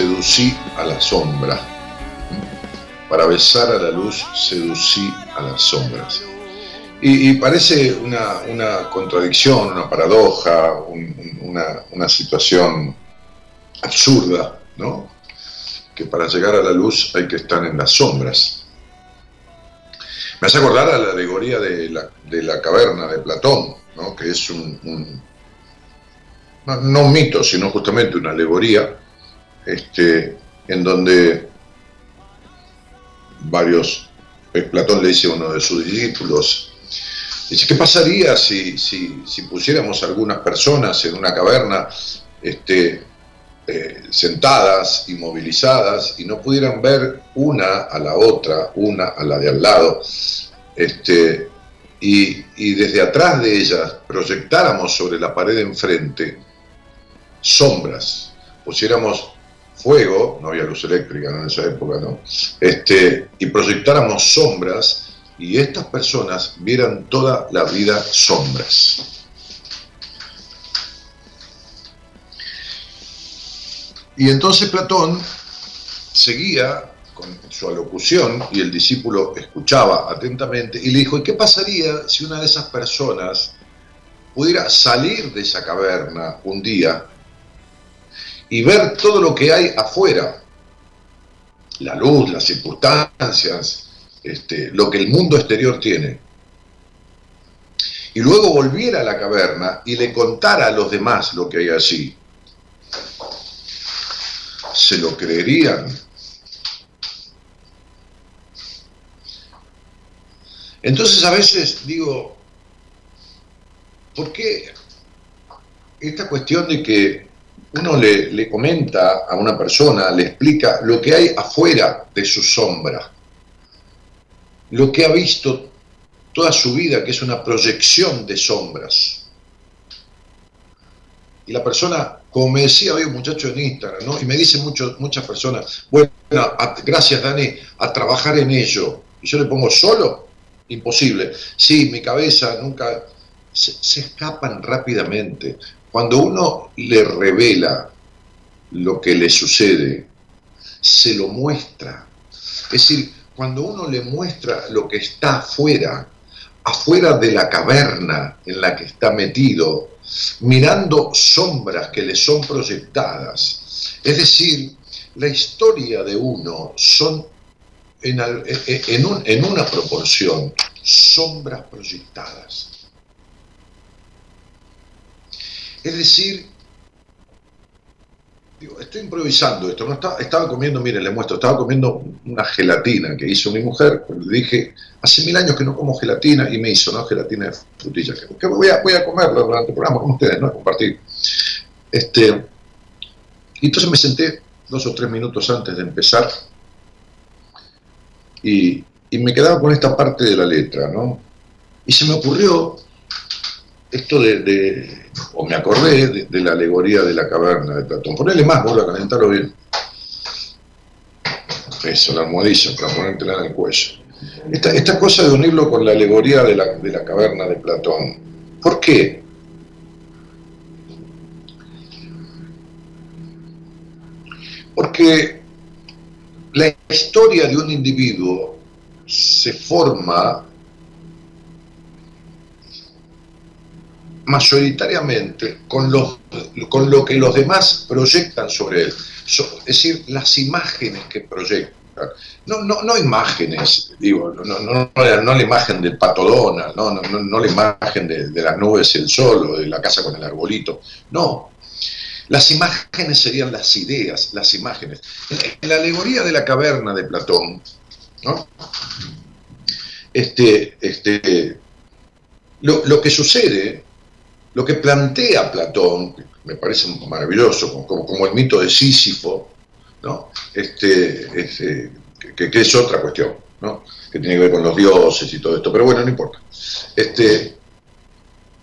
Seducí a la sombra. Para besar a la luz seducí a las sombras. Y, parece una, contradicción, una paradoja, una, situación absurda, ¿no? Que para llegar a la luz hay que estar en las sombras. Me hace acordar a la alegoría de la, caverna de Platón, ¿no? que es un, no, un mito, sino justamente una alegoría, este, en donde varios, eh, Platón le dice a uno de sus discípulos, dice, ¿qué pasaría si, si, si pusiéramos algunas personas en una caverna este, eh, sentadas, inmovilizadas, y no pudieran ver una a la otra, una a la de al lado, este, y, y desde atrás de ellas proyectáramos sobre la pared enfrente sombras, pusiéramos fuego, no había luz eléctrica en esa época, ¿no? Este, y proyectáramos sombras y estas personas vieran toda la vida sombras. Y entonces Platón seguía con su alocución y el discípulo escuchaba atentamente y le dijo, ¿y qué pasaría si una de esas personas pudiera salir de esa caverna un día y ver todo lo que hay afuera, la luz, las circunstancias, este, lo que el mundo exterior tiene, y luego volviera a la caverna y le contara a los demás lo que hay allí, ¿se lo creerían? Entonces a veces digo, ¿por qué esta cuestión de que uno le, comenta a una persona, le explica lo que hay afuera de su sombra, lo que ha visto toda su vida, que es una proyección de sombras. Y la persona, como me decía hoy un muchacho en Instagram, ¿no? y me dicen muchas personas, bueno, gracias Dani, a trabajar en ello. Y yo le pongo solo, imposible. Sí, mi cabeza nunca... Se, escapan rápidamente. Cuando uno le revela lo que le sucede, se lo muestra. Es decir, cuando uno le muestra lo que está afuera, afuera de la caverna en la que está metido, mirando sombras que le son proyectadas. Es decir, la historia de uno son en, en, una proporción sombras proyectadas. Es decir, estoy improvisando esto, no estaba, comiendo, mire, le muestro, estaba comiendo una gelatina que hizo mi mujer, le dije, hace mil años que no como gelatina, y me hizo, ¿no? Gelatina de frutilla, que, voy, a, voy a durante el programa con ustedes, ¿no? Compartir. Este, y entonces me senté dos o tres minutos antes de empezar y, y me quedaba con esta parte de la letra, ¿no? Y se me ocurrió esto de, o me acordé de, la alegoría de la caverna de Platón. Ponele más, vuelvo a calentarlo bien. Eso, la almohadilla, para ponértela en el cuello. Esta, esta cosa de unirlo con la alegoría de la, de la caverna de Platón. ¿Por qué? Porque la historia de un individuo se forma mayoritariamente con, los, con lo que los demás proyectan sobre él. es decir, las imágenes que proyectan. No, no, no imágenes, digo, no, no, no, la imagen del patodona, no, no, no, la imagen de, las nubes y el sol o de la casa con el arbolito. No, las imágenes serían las ideas, las imágenes. En la alegoría de la caverna de Platón, ¿no? este, este, lo, lo, que sucede lo que plantea Platón, me parece maravilloso, como, como el mito de Sísifo, ¿no? este, este que, es otra cuestión, ¿no? que tiene que ver con los dioses y todo esto, pero bueno, no importa. Este,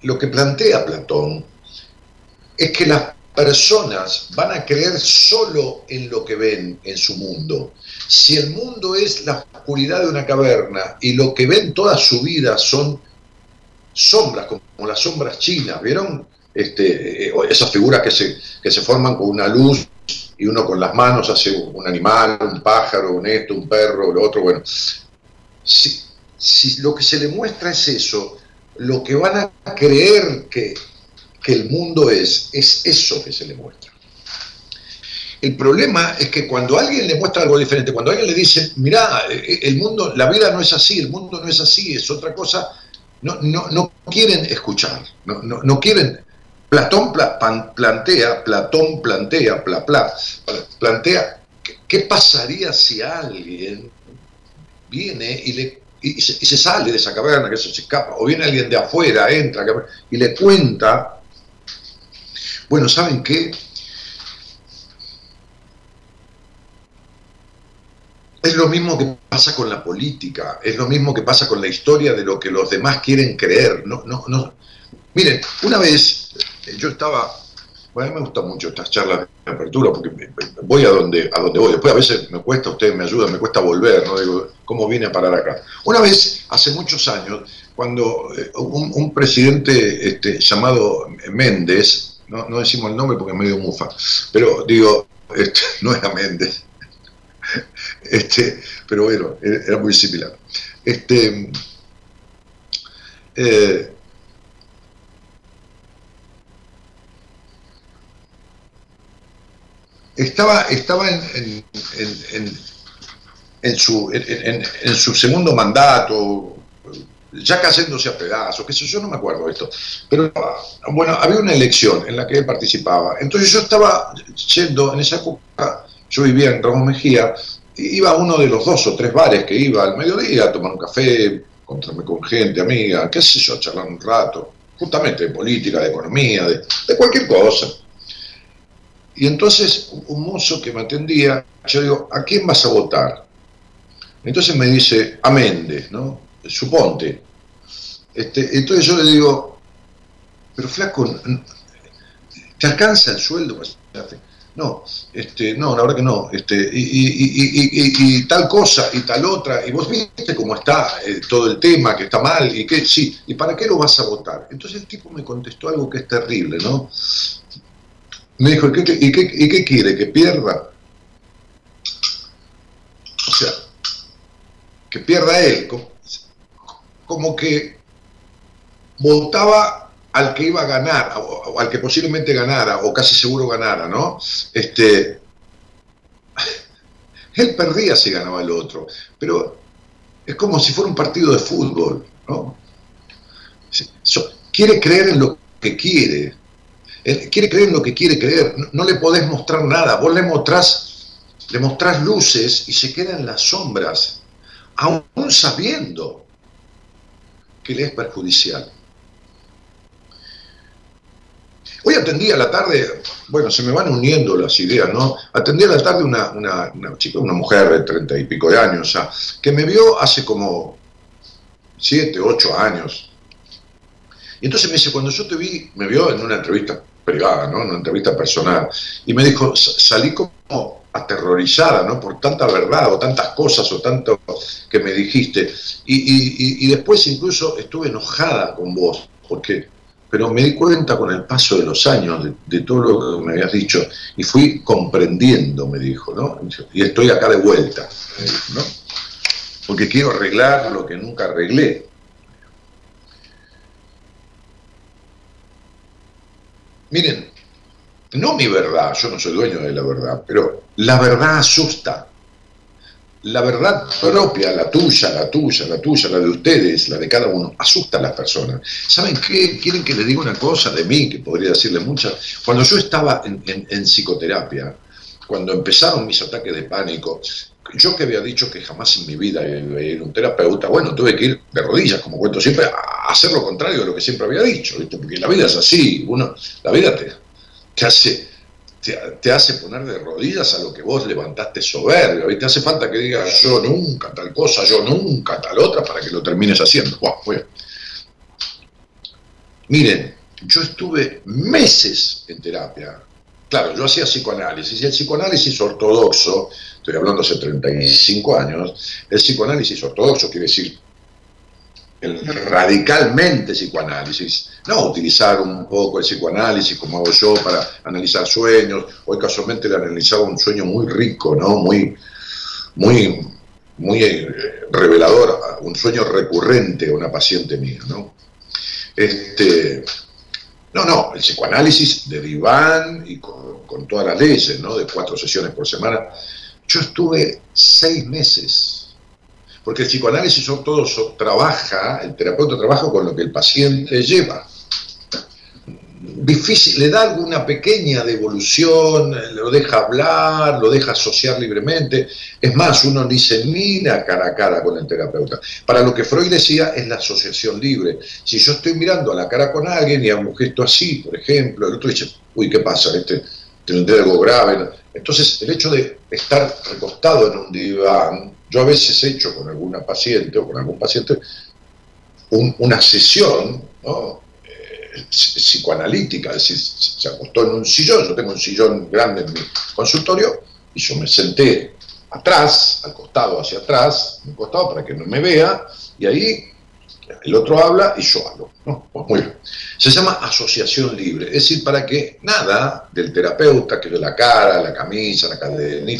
lo que plantea Platón es que las personas van a creer solo en lo que ven en su mundo. Si el mundo es la oscuridad de una caverna y lo que ven toda su vida son sombras, como las sombras chinas, ¿vieron? Este, eh, esas figuras que se, que se forman con una luz y uno con las manos hace un animal, un pájaro, un esto, un perro, lo otro, bueno. Si, si lo que se le muestra es eso, lo que van a creer que, que el mundo es, es eso que se le muestra. El problema es que cuando alguien le muestra algo diferente, cuando alguien le dice, mira, eh, el mundo, la vida no es así, el mundo no es así, es otra cosa, no, no, no quieren escuchar, no, no, no quieren. Platón plantea, Platón plantea, pla, pla, plantea, ¿qué, pasaría si alguien viene y, le, y, se, sale de esa caverna, que se, se escapa, o viene alguien de afuera, entra y le cuenta, bueno, ¿saben qué? Es lo mismo que pasa con la política, es lo mismo que pasa con la historia de lo que los demás quieren creer. No, no, no. Miren, una vez eh, yo estaba, bueno, a mí me gustan mucho estas charlas de apertura porque voy a donde, a donde voy. Después a veces me cuesta, ustedes me ayudan, me cuesta volver, ¿no? Digo, ¿cómo vine a parar acá? Una vez, hace muchos años, cuando eh, un, presidente este, llamado Méndez, no, no decimos el nombre porque es medio mufa, pero digo, este, no era Méndez, Este, pero bueno, era muy similar. Este, eh, estaba, estaba en, en, en, en su, en su segundo mandato, ya cayéndose a pedazos, que yo, no me acuerdo esto. Pero bueno, había una elección en la que él participaba. Entonces yo estaba yendo en esa época yo vivía en Ramos Mejía, iba a uno de los dos o tres bares que iba al mediodía a tomar un café, encontrarme con gente, amiga, qué sé yo, charlar un rato, justamente de política, de economía, de, de cualquier cosa. Y entonces un mozo que me atendía, yo digo, ¿a quién vas a votar? Entonces me dice, a Méndez, ¿no? Suponte. Este, entonces yo le digo, pero flaco, ¿te alcanza el sueldo? No, este, no, la verdad que no. Este, y, tal cosa y tal otra, y vos viste cómo está eh, todo el tema, que está mal, y que sí, ¿y para qué lo vas a votar? Entonces el tipo me contestó algo que es terrible, ¿no? Me dijo, ¿y qué, y qué quiere? ¿Que pierda? O sea, que pierda él, como que votaba al que iba a ganar, o, al que posiblemente ganara, o casi seguro ganara, ¿no? Este, él perdía si ganaba el otro, pero es como si fuera un partido de fútbol, ¿no? Quiere creer en lo que quiere, quiere creer en lo que quiere creer, no, le podés mostrar nada, vos le mostrás, le mostrás luces y se queda en las sombras, aún sabiendo que le es perjudicial. Hoy atendí a la tarde, bueno, se me van uniendo las ideas, ¿no? Atendí a la tarde una, una, chica, una mujer de treinta y pico de años, sea, que me vio hace como siete, ocho años. Y entonces me dice, cuando yo te vi, me vio en una entrevista privada, ¿no? En una entrevista personal, y me dijo, salí como aterrorizada, ¿no? Por tanta verdad o tantas cosas o tanto que me dijiste. Y, y después incluso estuve enojada con vos, porque pero me di cuenta con el paso de los años de, todo lo que me habías dicho y fui comprendiendo, me dijo, ¿no? Y estoy acá de vuelta, ¿no? Porque quiero arreglar lo que nunca arreglé. Miren, no mi verdad, yo no soy dueño de la verdad, pero la verdad asusta la verdad propia, la tuya, la tuya, la tuya, la de ustedes, la de cada uno, asusta a las personas. ¿Saben qué? Quieren que les diga una cosa de mí, que podría decirle muchas. Cuando yo estaba en, psicoterapia, cuando empezaron mis ataques de pánico, yo que había dicho que jamás en mi vida iba a ir un terapeuta, bueno, tuve que ir de rodillas, como cuento siempre, a hacer lo contrario de lo que siempre había dicho, porque la vida es así, uno, la vida te, te hace te, hace poner de rodillas a lo que vos levantaste soberbio, y te hace falta que digas yo nunca tal cosa, yo nunca tal otra, para que lo termines haciendo. Miren, yo estuve meses en terapia. Claro, yo hacía psicoanálisis, y el psicoanálisis ortodoxo, estoy hablando hace 35 años, el psicoanálisis ortodoxo quiere decir radicalmente psicoanálisis, no utilizar un poco el psicoanálisis como hago yo para analizar sueños. Hoy casualmente le analizaba un sueño muy rico, ¿no? Muy, muy, muy eh, revelador, un sueño recurrente a una paciente mía, ¿no? Este, no, no, el psicoanálisis de diván y con, todas las leyes, ¿no? De cuatro sesiones por semana. Yo estuve seis meses porque el psicoanálisis todo trabaja, el terapeuta trabaja con lo que el paciente lleva. Difícil, le da alguna pequeña devolución, lo deja hablar, lo deja asociar libremente. Es más, uno ni se mira cara a cara con el terapeuta. Para lo que Freud decía es la asociación libre. Si yo estoy mirando a la cara con alguien y hago un gesto así, por ejemplo, el otro dice, uy, ¿qué pasa? Este, tendré algo grave. Entonces, el hecho de estar recostado en un diván yo a veces he hecho con alguna paciente o con algún paciente una sesión eh, psicoanalítica, es decir, se acostó en un sillón, yo tengo un sillón grande en mi consultorio, y yo me senté atrás, al costado, hacia atrás, un costado para que no me vea, y ahí el otro habla y yo hablo. Pues muy bien. Se llama asociación libre, es decir, para que nada del terapeuta, que de la cara, la camisa, la cadena,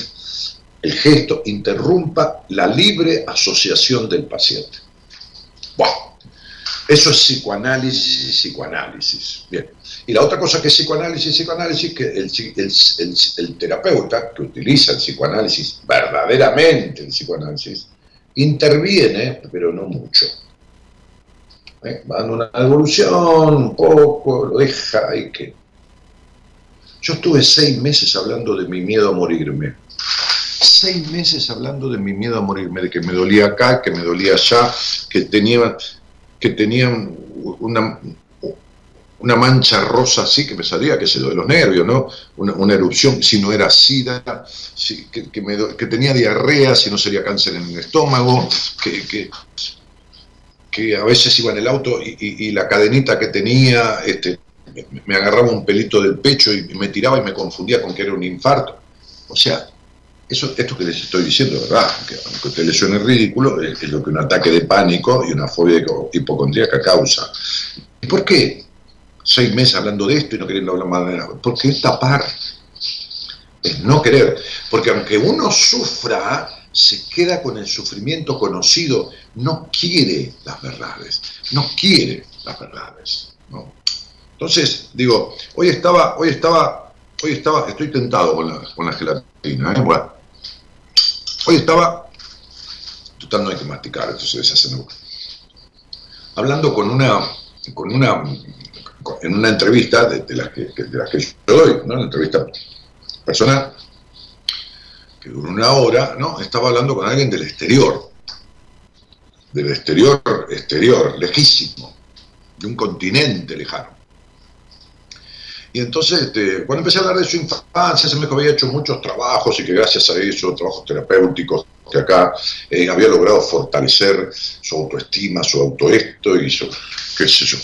el gesto interrumpa la libre asociación del paciente. Bueno, eso es psicoanálisis y psicoanálisis. Bien. Y la otra cosa que es psicoanálisis, psicoanálisis, que el, terapeuta que utiliza el psicoanálisis, verdaderamente el psicoanálisis, interviene, pero no mucho. ¿Eh? Va dando una evolución, un poco, lo deja y que... Yo estuve seis meses hablando de mi miedo a morirme. Seis meses hablando de mi miedo a morirme, de que me dolía acá, que me dolía allá, que tenía, que tenía una, una mancha rosa así que me salía, que se lo de los nervios, ¿no? Una, erupción, si no era sida, que, tenía diarrea, si no sería cáncer en el estómago, que, que, a veces iba en el auto y, la cadenita que tenía este, me, agarraba un pelito del pecho y me tiraba y me confundía con que era un infarto. O sea, eso, esto que les estoy diciendo, ¿verdad? Que aunque te les suene ridículo, es, lo que un ataque de pánico y una fobia hipocondríaca causa. ¿Por qué? seis meses hablando de esto y no queriendo hablar más de nada. Porque es tapar, es no querer. Porque aunque uno sufra, se queda con el sufrimiento conocido, no quiere las verdades, no quiere las verdades. Entonces, digo, hoy estaba, hoy estaba, hoy estaba, estoy tentado con la, con la gelatina, ¿eh? bueno, hoy estaba, total no hay que masticar, esto se deshace hablando con una, con una en una entrevista de, las que, yo doy, ¿no? una entrevista personal, que duró una hora, ¿no? estaba hablando con alguien del exterior, del exterior, exterior, lejísimo, de un continente lejano. Y entonces, este, cuando empecé a hablar de su infancia, se me que había hecho muchos trabajos y que gracias a eso, trabajos terapéuticos, que acá eh, había logrado fortalecer su autoestima, su autoesto y su, qué sé yo,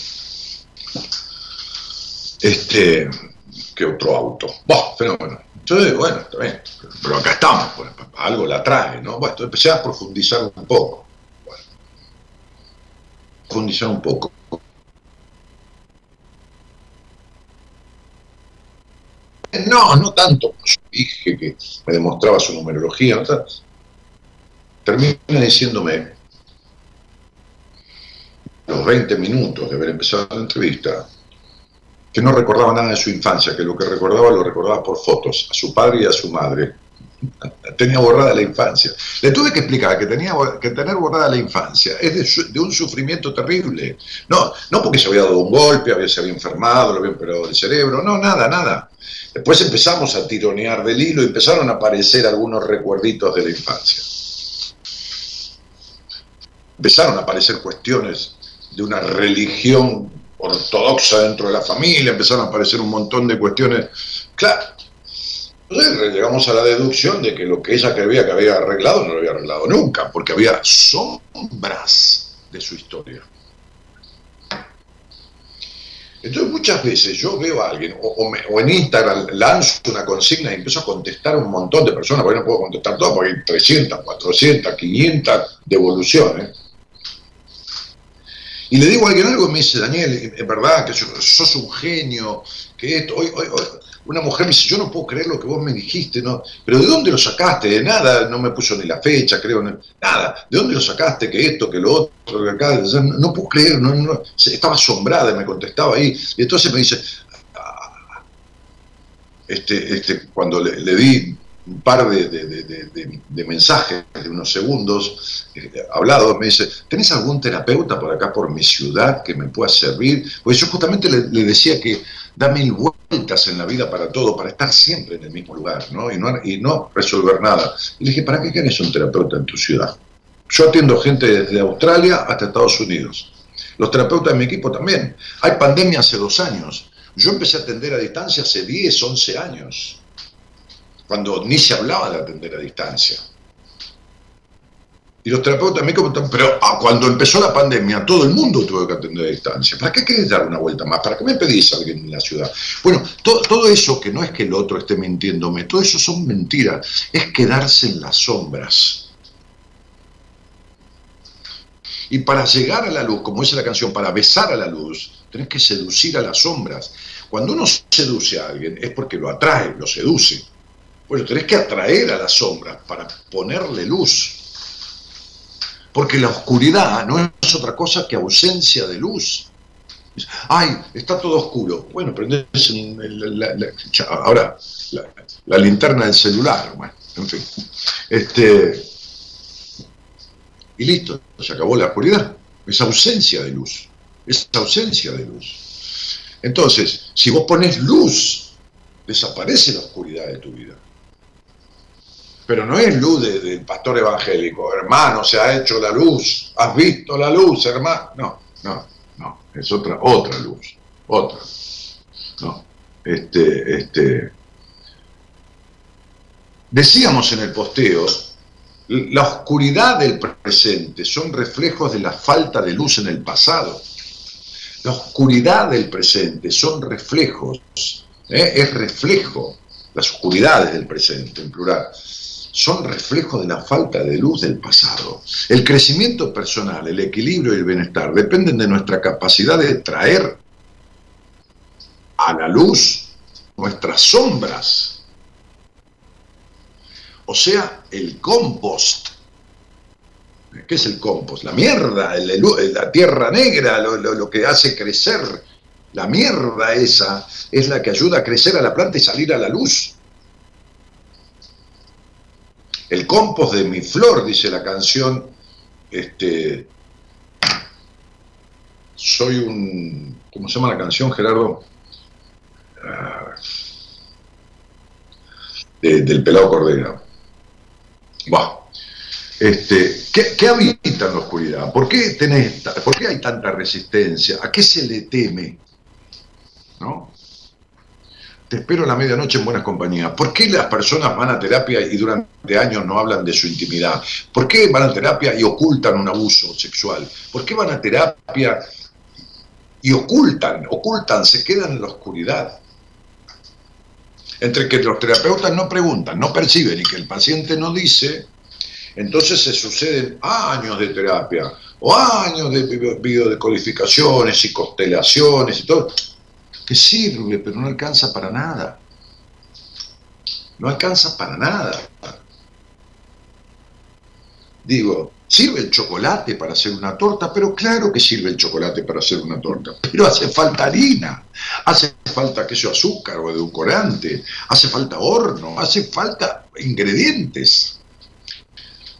este, que otro auto. Bah, fenómeno. Entonces, bueno, está bien, pero acá estamos, algo la trae, ¿no? Bueno, entonces empecé a profundizar un poco. Bueno, profundizar un poco. No, no tanto. Yo dije que me demostraba su numerología. Termina diciéndome, los 20 minutos de haber empezado la entrevista, que no recordaba nada de su infancia, que lo que recordaba lo recordaba por fotos, a su padre y a su madre. Tenía borrada la infancia. Le tuve que explicar que, tenía, que tener borrada la infancia es de, un sufrimiento terrible. No, no porque se había dado un golpe, había, se había enfermado, lo había operado el cerebro, no, nada, nada. Después empezamos a tironear del hilo y empezaron a aparecer algunos recuerditos de la infancia. Empezaron a aparecer cuestiones de una religión ortodoxa dentro de la familia, empezaron a aparecer un montón de cuestiones. Claro, entonces llegamos a la deducción de que lo que ella creía que había arreglado no lo había arreglado nunca, porque había sombras de su historia. Entonces muchas veces yo veo a alguien, o, en Instagram lanzo una consigna y empiezo a contestar a un montón de personas, porque no puedo contestar todo, porque hay 300, 400, 500 devoluciones. Y le digo a alguien algo y me dice, Daniel, es verdad que sos un genio, que esto, hoy, hoy, una mujer me dice, yo no puedo creer lo que vos me dijiste, ¿no? Pero ¿de dónde lo sacaste? De nada, no me puso ni la fecha, creo, nada. ¿De dónde lo sacaste? Que esto, que lo otro, que acá, no, puedo creer, no, no, estaba asombrada, me contestaba ahí. Y entonces me dice, ah, este, este, cuando le, le di un par de, mensajes de unos segundos eh, hablados, me dice, ¿tenés algún terapeuta por acá, por mi ciudad, que me pueda servir? Pues yo justamente le, decía que da mil vueltas en la vida para todo, para estar siempre en el mismo lugar, ¿no? Y, no, y no resolver nada. Y le dije, ¿para qué querés un terapeuta en tu ciudad? Yo atiendo gente desde Australia hasta Estados Unidos. Los terapeutas de mi equipo también. Hay pandemia hace dos años. Yo empecé a atender a distancia hace 10, 11 años cuando ni se hablaba de atender a distancia. Y los terapeutas comentan, pero ah, cuando empezó la pandemia todo el mundo tuvo que atender a distancia. ¿Para qué querés dar una vuelta más? ¿Para qué me pedís a alguien en la ciudad? Bueno, todo, todo eso que no es que el otro esté mintiéndome, todo eso son mentiras, es quedarse en las sombras. Y para llegar a la luz, como dice la canción, para besar a la luz, tenés que seducir a las sombras. Cuando uno seduce a alguien es porque lo atrae, lo seduce. Bueno, tenés que atraer a la sombra para ponerle luz. Porque la oscuridad no es otra cosa que ausencia de luz. Ay, está todo oscuro. Bueno, prendes ahora la, linterna del celular, bueno, en fin. Este, y listo, se acabó la oscuridad. Es ausencia de luz. Es ausencia de luz. Entonces, si vos pones luz, desaparece la oscuridad de tu vida. Pero no es luz del pastor evangélico, hermano, se ha hecho la luz, has visto la luz, hermano. No, no, no, es otra, otra luz, otra. No, este, este. Decíamos en el posteo, la oscuridad del presente son reflejos de la falta de luz en el pasado. La oscuridad del presente son reflejos, ¿eh? es reflejo, las oscuridades del presente en plural, son reflejos de la falta de luz del pasado. El crecimiento personal, el equilibrio y el bienestar dependen de nuestra capacidad de traer a la luz nuestras sombras. O sea, el compost ¿Qué es el compost? La mierda, la tierra negra, lo, que hace crecer. La mierda esa es la que ayuda a crecer a la planta y salir a la luz. El compost de mi flor, dice la canción, este, soy un, ¿cómo se llama la canción, Gerardo? Ah, del pelado Cordero. Bah, este, ¿qué, habita en la oscuridad? ¿Por qué, tenés, ¿Por qué hay tanta resistencia? ¿A qué se le teme? ¿No? Espero a la medianoche en buenas compañías. ¿Por qué las personas van a terapia y durante años no hablan de su intimidad? ¿Por qué van a terapia y ocultan un abuso sexual? ¿Por qué van a terapia y ocultan, ocultan, se quedan en la oscuridad? Entre que los terapeutas no preguntan, no perciben y que el paciente no dice, entonces se suceden años de terapia o años de videodecodificaciones y constelaciones y todo, que sirve, pero no alcanza para nada. No alcanza para nada. Digo, ¿sirve el chocolate para hacer una torta? Pero claro que sirve el chocolate para hacer una torta, pero hace falta harina, hace falta queso azúcar o edulcorante, hace falta horno, hace falta ingredientes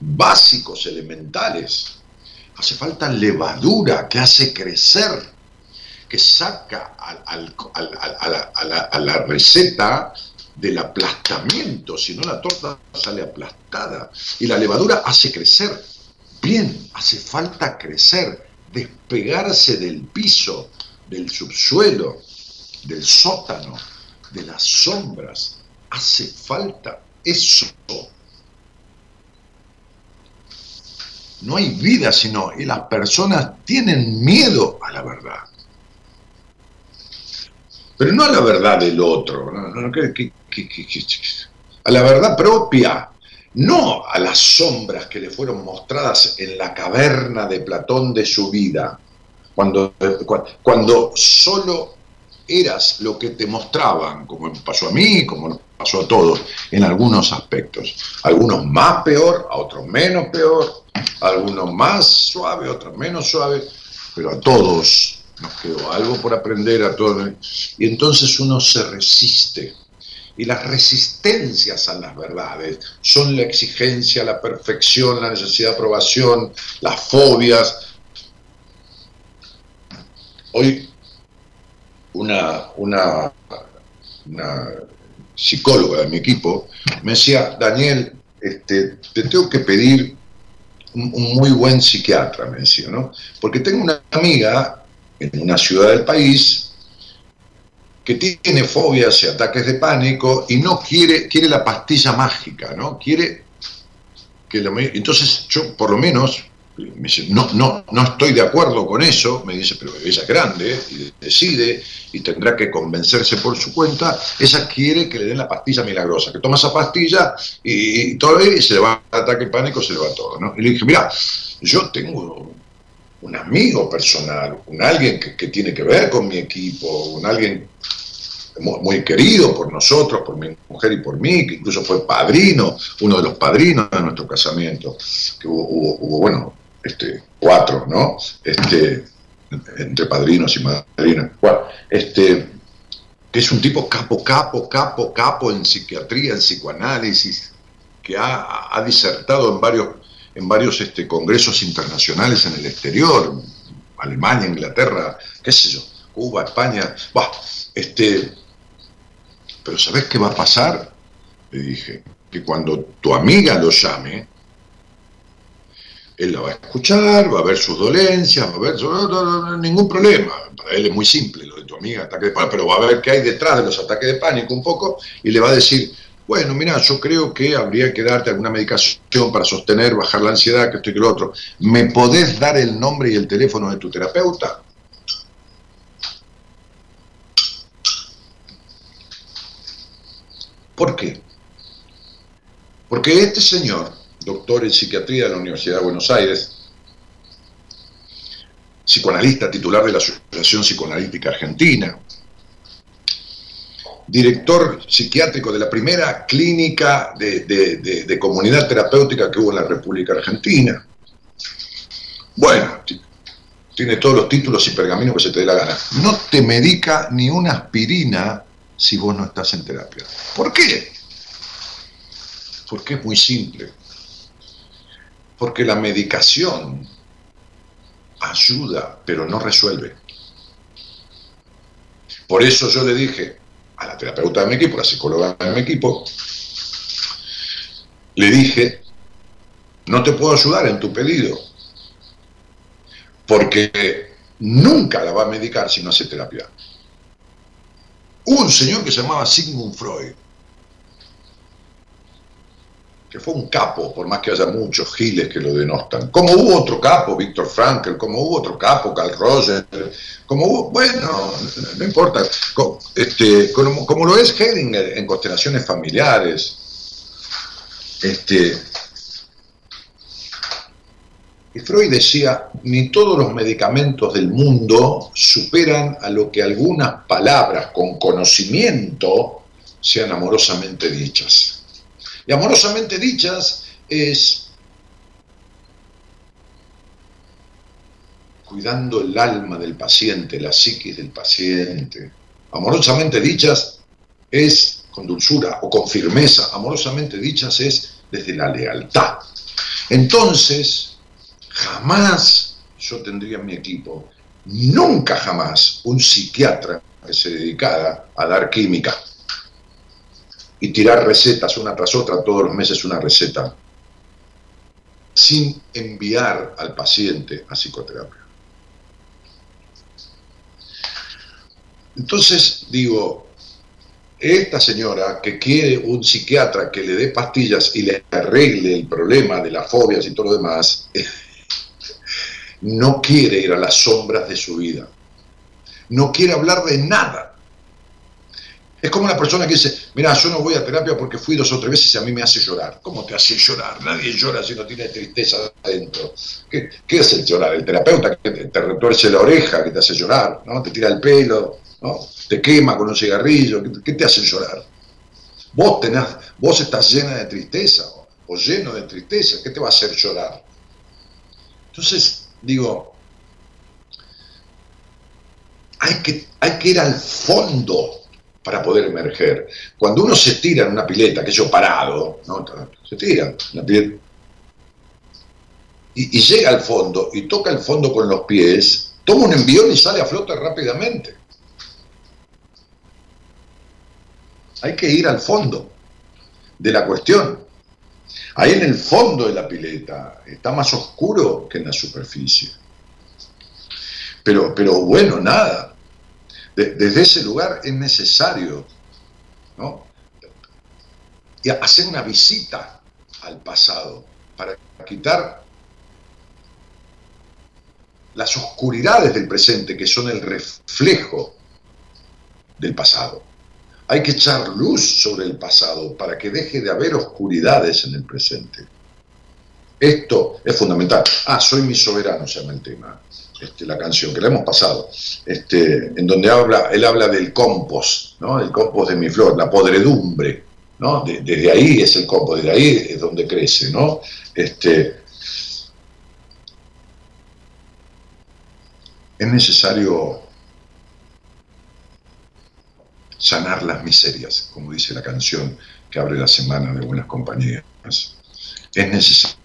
básicos, elementales. Hace falta levadura que hace crecer, que saca a, la, receta del aplastamiento, si no la torta sale aplastada. Y la levadura hace crecer. Bien, hace falta crecer, despegarse del piso, del subsuelo, del sótano, de las sombras. Hace falta eso no hay vida, sino y las personas tienen miedo a la verdad. Pero no a la verdad del otro, a la verdad propia, no a las sombras que le fueron mostradas en la caverna de Platón de su vida, cuando, cuando solo eras lo que te mostraban, como pasó a mí, como pasó a todos, en algunos aspectos. Algunos más peor, a otros menos peor, algunos más suave, otros menos suave, pero a todos nos quedó algo por aprender, a todos. Y entonces uno se resiste. Y las resistencias a las verdades son la exigencia, la perfección, la necesidad de aprobación, las fobias. Hoy una, una, psicóloga de mi equipo me decía, Daniel, este, te tengo que pedir un, muy buen psiquiatra, me decía, ¿no? Porque tengo una amiga en una ciudad del país que tiene fobias y ataques de pánico y no quiere, quiere la pastilla mágica, ¿no? Quiere que lo, entonces yo por lo menos no, no, no estoy de acuerdo con eso, me dice, pero ella es grande y decide y tendrá que convencerse por su cuenta, ella quiere que le den la pastilla milagrosa, que toma esa pastilla y, todo y se le va el ataque pánico, se le va todo. ¿no? Y le dije, mira, yo tengo un amigo personal, un alguien que, tiene que ver con mi equipo, un alguien muy, querido por nosotros, por mi mujer y por mí, que incluso fue padrino, uno de los padrinos de nuestro casamiento, que hubo bueno, este, cuatro, ¿no? Este, entre padrinos y madrinas, este, que es un tipo capo, capo, capo, capo en psiquiatría, en psicoanálisis, que ha, disertado en varios, en varios este, congresos internacionales en el exterior, Alemania, Inglaterra, qué sé yo, Cuba, España, este, pero ¿sabes qué va a pasar? Le dije, que cuando tu amiga lo llame, él la va a escuchar, va a ver sus dolencias, va a ver, no, ningún problema. Para él es muy simple lo de tu amiga, ataque de pánico, pero va a ver qué hay detrás de los ataques de pánico un poco y le va a decir, bueno, mira, yo creo que habría que darte alguna medicación para sostener, bajar la ansiedad, que esto y que lo otro. ¿Me podés dar el nombre y el teléfono de tu terapeuta? ¿Por qué? Porque este señor doctor en psiquiatría de la Universidad de Buenos Aires, psicoanalista titular de la Asociación Psicoanalítica Argentina, director psiquiátrico de la primera clínica de, comunidad terapéutica que hubo en la República Argentina. Bueno, tiene todos los títulos y pergaminos que se te dé la gana. No te medica ni una aspirina si vos no estás en terapia. ¿Por qué? Porque es muy simple porque la medicación ayuda, pero no resuelve. Por eso yo le dije la terapeuta de mi equipo, la psicóloga de mi equipo, le dije, no te puedo ayudar en tu pedido, porque nunca la va a medicar si no hace terapia. un señor que se llamaba Sigmund Freud, que fue un capo, por más que haya muchos giles que lo denostan. Como hubo otro capo, Víctor Frankl, como hubo otro capo, Carl Roger, como hubo, bueno, no importa, este, como, lo es Hedinger en constelaciones familiares. Este, y Freud decía, ni todos los medicamentos del mundo superan a lo que algunas palabras con conocimiento sean amorosamente dichas. Y amorosamente dichas es cuidando el alma del paciente, la psiquis del paciente. Amorosamente dichas es con dulzura o con firmeza. Amorosamente dichas es desde la lealtad. Entonces, jamás yo tendría en mi equipo, nunca jamás, un psiquiatra que se dedicara a dar química y tirar recetas una tras otra, todos los meses una receta, sin enviar al paciente a psicoterapia. Entonces digo, esta señora que quiere un psiquiatra que le dé pastillas y le arregle el problema de las fobias y todo lo demás, no quiere ir a las sombras de su vida. No quiere hablar de nada. Es como una persona que dice, mira, yo no voy a terapia porque fui dos o tres veces y a mí me hace llorar. ¿Cómo te hace llorar? Nadie llora si no tiene tristeza adentro. ¿Qué, qué el llorar? El terapeuta que te, retuerce la oreja, que te hace llorar, ¿no? Te tira el pelo, ¿no? Te quema con un cigarrillo, ¿qué, te hace llorar? Vos, tenés, vos estás llena de tristeza o lleno de tristeza, ¿qué te va a hacer llorar? Entonces, digo, hay que, hay que ir al fondo para poder emerger. Cuando uno se tira en una pileta, que yo parado, ¿no? se tira la pileta, y, llega al fondo y toca el fondo con los pies, toma un envión y sale a flote rápidamente. Hay que ir al fondo de la cuestión. Ahí en el fondo de la pileta está más oscuro que en la superficie. Pero, pero bueno, nada desde ese lugar es necesario ¿no? hacer una visita al pasado para quitar las oscuridades del presente que son el reflejo del pasado. Hay que echar luz sobre el pasado para que deje de haber oscuridades en el presente. Esto es fundamental. Ah, soy mi soberano, se llama el tema. Este, la canción, que la hemos pasado, este, en donde habla, él habla del compost, ¿no? el compost de mi flor, la podredumbre, ¿no? desde ahí es el compost, desde ahí es donde crece, ¿no? Este, es necesario sanar las miserias, como dice la canción que abre la semana de Buenas Compañías. Es necesario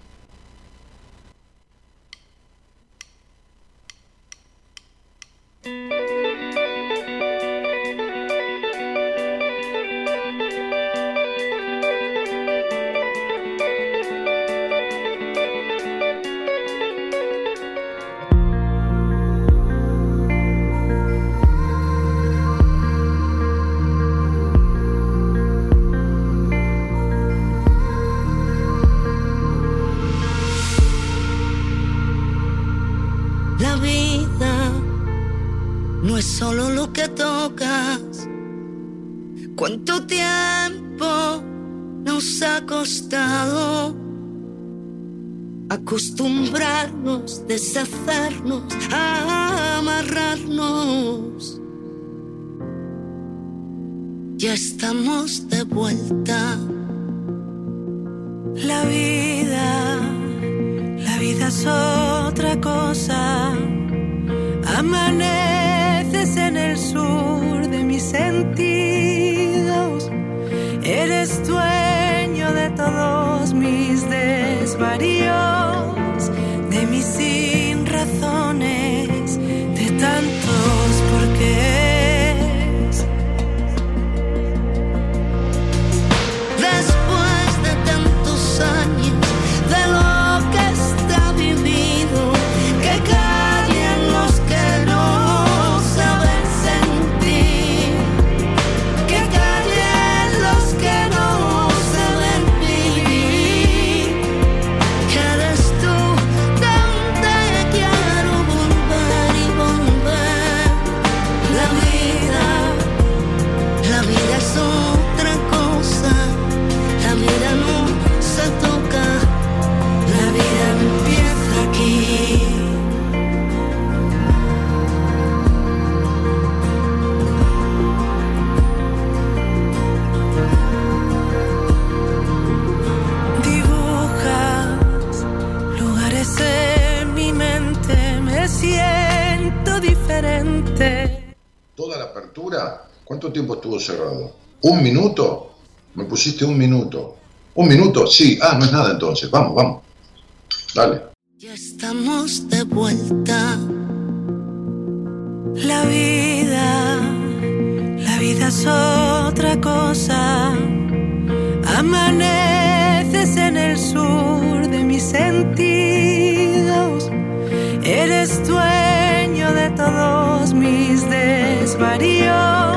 ¿Cuánto tiempo estuvo cerrado? ¿Un minuto? Me pusiste un minuto. ¿Un minuto? Sí. Ah, no es nada entonces. Vamos, vamos. Dale. Ya estamos de vuelta. La vida, la vida es otra cosa. Amaneces en el sur de mis sentidos. Eres dueño de todos mis desvaríos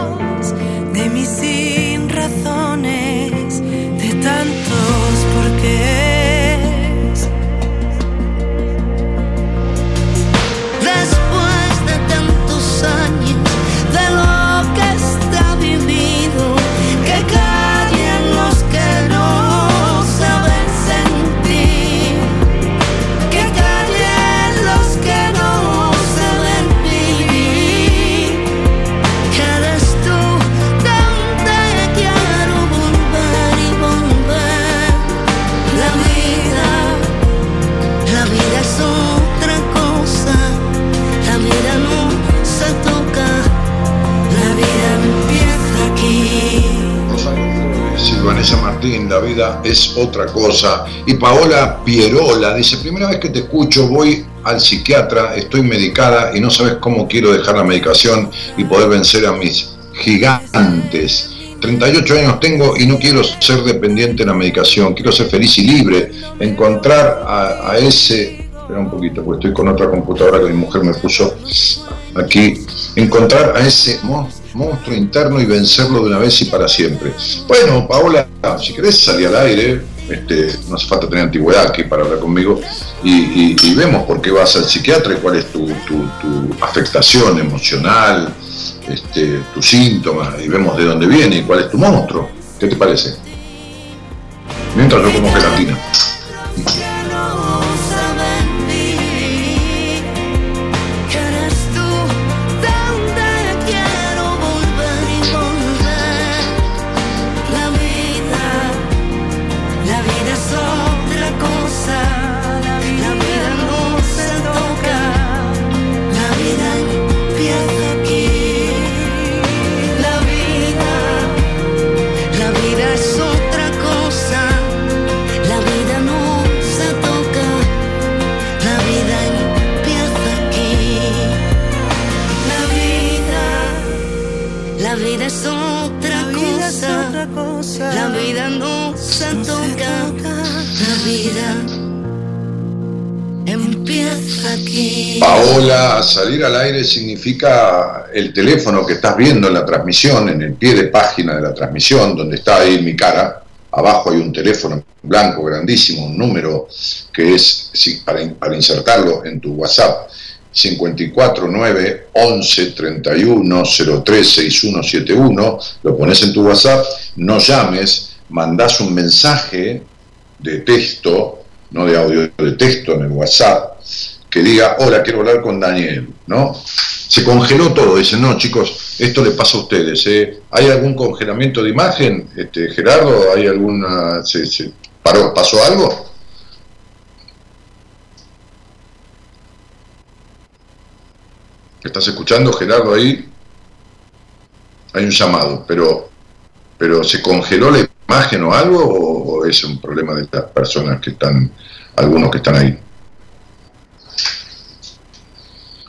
Martín, la vida es otra cosa. Y Paola Pierola dice, primera vez que te escucho, voy al psiquiatra, estoy medicada y no sabes cómo quiero dejar la medicación y poder vencer a mis gigantes. 38 años tengo y no quiero ser dependiente de la medicación, quiero ser feliz y libre, encontrar a, ese, espera un poquito, porque estoy con otra computadora que mi mujer me puso aquí, encontrar a ese monstruo monstruo interno y vencerlo de una vez y para siempre. Bueno, Paola, si querés salir al aire, este, no hace falta tener antigüedad aquí para hablar conmigo, y, vemos por qué vas al psiquiatra y cuál es tu, afectación emocional, este, tus síntomas, y vemos de dónde viene y cuál es tu monstruo. ¿Qué te parece? Mientras yo como gelatina. Paola, salir al aire significa el teléfono que estás viendo en la transmisión, en el pie de página de la transmisión, donde está ahí mi cara. Abajo hay un teléfono blanco grandísimo, un número que es para, para insertarlo en tu WhatsApp. 549 11 31 03 6171, lo pones en tu WhatsApp, no llames, mandás un mensaje de texto, no de audio, de texto en el WhatsApp, que diga, hola, quiero hablar con Daniel, ¿no? Se congeló todo, dicen, no, chicos, esto le pasa a ustedes, ¿eh? ¿Hay algún congelamiento de imagen, este, Gerardo? ¿Hay alguna... Se, se paró, ¿Pasó algo? ¿Estás escuchando, Gerardo, ahí? Hay un llamado, pero, pero ¿se congeló la imagen o algo o, o es un problema de las personas que están, algunos que están ahí?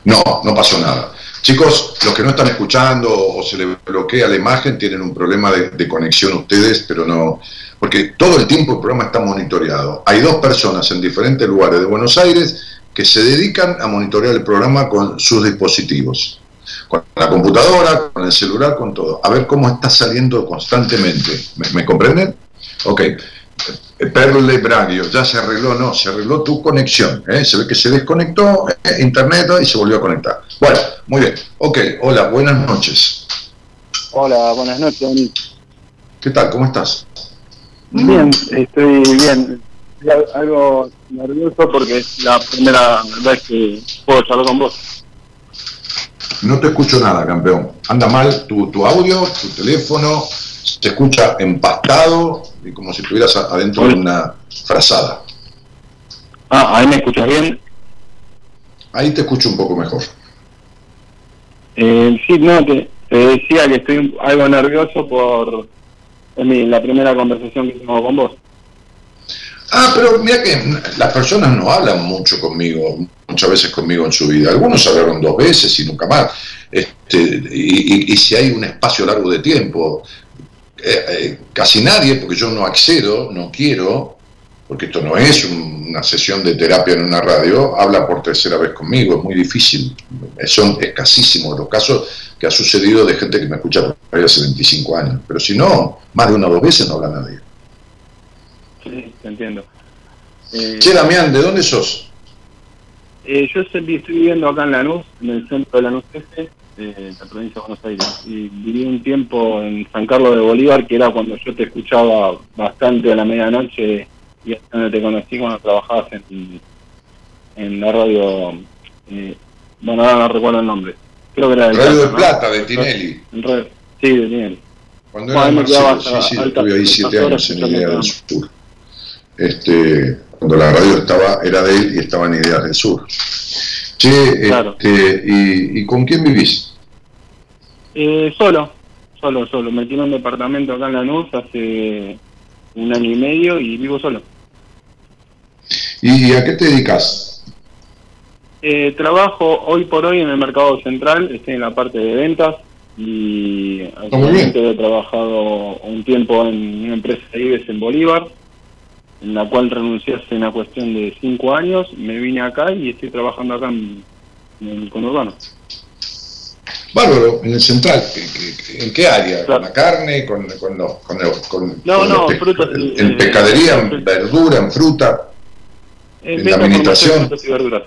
No, no pasó nada. Chicos, los que no están escuchando o se les bloquea la imagen tienen un problema de, conexión ustedes, pero no, porque todo el tiempo el programa está monitoreado. Hay dos personas en diferentes lugares de Buenos Aires que se dedican a monitorear el programa con sus dispositivos, con la computadora, con el celular, con todo, a ver cómo está saliendo constantemente. ¿Me, me comprenden? Ok. Perle Bragio, ya se arregló, no, se arregló tu conexión. ¿eh? Se ve que se desconectó eh, internet y se volvió a conectar. Bueno, muy bien. Ok, hola, buenas noches. Hola, buenas noches. ¿Qué tal? ¿Cómo estás? Bien, estoy bien. Algo nervioso porque es la primera vez que puedo charlar con vos. No te escucho nada, campeón. Anda mal tu, tu audio, tu teléfono, se escucha empastado y como si estuvieras adentro de una frazada. Ah, ahí me escuchas bien. Ahí te escucho un poco mejor. Eh, sí, no, te, te, decía que estoy algo nervioso por mi, la primera conversación que tengo con vos. Ah, pero mira que las personas no hablan mucho conmigo, muchas veces conmigo en su vida. Algunos hablaron dos veces y nunca más. Este, y, y, y si hay un espacio largo de tiempo, eh, eh, casi nadie, porque yo no accedo, no quiero, porque esto no es un, una sesión de terapia en una radio, habla por tercera vez conmigo, es muy difícil. Son escasísimos los casos que ha sucedido de gente que me escucha por hace 25 años. Pero si no, más de una o dos veces no habla nadie. Sí, te entiendo. Eh, che, Damián, ¿de dónde sos? Eh, yo estoy viviendo acá en Lanús, en el centro de Lanús Este, de la provincia de Buenos Aires. Y viví un tiempo en San Carlos de Bolívar, que era cuando yo te escuchaba bastante a la medianoche y hasta donde te conocí cuando trabajabas en, en la radio. Eh, bueno, ahora no recuerdo el nombre. Creo que era de Radio de Plata, de Tinelli. Radio, sí, de Tinelli. Cuando era Marcelo, sí, sí, estuve ahí siete años en Idea del Sur. Este, cuando la radio estaba, era de él y estaba en Ideas del Sur. Che, claro. este, ¿y, ¿y, con quién vivís? Eh, solo, solo, solo. Me tiene un departamento acá en Lanús hace un año y medio y vivo solo. ¿Y a qué te dedicas? Eh, trabajo hoy por hoy en el mercado central, estoy en la parte de ventas y actualmente he trabajado un tiempo en una empresa de IBES en Bolívar, en la cual renuncié hace una cuestión de cinco años, me vine acá y estoy trabajando acá en, en el conurbano. Bárbaro, en el central, ¿en qué área? ¿Con la carne? ¿Con, con, los, con, con, no, no, pe fruta, en, en pescadería, en eh, verdura, en fruta? En, en la administración. Y verduras.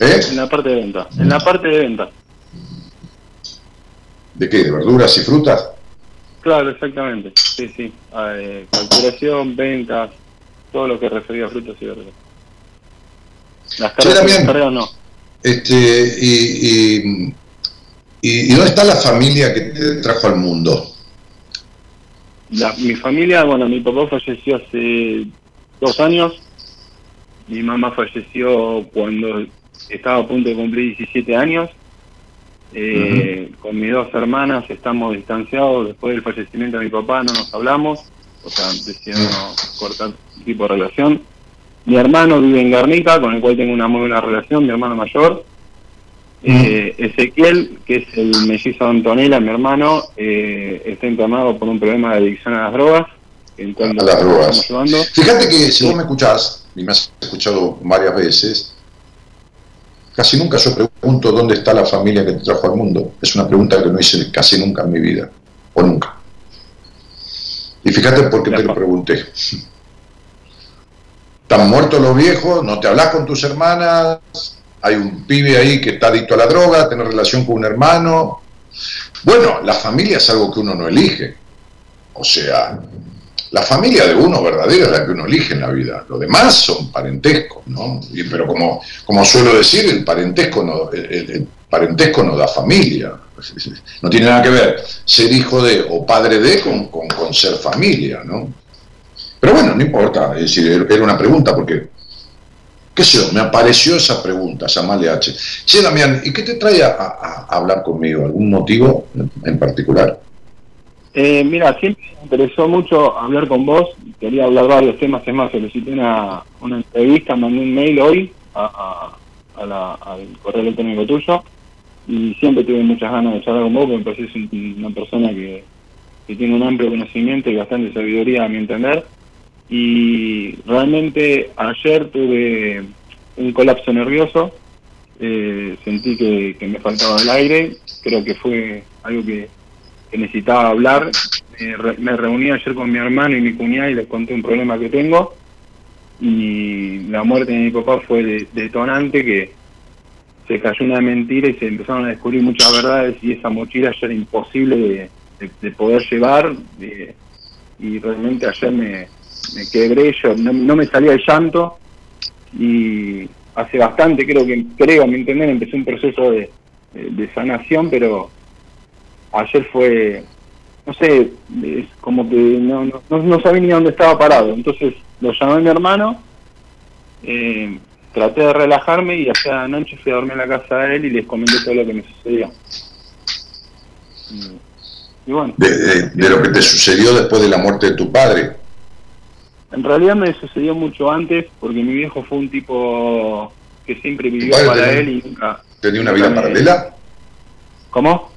¿Eh? En la parte de venta. En la parte de venta. ¿De qué? ¿De verduras y frutas? Claro, exactamente. Sí, sí. Eh, calculación, ventas, todo lo que refería a frutas y verduras. Las cargas, sí, las cargas no. Este, y, y, y, dónde está la familia que te trajo al mundo? La, mi familia, bueno, mi papá falleció hace dos años. Mi mamá falleció cuando estaba a punto de cumplir 17 años. Eh, uh -huh. Con mis dos hermanas estamos distanciados. Después del fallecimiento de mi papá no nos hablamos. O sea, decidimos uh -huh. cortar tipo de relación. Mi hermano vive en Guernica, con el cual tengo una muy buena relación, mi hermano mayor. Eh, Ezequiel, que es el mellizo de Antonella, mi hermano, eh, está internado por un problema de adicción a las drogas. En a las drogas. Fíjate que si vos me escuchás, y me has escuchado varias veces, casi nunca yo pregunto dónde está la familia que te trajo al mundo. Es una pregunta que no hice casi nunca en mi vida, o nunca. Y fíjate por qué te lo pregunté. Están muertos los viejos, no te hablas con tus hermanas, hay un pibe ahí que está adicto a la droga, tiene relación con un hermano. Bueno, la familia es algo que uno no elige. O sea, la familia de uno verdadera es la que uno elige en la vida. Lo demás son parentescos, ¿no? Pero como, como suelo decir, el parentesco no, el, parentesco no da familia. No tiene nada que ver ser hijo de o padre de con, con- con ser familia, ¿no? Pero bueno, no importa, es decir, era una pregunta porque, qué sé yo, me apareció esa pregunta, llamarle H. Che, Damián, ¿y qué te trae a, a- hablar conmigo? ¿Algún motivo en particular? Eh, mira, siempre me interesó mucho hablar con vos. Quería hablar varios temas. Es más, solicité una, una entrevista, mandé un mail hoy a, a- la- al correo electrónico tuyo. Y siempre tuve muchas ganas de charlar con vos, porque me pareces un- una persona que, que tiene un amplio conocimiento y bastante sabiduría, a mi entender. Y realmente ayer tuve un colapso nervioso. Eh, sentí que, que me faltaba el aire. Creo que fue algo que que necesitaba hablar. Me, re- me reuní ayer con mi hermano y mi cuñada y les conté un problema que tengo. Y la muerte de mi papá fue de- detonante que se cayó una mentira y se empezaron a descubrir muchas verdades y esa mochila ya era imposible de, de- de poder llevar. de- y realmente ayer me, me quebré, yo no, no me salía el llanto y hace bastante creo que creo a mi entender empecé un proceso de sanación pero ayer fue, no sé, es como que no, no, no, no sabía ni dónde estaba parado. Entonces lo llamé a mi hermano, eh, traté de relajarme y ayer anoche fui a dormir a la casa de él y les comenté todo lo que me sucedió. Y, bueno, De, de- de lo que te sucedió después de la muerte de tu padre. en realidad me sucedió mucho antes porque mi viejo fue un tipo que siempre vivió para tenía- él y nunca... ¿Tenía una vida me- paralela? ¿Cómo?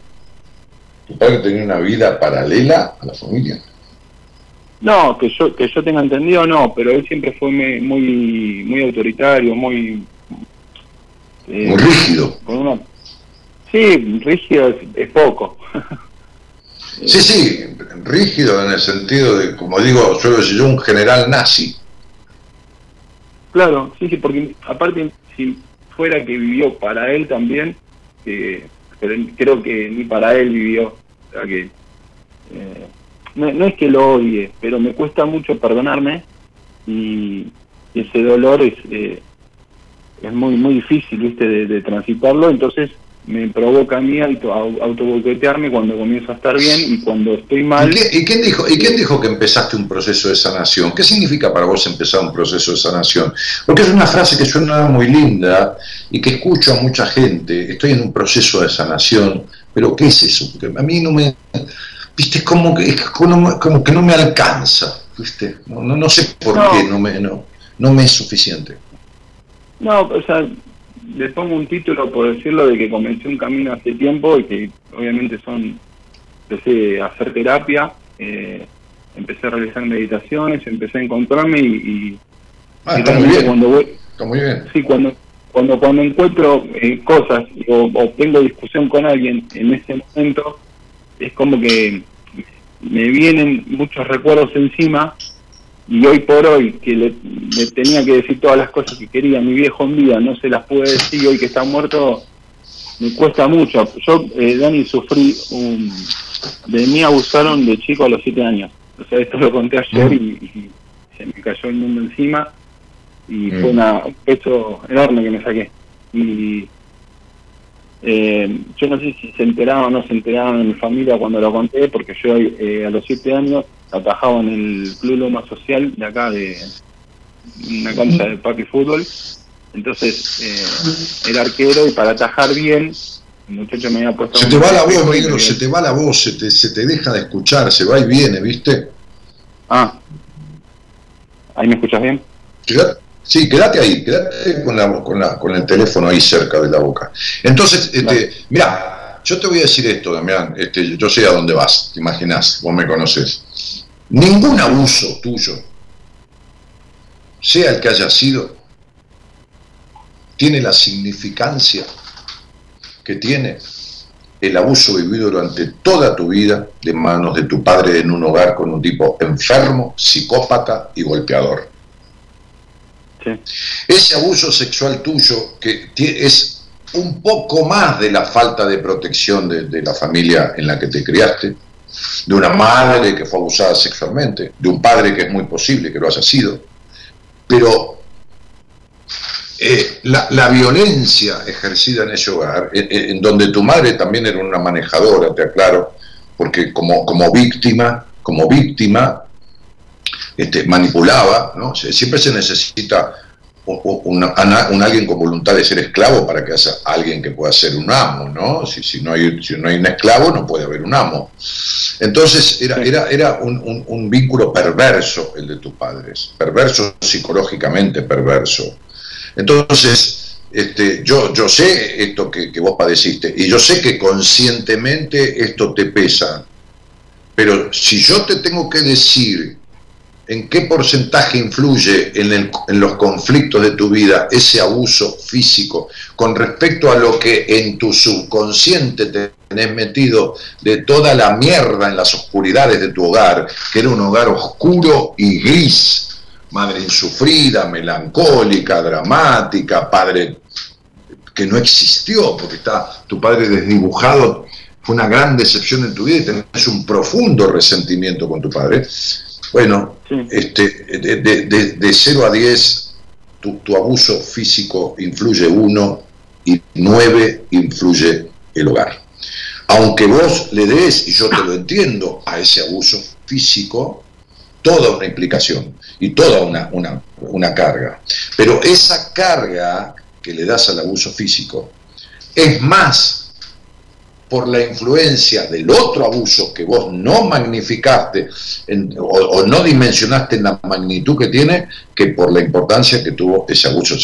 ¿Tu padre tenía una vida paralela a la familia? No, que yo que yo tenga entendido no, pero él siempre fue muy muy autoritario, muy eh, Muy rígido. con una sí rígido es, es poco. Sí, sí, rígido en el sentido de, como digo, suelo decir yo, un general nazi. claro, sí, sí, porque aparte si fuera que vivió para él también, eh, pero creo que ni para él vivió, que eh, no, es que lo odie, pero me cuesta mucho perdonarme y ese dolor es eh, es muy muy difícil viste de, transitarlo entonces me provoca a mí auto, au- autoboicotearme cuando comienzo a estar bien y cuando estoy mal ¿Y, qué- y quién dijo, ¿Y quién dijo que empezaste un proceso de sanación? ¿Qué significa para vos empezar un proceso de sanación? Porque es una frase que suena muy linda y que escucho a mucha gente. Estoy en un proceso de sanación, pero ¿qué es eso? Porque a mí no me... Viste, es como que, es como, como que no me alcanza. ¿viste? No, no, no sé por No. qué no me, no, no me es suficiente. no o sea le pongo un título por decirlo de que comencé un camino hace tiempo y que obviamente son empecé a hacer terapia eh, empecé a realizar meditaciones empecé a encontrarme y, y, Ah, y está muy bien, cuando voy está muy bien. Sí, cuando cuando cuando encuentro eh, cosas o, tengo discusión con alguien en ese momento, es como que me vienen muchos recuerdos encima y hoy por hoy que le, le tenía que decir todas las cosas que quería mi viejo en vida, no se las pude decir hoy que está muerto, me cuesta mucho. Yo, eh, Dani, sufrí un... De mí abusaron de chico a los siete años. O sea, esto lo conté ayer y se me cayó el mundo encima y Mm. fue una, un peso enorme que me saqué. Y eh, yo no sé si se enteraban o no se enteraban en mi familia cuando lo conté, porque yo eh, a los siete años atajaba en el Club Loma Social de acá, de una cancha de parque fútbol. Entonces eh, era arquero y para atajar bien, el muchacho me había puesto... Se te va la voz, negro, se te va la voz, se te, se te deja de escuchar, se va y viene, ¿viste? Ah, ¿ahí me escuchas bien? Fíjate, Sí, quédate ahí, quédate con, la, con, la, con el teléfono ahí cerca de la boca. Entonces, este, mira, yo te voy a decir esto, Damián, este, yo sé a dónde vas, te imaginás, vos me conoces. Ningún abuso tuyo, sea el que haya sido, tiene la significancia que tiene el abuso vivido durante toda tu vida de manos de tu padre en un hogar con un tipo enfermo, psicópata y golpeador. Ese abuso sexual tuyo, que es un poco más de la falta de protección de, la familia en la que te criaste, de una madre que fue abusada sexualmente, de un padre que es muy posible que lo haya sido, pero eh, la, violencia ejercida en ese hogar, en, donde tu madre también era una manejadora, te aclaro, porque como, como víctima, como víctima, este, manipulaba, ¿no? Siempre se necesita un, alguien con voluntad de ser esclavo para que haya alguien que pueda ser un amo, ¿no? Si, si, no, hay, si no hay un esclavo, no puede haber un amo. Entonces era, era, era un, un, vínculo perverso el de tus padres, perverso psicológicamente perverso. Entonces, este, yo, yo sé esto que, que vos padeciste y yo sé que conscientemente esto te pesa, pero si yo te tengo que decir en qué porcentaje influye en, los conflictos de tu vida ese abuso físico con respecto a lo que en tu subconsciente te tenés metido de toda la mierda en las oscuridades de tu hogar, que era un hogar oscuro y gris, madre insufrida, melancólica, dramática, padre que no existió, porque está tu padre desdibujado, fue una gran decepción en tu vida y tenés un profundo resentimiento con tu padre bueno, este, de, de, 0 a 10, tu, tu, abuso físico influye 1 y 9 influye el hogar. Aunque vos le des, y yo te lo entiendo, a ese abuso físico, toda una implicación y toda una, una, una carga. Pero esa carga que le das al abuso físico es más por la influencia del otro abuso que vos no magnificaste o, no dimensionaste en la magnitud que tiene, que por la importancia que tuvo ese abuso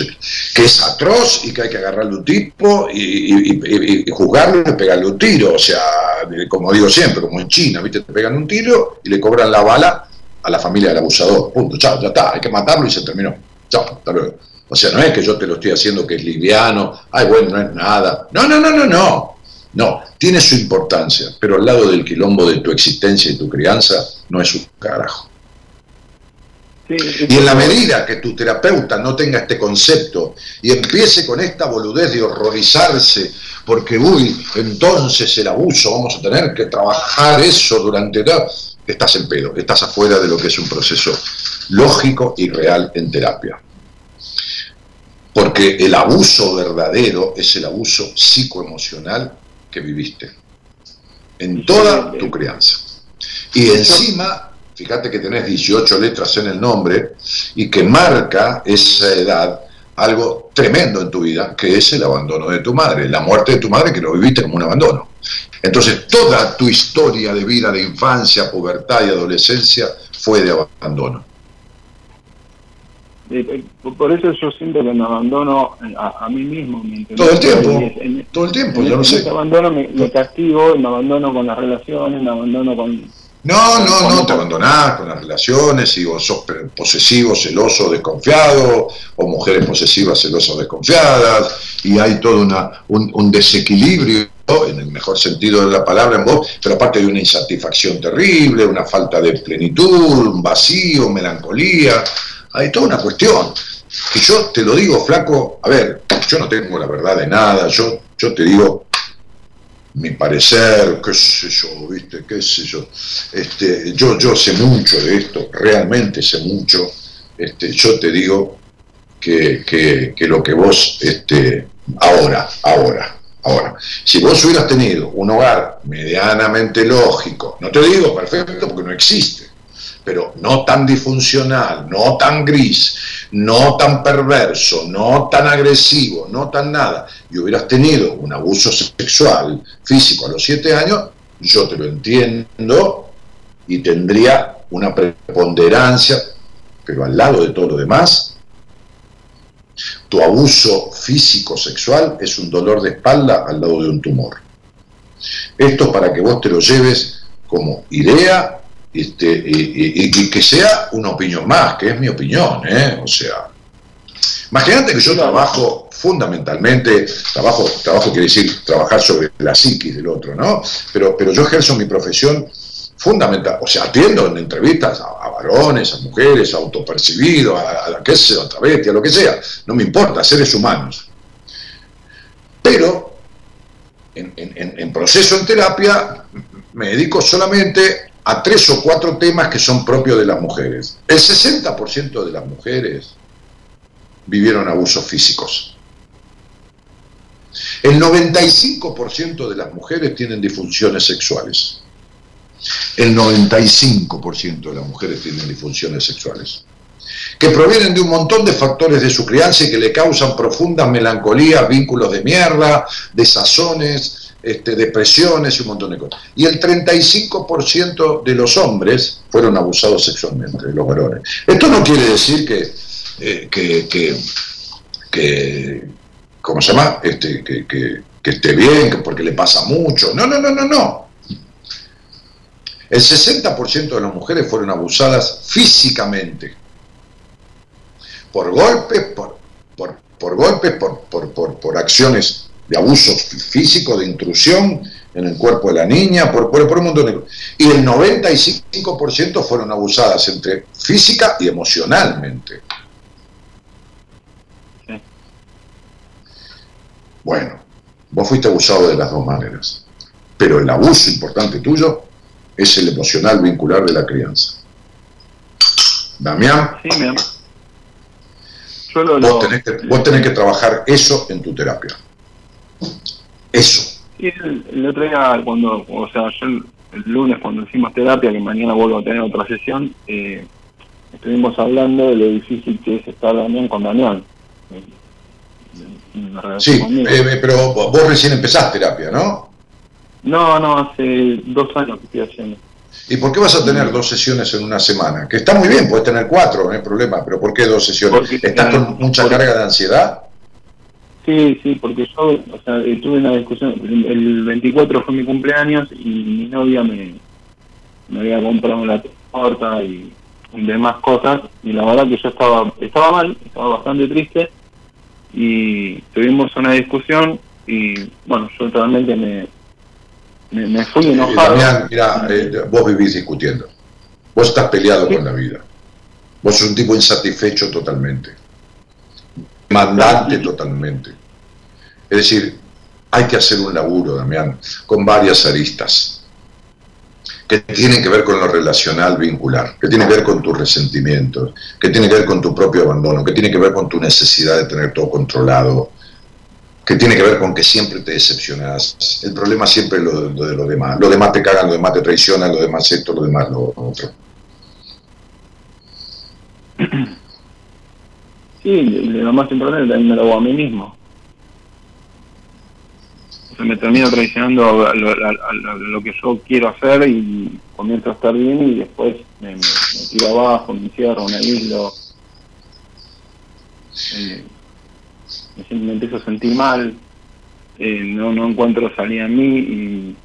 que es atroz y que hay que agarrarle un tipo y, juzgarlo y pegarle un tiro, o sea, como digo siempre, como en China, ¿viste? te pegan un tiro y le cobran la bala a la familia del abusador, punto, chao, ya está, hay que matarlo y se terminó, chao, hasta luego. O sea, no es que yo te lo estoy haciendo que es liviano, ay, bueno, no es nada. No, no, no, no, no. No, tiene su importancia, pero al lado del quilombo de tu existencia y tu crianza, no es un carajo. y en la medida que tu terapeuta no tenga este concepto y empiece con esta boludez de horrorizarse, porque, uy, entonces el abuso, vamos a tener que trabajar eso durante... Estás en pedo, estás afuera de lo que es un proceso lógico y real en terapia. Porque el abuso verdadero es el abuso psicoemocional que viviste, en toda tu crianza. Y encima, fíjate que tenés 18 letras en el nombre y que marca esa edad algo tremendo en tu vida, que es el abandono de tu madre, la muerte de tu madre que lo viviste como un abandono. Entonces, toda tu historia de vida, de infancia, pubertad y adolescencia fue de abandono. Eh, por eso yo siento que me abandono a, mí mismo. todo el tiempo, todo el tiempo, yo no sé. Me abandono, me, castigo, me abandono con las relaciones, me abandono con... No, no, no, te abandonás con las relaciones y vos sos posesivo, celoso, desconfiado, o mujeres posesivas, celosas, desconfiadas, y hay todo una, un, un desequilibrio en el mejor sentido de la palabra en vos, pero aparte hay una insatisfacción terrible, una falta de plenitud, un vacío, melancolía, hay toda una cuestión. Que yo te lo digo, flaco, a ver, yo no tengo la verdad de nada, yo, yo te digo mi parecer, qué sé yo, viste, qué sé yo. Este, yo, yo sé mucho de esto, realmente sé mucho. Este, yo te digo que, que, lo que vos, este, ahora, ahora, ahora, si vos hubieras tenido un hogar medianamente lógico, no te digo perfecto porque no existe, pero no tan disfuncional, no tan gris, no tan perverso, no tan agresivo, no tan nada, y hubieras tenido un abuso sexual, físico a los siete años, yo te lo entiendo y tendría una preponderancia, pero al lado de todo lo demás, Tu abuso físico sexual es un dolor de espalda al lado de un tumor. Esto para que vos te lo lleves como idea este, y, que sea una opinión más, que es mi opinión, ¿eh? O sea, imagínate que yo trabajo fundamentalmente, trabajo, trabajo quiere decir trabajar sobre la psiquis del otro, ¿no? Pero, pero yo ejerzo mi profesión fundamental, o sea, atiendo en entrevistas a, varones, a mujeres, a autopercibidos, a, la que sea, a travesti, a lo que sea, no me importa, seres humanos. Pero en, en proceso en terapia me dedico solamente a tres o cuatro temas que son propios de las mujeres. El 60% de las mujeres vivieron abusos físicos. El 95% de las mujeres tienen disfunciones sexuales. El 95% de las mujeres tienen disfunciones sexuales, que provienen de un montón de factores de su crianza y que le causan profundas melancolías, vínculos de mierda, desazones, este, depresiones y un montón de cosas. Y el 35% de los hombres fueron abusados sexualmente, de los varones. Esto no quiere decir que, eh, que, que, ¿cómo se llama? Este, que, que, esté bien, porque le pasa mucho. No, no, no, no, no. El 60% de las mujeres fueron abusadas físicamente. Por golpes, por, por, por golpes, por, por, por, acciones de abuso físico, de intrusión en el cuerpo de la niña, por, por, un montón de cosas. Y el 95% fueron abusadas entre física y emocionalmente. Bueno, vos fuiste abusado de las dos maneras, pero el abuso importante tuyo es el emocional vincular de la crianza. Damián, sí, vos, tenés que, vos tenés que trabajar eso en tu terapia. Eso. Sí, el, otro día, cuando, o sea, yo el, lunes cuando hicimos terapia, que mañana vuelvo a tener otra sesión, eh, estuvimos hablando de lo difícil que es estar Damián con Damián. Sí, eh, pero vos recién empezás terapia, ¿no? No, no, hace dos años que estoy haciendo. ¿Y por qué vas a tener dos sesiones en una semana? Que está muy bien, puedes tener cuatro, no hay problema, pero ¿por qué dos sesiones? ¿Estás con mucha carga de ansiedad? Sí, sí, porque yo o sea, tuve una discusión, el 24 fue mi cumpleaños y mi novia me, me había comprado la torta y demás cosas y la verdad que yo estaba estaba mal, estaba bastante triste y tuvimos una discusión y bueno, yo realmente me, me, fui enojado. mira, eh, vos vivís discutiendo. Vos estás peleado con la vida. Vos sos un tipo insatisfecho totalmente. Mandante totalmente. Es decir, hay que hacer un laburo, Damián, con varias aristas que tienen que ver con lo relacional vincular, que tiene que ver con tus resentimientos, que tiene que ver con tu propio abandono, que tiene que ver con tu necesidad de tener todo controlado, que tiene que ver con que siempre te decepcionas. El problema siempre es lo, de los demás. Los demás te cagan, los demás te traicionan, los demás esto, los demás lo otro. Sí, lo más importante también me lo hago a mí mismo. O me termino traicionando a lo, que yo quiero hacer y comienzo a estar bien y después me, tiro abajo, me encierro, me aíslo. Eh, me, empiezo a sentir mal, eh, no, no encuentro salida en mí y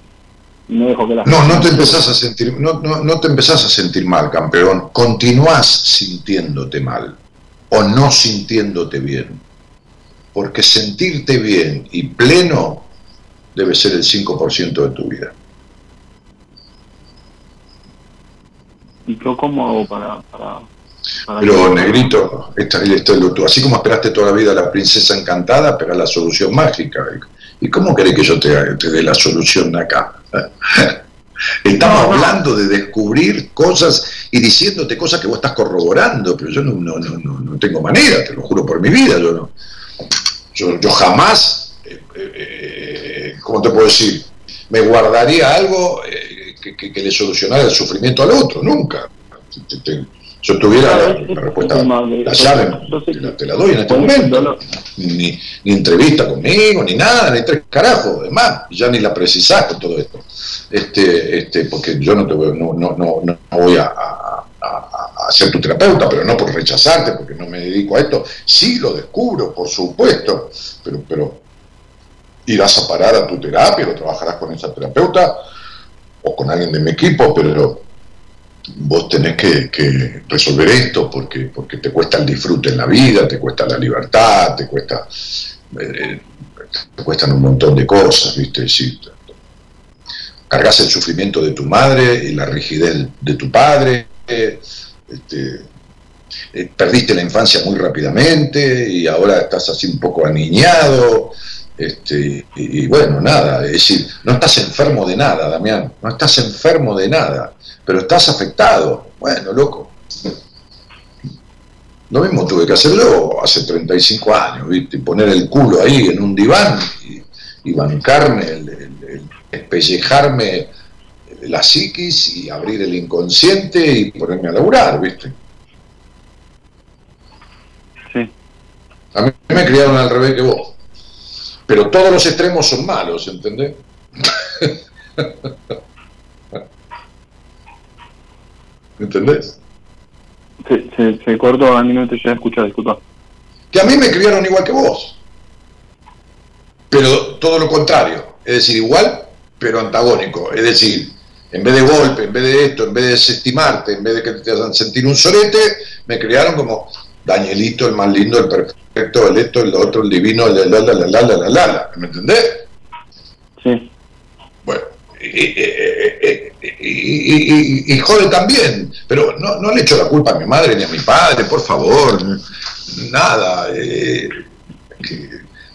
no dejo que las No, no te empezás a sentir, no, no, no te empezás a sentir mal, campeón, continúas sintiéndote mal o no sintiéndote bien. Porque sentirte bien y pleno debe ser el 5% de tu vida. ¿Y cómo hago para, para, pero, negrito, esta, esto, así como esperaste toda la vida a la princesa encantada, espera la solución mágica. ¿Y cómo querés que yo te, te dé la solución acá? Estamos hablando de descubrir cosas y diciéndote cosas que vos estás corroborando, pero yo no, no, no, no tengo manera, te lo juro por mi vida. Yo, no, yo, jamás, eh, eh, eh, ¿cómo te puedo decir? Me guardaría algo que, que, le solucionara el sufrimiento al otro, nunca yo tuviera la, respuesta, la llave, te la, doy en este momento. Ni, ni, entrevista conmigo, ni nada, ni tres carajos, además, ya ni la precisás con todo esto. Este, este, porque yo no te voy, no, no, no, no voy a, a, ser tu terapeuta, pero no por rechazarte, porque no me dedico a esto. Sí lo descubro, por supuesto, pero, pero irás a parar a tu terapia, o trabajarás con esa terapeuta o con alguien de mi equipo, pero vos tenés que, resolver esto porque, porque te cuesta el disfrute en la vida, te cuesta la libertad, te cuesta eh, te cuestan un montón de cosas, ¿viste? Si cargas el sufrimiento de tu madre y la rigidez de tu padre, este, eh, perdiste la infancia muy rápidamente y ahora estás así un poco aniñado, este, y, bueno, nada, es decir, no estás enfermo de nada, Damián, no estás enfermo de nada, pero estás afectado. Bueno, loco. Lo mismo tuve que hacerlo hace 35 años, ¿viste? poner el culo ahí en un diván y, bancarme, el, espellejarme la psiquis y abrir el inconsciente y ponerme a laburar, ¿viste? Sí. A mí me criaron al revés que vos. Pero todos los extremos son malos, ¿entendés? ¿Entendés? Se, se, se, cortó, a mí no te llegué a escuchar, disculpa. Que a mí me criaron igual que vos. Pero todo lo contrario. Es decir, igual, pero antagónico. Es decir, en vez de golpe, en vez de esto, en vez de desestimarte, en vez de que te hagan sentir un sorete, me criaron como Danielito, el más lindo, el perfecto, el esto, el otro, el divino, el la la la la la la la, ¿me entendés? Sí. Bueno, y, jode también, pero no, no le echo la culpa a mi madre ni a mi padre, por favor, nada. Eh,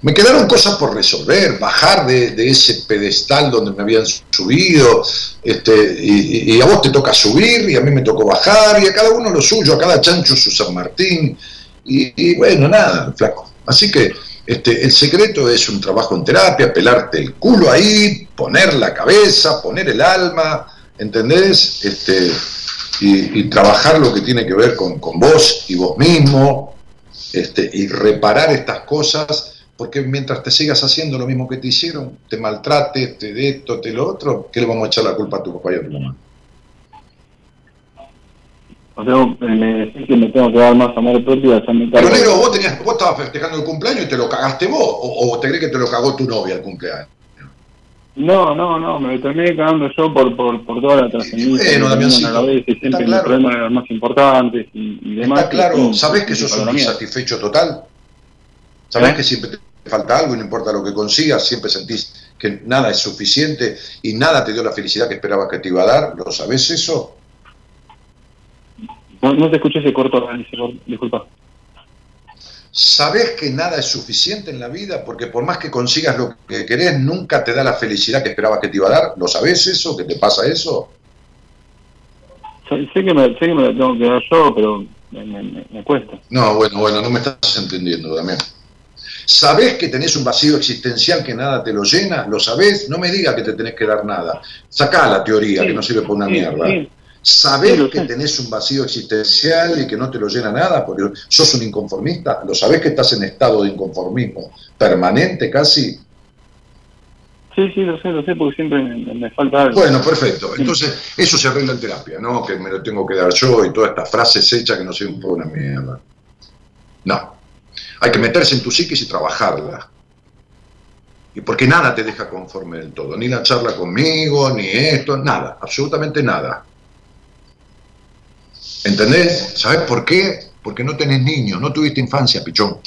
me quedaron cosas por resolver, bajar de, ese pedestal donde me habían subido, este, y, a vos te toca subir, y a mí me tocó bajar, y a cada uno lo suyo, a cada chancho su San Martín, y, bueno, nada, flaco. Así que este, el secreto es un trabajo en terapia, pelarte el culo ahí, poner la cabeza, poner el alma, ¿entendés? Este, y, trabajar lo que tiene que ver con, con vos y vos mismo, este, y reparar estas cosas porque mientras te sigas haciendo lo mismo que te hicieron, te maltrates, te de esto, te lo otro, ¿qué le vamos a echar la culpa a tu papá y a tu mamá? O sea, me decís que me tengo que dar más amor propio y hacerme cargo. Pero negro, vos, tenías, vos estabas festejando el cumpleaños y te lo cagaste vos, o, o te crees que te lo cagó tu novia el cumpleaños. No, no, no, me terminé cagando yo por, por, por toda la trascendencia. Bueno, siempre claro. problemas eran los más importantes y, y demás. Está claro, ¿sabés que sos un insatisfecho total? ¿Sabés ¿Eh? que siempre te falta algo y no importa lo que consigas, siempre sentís que nada es suficiente y nada te dio la felicidad que esperabas que te iba a dar. ¿Lo sabés eso? No, te escuché ese corto, disculpa. ¿Sabés que nada es suficiente en la vida? Porque por más que consigas lo que querés, nunca te da la felicidad que esperabas que te iba a dar. ¿Lo sabés eso? ¿Que te pasa eso? Sé, que, me, sé que me lo tengo que dar yo, pero me, me cuesta. No, bueno, bueno, no me estás entendiendo, Damián. ¿Sabés que tenés un vacío existencial que nada te lo llena? ¿Lo sabés? No me digas que te tenés que dar nada. Sacá la teoría, que no sirve para una mierda. ¿Sabés que tenés un vacío existencial y que no te lo llena nada? Porque sos un inconformista. ¿Lo sabés que estás en estado de inconformismo permanente casi? Sí, sí, lo sé, lo sé, porque siempre me, falta algo. Bueno, perfecto. Entonces, eso se arregla en terapia, ¿no? Que me lo tengo que dar yo y todas estas frases hechas que no sirven para una mierda. No. Hay que meterse en tu psiquis y trabajarla. Y porque nada te deja conforme del todo, ni la charla conmigo, ni esto, nada, absolutamente nada. ¿Entendés? ¿Sabes por qué? Porque no tenés niños, no tuviste infancia, pichón.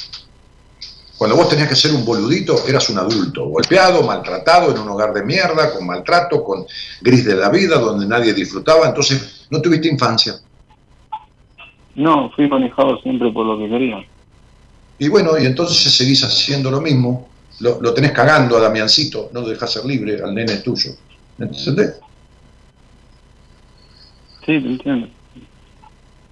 Cuando vos tenías que ser un boludito, eras un adulto, golpeado, maltratado, en un hogar de mierda, con maltrato, con gris de la vida, donde nadie disfrutaba, entonces no tuviste infancia. No, fui manejado siempre por lo que quería. Y bueno, y entonces seguís haciendo lo mismo, lo, tenés cagando a Damiancito, no lo dejás ser libre, al nene tuyo. ¿Entendés? Sí, te entiendo.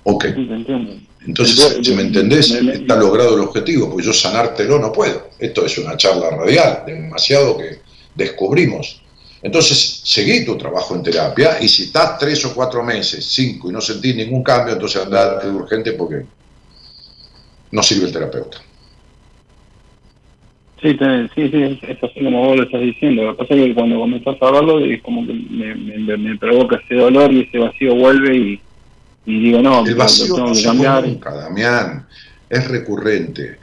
Ok. Sí, te entiendo. Entonces, si me entendés, está logrado el objetivo, porque yo sanártelo no puedo. Esto es una charla radial, demasiado que descubrimos. Entonces, seguí tu trabajo en terapia y si estás tres o cuatro meses, cinco, y no sentís ningún cambio, entonces andá urgente porque no sirve el terapeuta. Sí, sí, sí, es así como vos lo estás diciendo. Lo que pasa es que cuando comenzás a hablarlo es como que me, me, provoca ese dolor y ese vacío vuelve y, y digo, no, El vacío tengo no que cambiar. nunca, Damián. Es recurrente.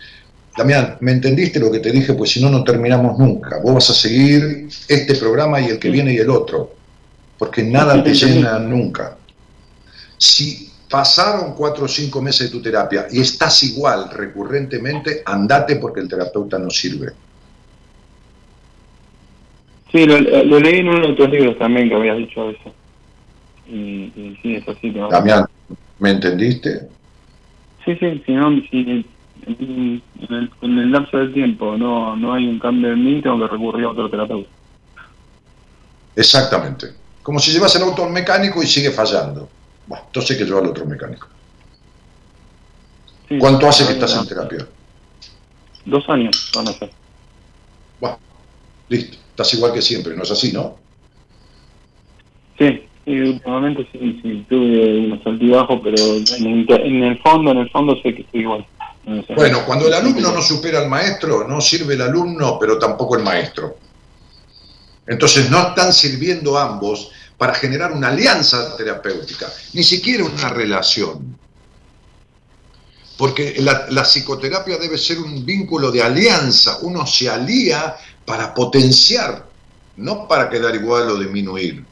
Damián, ¿me entendiste lo que te dije? Pues si no, no terminamos nunca. Vos vas a seguir este programa y el que viene y el otro. Porque nada te llena nunca. Si pasaron cuatro o cinco meses de tu terapia y estás igual recurrentemente, andate porque el terapeuta no sirve. Sí, lo, lo leí en uno de tus libros también que habías dicho eso. Y, y sí, es así. ¿no? Damián, ¿me entendiste? Sí, sí, si no, si en, el, en el lapso del tiempo no, no hay un cambio en mí, tengo que recurrir a otro terapeuta. Exactamente. Como si llevas el auto al mecánico y sigue fallando. Bueno, entonces hay que llevarlo al otro mecánico. Sí, ¿Cuánto hace que estás en terapia? Dos años van a ser. Bueno, listo. Estás igual que siempre, ¿no es así, no? Sí, sí, últimamente sí, sí, tuve unos altibajos, pero en el, en el fondo, en el fondo sé que estoy igual. Bueno, cuando el alumno no supera al maestro, no sirve el alumno, pero tampoco el maestro. Entonces no están sirviendo ambos para generar una alianza terapéutica, ni siquiera una relación. Porque la, psicoterapia debe ser un vínculo de alianza, uno se alía para potenciar, no para quedar igual o disminuir.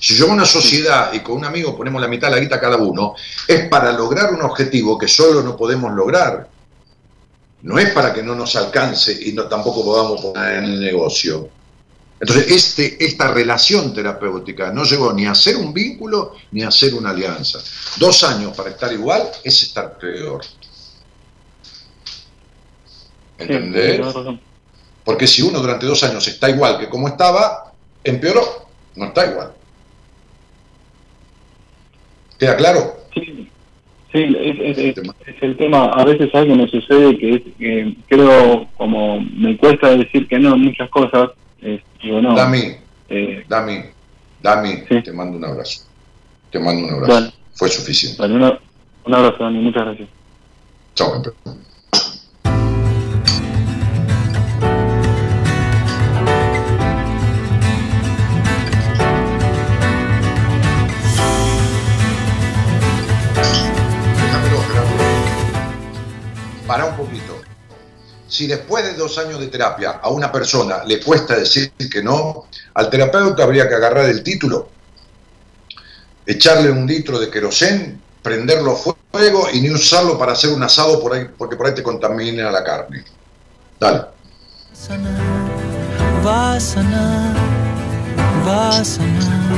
Si yo en una sociedad y con un amigo ponemos la mitad de la guita cada uno, es para lograr un objetivo que solo no podemos lograr. No es para que no nos alcance y no, tampoco podamos poner en el negocio. Entonces, este, esta relación terapéutica no llegó ni a ser un vínculo ni a ser una alianza. Dos años para estar igual es estar peor. ¿Entendés? Porque si uno durante dos años está igual que como estaba, empeoró, no está igual. ¿Queda claro? Sí, sí es, es- es- es el tema. A veces algo me sucede que es que creo, como me cuesta decir que no en muchas cosas, es, digo no. Dami, Eh, Dami, Dami, Sí. te mando un abrazo. Te mando un abrazo. Fue suficiente. una- un abrazo, Dani, muchas gracias. Chao, campeón. Para un poquito. Si después de dos años de terapia a una persona le cuesta decir que no, al terapeuta habría que agarrar el título, echarle un litro de querosén, prenderlo a fuego y ni usarlo para hacer un asado porque por ahí te contamina la carne. Dale. va a sanar, va a sanar.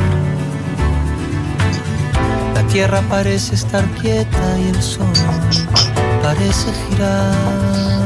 La tierra parece estar quieta y el sol parece girar.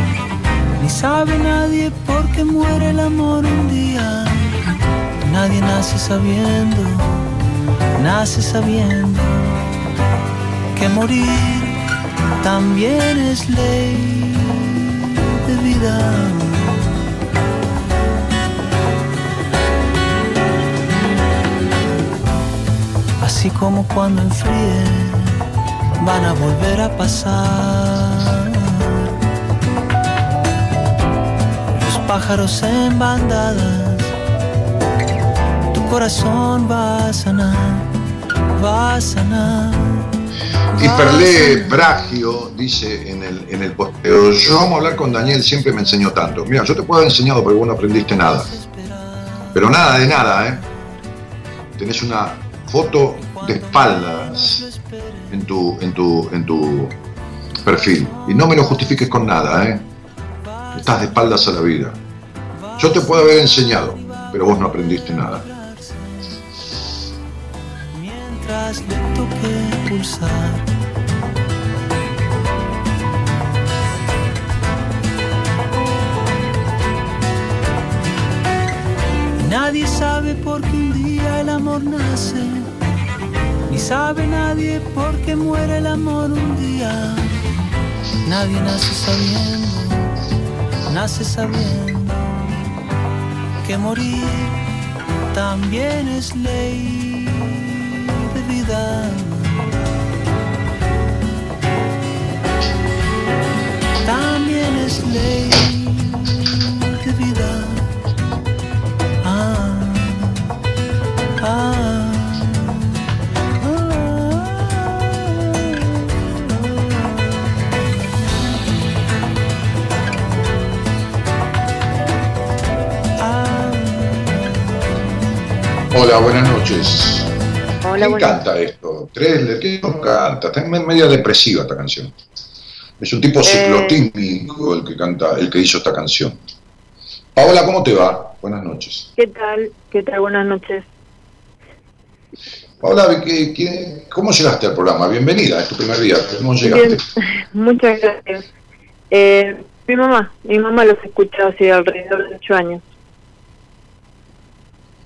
ni sabe nadie por qué muere el amor un día. Nadie nace sabiendo, nace sabiendo que morir también es ley de vida. Así como cuando enfríe, van a volver a pasar. Pájaros en bandadas, tu corazón va a sanar, va a sanar. Y Perlé Bragio dice en el, en el posteo, yo vamos a hablar con Daniel, siempre me enseñó tanto. Mira, yo te puedo haber enseñado, pero vos no aprendiste nada. Pero nada de nada, ¿eh? Tenés una foto de espaldas en tu, en tu, en tu perfil. Y no me lo justifiques con nada, ¿eh? Estás de espaldas a la vida. Yo te puedo haber enseñado, pero vos no aprendiste nada. mientras le toque pulsar. Nadie sabe por qué un día el amor nace, ni sabe nadie por qué muere el amor un día. Nadie nace sabiendo, nace sabiendo que morir también es ley de vida. También es ley Hola, buenas noches. Hola, ¿Quién buenas. canta esto? Trailer, ¿quién no canta? Está me- media depresiva esta canción. Es un Eh. tipo ciclotímico el que canta, el que hizo esta canción. Paola, ¿cómo te va? Buenas noches. ¿Qué tal? ¿Qué tal? Buenas noches. Paola, ¿qué- qué- ¿cómo llegaste al programa? Bienvenida, es tu primer día. ¿Cómo llegaste? Bien, muchas gracias. Eh, mi mamá, mi mamá los escucha hace alrededor de ocho años.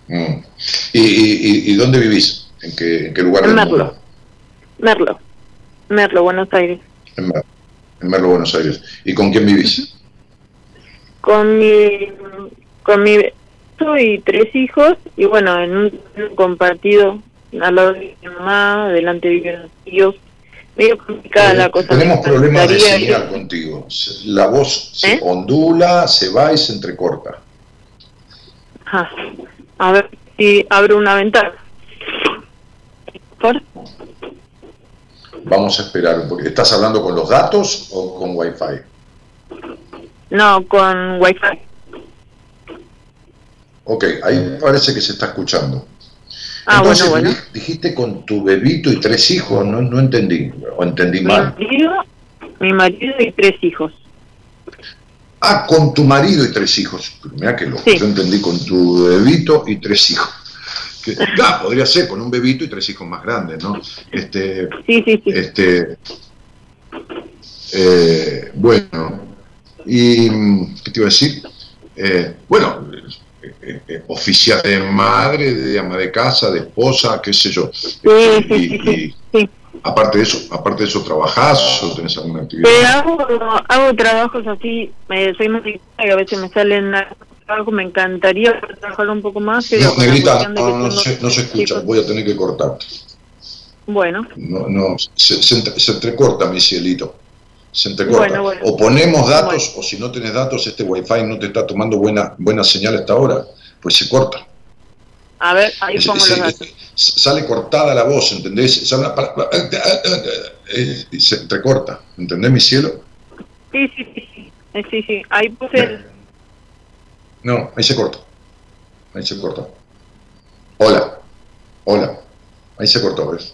Mm. ¿Y, y- y- y dónde vivís? ¿En qué, en qué lugar En Merlo. mundo? Merlo. Merlo, Buenos Aires. En Merlo. En Merlo, Buenos Aires. ¿Y con quién vivís? Con mi, con mi y tres hijos, y bueno, en un, en un compartido al lado de mi mamá, delante de mis tíos. Medio complicada la cosa. Tenemos problemas de señal contigo. La voz se ¿Eh? ondula, se va y se entrecorta. Ajá. A ver si abro una ventana. ¿Por? Vamos a esperar un poquito. ¿Estás hablando con los datos o con Wi-Fi? No, con wifi. Ok, ahí parece que se está escuchando. Ah, Entonces, bueno, bueno. di- dijiste con tu bebito y tres hijos, no, no entendí, o entendí Mi mal. marido, mi marido y tres hijos. Ah, con tu marido y tres hijos. Mira que Sí. yo entendí con tu bebito y tres hijos. Que, ah, podría ser con un bebito y tres hijos más grandes, ¿no? Este, Sí, sí, sí. este, eh, bueno, y ¿qué te iba a decir? Eh, bueno, eh, eh, oficial de madre, de ama de casa, de esposa, qué sé yo. sí, Y- sí, sí, y- sí. Aparte de eso, aparte de eso, ¿trabajás o tenés alguna actividad? Pero hago, hago trabajos así, eh, soy música y a veces me salen trabajos, me encantaría trabajar un poco más, pero No, negrita, no, se, no se escucha, voy a tener que cortarte. Bueno, No, no, se, se entre- se entrecorta mi cielito. Se entrecorta. Bueno, bueno. O ponemos datos, o si no tenés datos, este wifi no te está tomando buena, buena señal hasta ahora, pues se corta. A ver, ahí Es- pongo es- los es- datos. sale cortada la voz, ¿entendés? Sale una pa- pa- eh, y se entrecorta, ¿entendés mi cielo? Sí, sí, sí, sí, Eh, sí, ahí puse el... No, ahí se corta. Ahí se corta. Hola, hola. Ahí se cortó, ¿ves?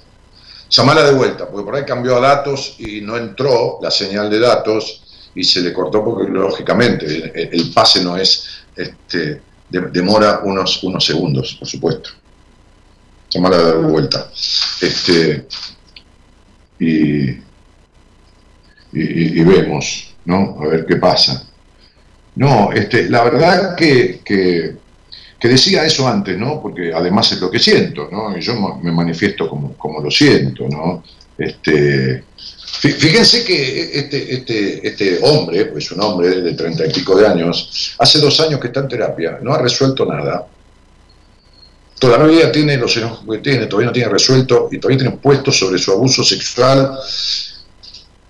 Llamala de vuelta, porque por ahí cambió a datos y no entró la señal de datos y se le cortó porque lógicamente el, el pase no es, este, demora unos, unos segundos, por supuesto. Llamala de vuelta. Este, y, y, y- vemos, ¿no? A ver qué pasa. No, este, la verdad que, que, que decía eso antes, ¿no? Porque además es lo que siento, ¿no? Y yo me manifiesto como, como lo siento, ¿no? Este, fíjense que este, este, este hombre, pues un hombre de treinta y pico de años, hace dos años que está en terapia, no ha resuelto nada. Todavía tiene los enojos que tiene, todavía no tiene resuelto y todavía tiene puesto sobre su abuso sexual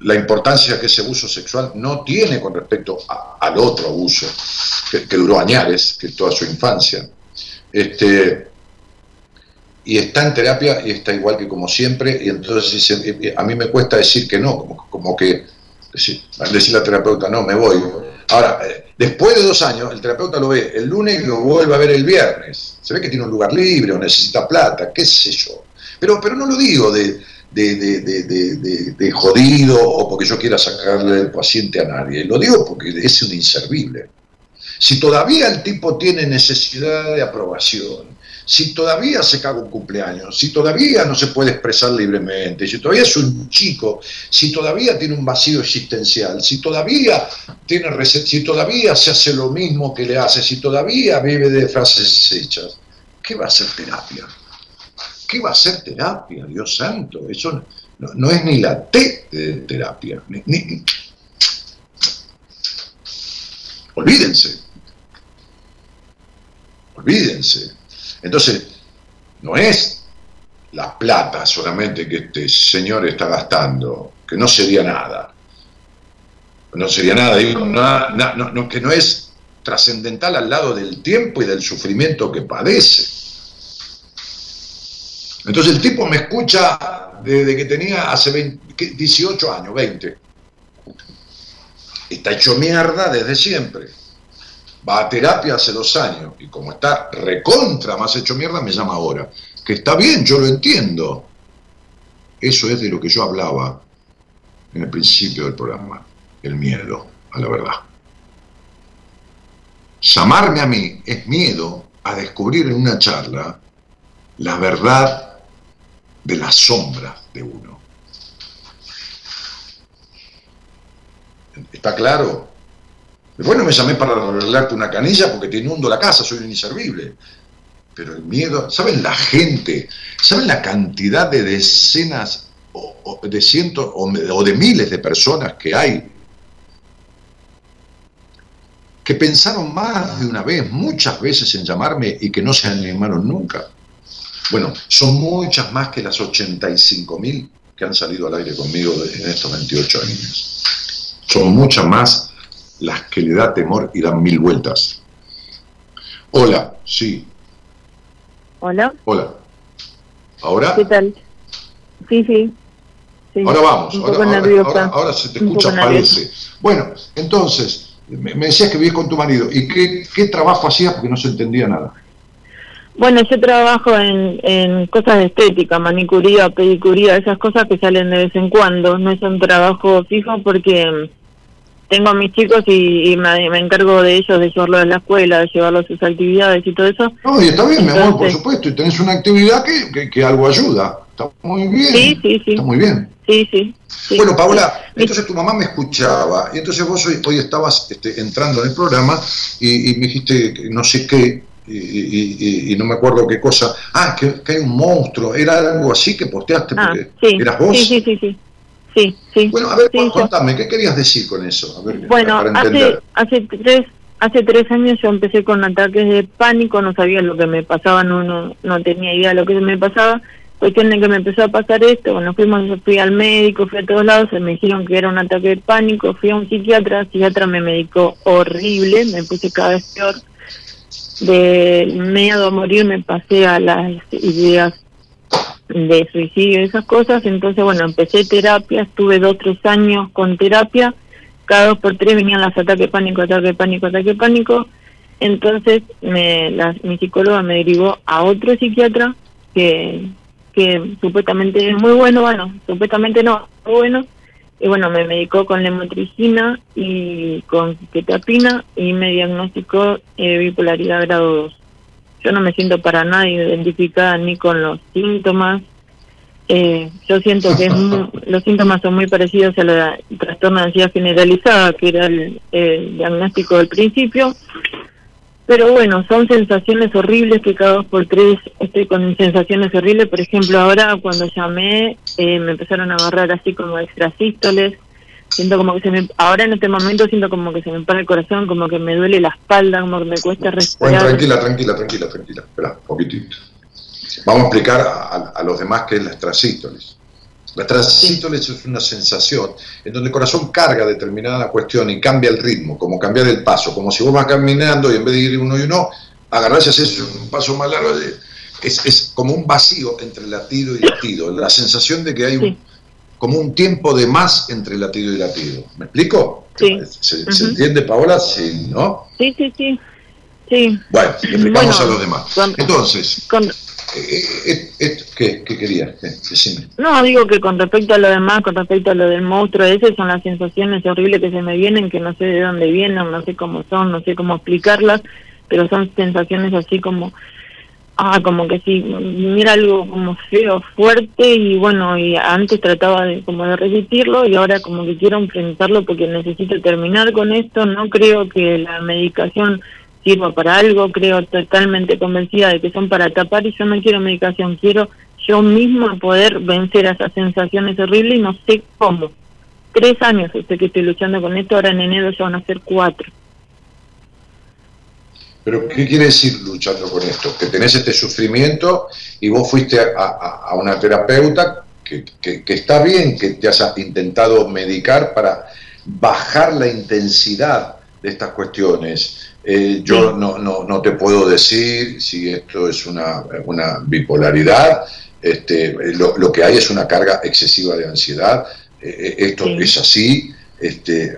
la importancia que ese abuso sexual no tiene con respecto al otro abuso, que, que duró añares, que toda su infancia. Este, y está en terapia y está igual que como siempre, y entonces a mí me cuesta decir que no, como, como que decir, decir la terapeuta, no, me voy. Ahora, eh, después de dos años, el terapeuta lo ve el lunes y lo vuelve a ver el viernes. Se ve que tiene un lugar libre o necesita plata, qué sé yo. Pero, pero no lo digo de, de- de- de jodido o porque yo quiera sacarle el paciente a nadie. Lo digo porque es un inservible. Si todavía el tipo tiene necesidad de aprobación si todavía se caga un cumpleaños, si todavía no se puede expresar libremente, si todavía es un chico, si todavía tiene un vacío existencial, si todavía tiene si todavía se hace lo mismo que le hace, si todavía vive de frases hechas, ¿qué va a ser terapia? ¿Qué va a ser terapia, Dios santo? Eso no, es ni la T de terapia. Olvídense. Olvídense. Entonces, no es la plata solamente que este señor está gastando, que no sería nada. No sería nada, digo, no, que no es trascendental al lado del tiempo y del sufrimiento que padece. Entonces el tipo me escucha desde que tenía hace 18 años, 20. Está hecho mierda desde siempre va a terapia hace dos años y como está recontra más hecho mierda, me llama ahora. Que está bien, yo lo entiendo. Eso es de lo que yo hablaba en el principio del programa, el miedo a la verdad. Llamarme a mí es miedo a descubrir en una charla la verdad de la sombra de uno. ¿Está claro? Después no me llamé para arreglarte una canilla porque te inundo la casa, soy un inservible. Pero el miedo, ¿saben la gente? ¿Saben la cantidad de decenas o, de cientos o, de miles de personas que hay que pensaron más de una vez, muchas veces en llamarme y que no se animaron nunca? Bueno, son muchas más que las 85 mil que han salido al aire conmigo en estos 28 años. Son muchas más las que le da temor y dan mil vueltas. Hola, sí. Hola. Hola. ¿Ahora? ¿Qué tal? Sí, sí. Ahora vamos, ahora, ahora, se te escucha, parece. Bueno, entonces, me, decías que vivís con tu marido. ¿Y qué, qué trabajo hacías? Porque no se entendía nada. Bueno, yo trabajo en, en cosas de estética, manicuría, pedicuría, esas cosas que salen de vez en cuando. No es un trabajo fijo porque tengo a mis chicos y, me, encargo de ellos, de llevarlos a la escuela, de llevarlos a sus actividades y todo eso. No, y está bien, mi amor, por supuesto, y tenés una actividad que, que, algo ayuda. Está muy bien. Sí, sí, sí. Está muy bien. Sí, sí. Bueno, Paola, entonces tu mamá me escuchaba y entonces vos hoy, hoy estabas este, entrando en el programa y, me dijiste no sé qué y, no me acuerdo qué cosa. Ah, que, hay un monstruo. ¿Era algo así que posteaste? Ah, porque ¿Eras vos? Sí, sí, sí. sí. Sí, sí. Bueno, a ver, contame, ¿qué querías decir con eso? bueno, hace, hace, tres, hace tres años yo empecé con ataques de pánico, no sabía lo que me pasaba, no, no, no tenía idea de lo que me pasaba. Cuestión de que me empezó a pasar esto, bueno, fuimos, fui al médico, fui a todos lados, se me dijeron que era un ataque de pánico, fui a un psiquiatra, el psiquiatra me medicó horrible, me puse cada vez peor. De miedo a morir me pasé a las ideas de suicidio y esas cosas, entonces bueno, empecé terapia, estuve dos, tres años con terapia, cada dos por tres venían los ataques pánico, ataque pánico, ataque pánico, entonces me, la, mi psicóloga me derivó a otro psiquiatra que, que supuestamente es muy bueno, bueno, supuestamente no, muy bueno, y bueno, me medicó con lemotricina y con ketapina y me diagnosticó eh, bipolaridad grado 2 yo no me siento para nada identificada ni con los síntomas. Eh, yo siento que los síntomas son muy parecidos a la trastorno de ansiedad generalizada, que era el, diagnóstico del principio. Pero bueno, son sensaciones horribles que cada dos por tres estoy con sensaciones horribles. Por ejemplo, ahora cuando llamé eh, me empezaron a agarrar así como extrasístoles siento como que se me ahora en este momento siento como que se me para el corazón como que me duele la espalda como que me cuesta respirar. bueno tranquila tranquila tranquila tranquila. Espera un poquitito. Vamos a explicar a, los demás qué es la estrasístolis la estrasístolis es una sensación en donde el corazón carga determinada cuestión y cambia el ritmo como cambiar el paso como si vos vas caminando y en vez de ir uno y uno agarrás y haces un paso más largo es, es como un vacío entre latido y latido la sensación de que hay un como un tiempo de más entre latido y latido. ¿Me explico? Sí. ¿Se, entiende, Paola? Sí, ¿no? Sí, sí, sí. sí. Bueno, explicamos a los demás. Entonces, eh, eh, eh, ¿qué, ¿qué, querías? Decime. No, digo que con respecto a lo demás, con respecto a lo del monstruo ese, son las sensaciones horribles que se me vienen, que no sé de dónde vienen, no sé cómo son, no sé cómo explicarlas, pero son sensaciones así como ah, como que sí, mira algo como feo, fuerte y bueno, y antes trataba de como de resistirlo y ahora como que quiero enfrentarlo porque necesito terminar con esto, no creo que la medicación sirva para algo, creo totalmente convencida de que son para tapar y yo no quiero medicación, quiero yo misma poder vencer a esas sensaciones horribles y no sé cómo. Tres años sé que estoy luchando con esto, ahora en enero ya van a ser cuatro. Pero ¿qué quiere decir luchando con esto? Que tenés este sufrimiento y vos fuiste a, una terapeuta que, que, está bien que te has intentado medicar para bajar la intensidad de estas cuestiones. Eh, yo no, no, no, te puedo decir si esto es una, una bipolaridad, este, lo, lo, que hay es una carga excesiva de ansiedad, eh, eh, esto es así, este,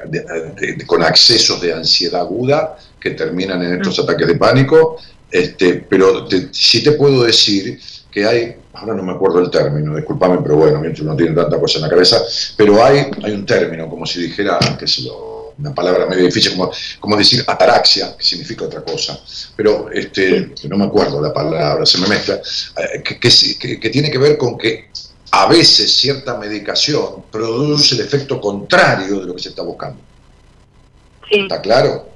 con accesos de ansiedad aguda, que terminan en estos mm. ataques de pánico, este, pero sí te puedo decir que hay, ahora no me acuerdo el término, discúlpame, pero bueno, mientras no tiene tanta cosa en la cabeza, pero hay, hay un término, como si dijera, que es una palabra medio difícil, como, como decir ataraxia, que significa otra cosa, pero este, no me acuerdo la palabra, se me mezcla, eh, que, que, que tiene que ver con que a veces cierta medicación produce el efecto contrario de lo que se está buscando. ¿Está claro?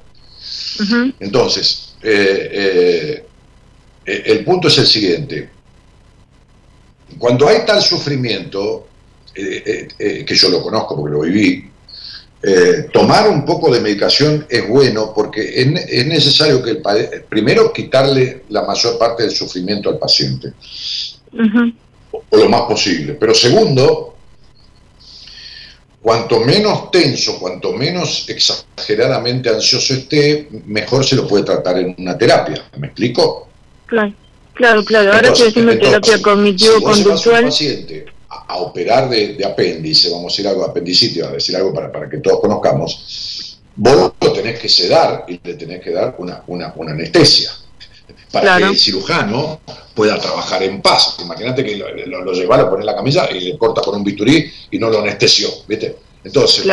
Entonces, eh, eh, eh, el punto es el siguiente. Cuando hay tal sufrimiento, que yo lo conozco porque lo viví, tomar un poco de medicación es bueno porque es, necesario que el, primero quitarle la mayor parte del sufrimiento al paciente, o, lo más posible, pero segundo, Cuanto menos tenso, cuanto menos exageradamente ansioso esté, mejor se lo puede tratar en una terapia. ¿Me explico? Claro, claro, claro. Ahora estoy haciendo terapia cognitivo-conductual. paciente a, operar de, apéndice, vamos a decir algo apendicitis, a decir algo para, para que todos conozcamos, vos lo tenés que sedar y le tenés que dar una, una, una anestesia para que el cirujano pueda trabajar en paz. Imagínate que lo, lo, lo lleva, lo pone en la camisa y le corta con un bisturí y no lo anestesió, ¿viste? Entonces,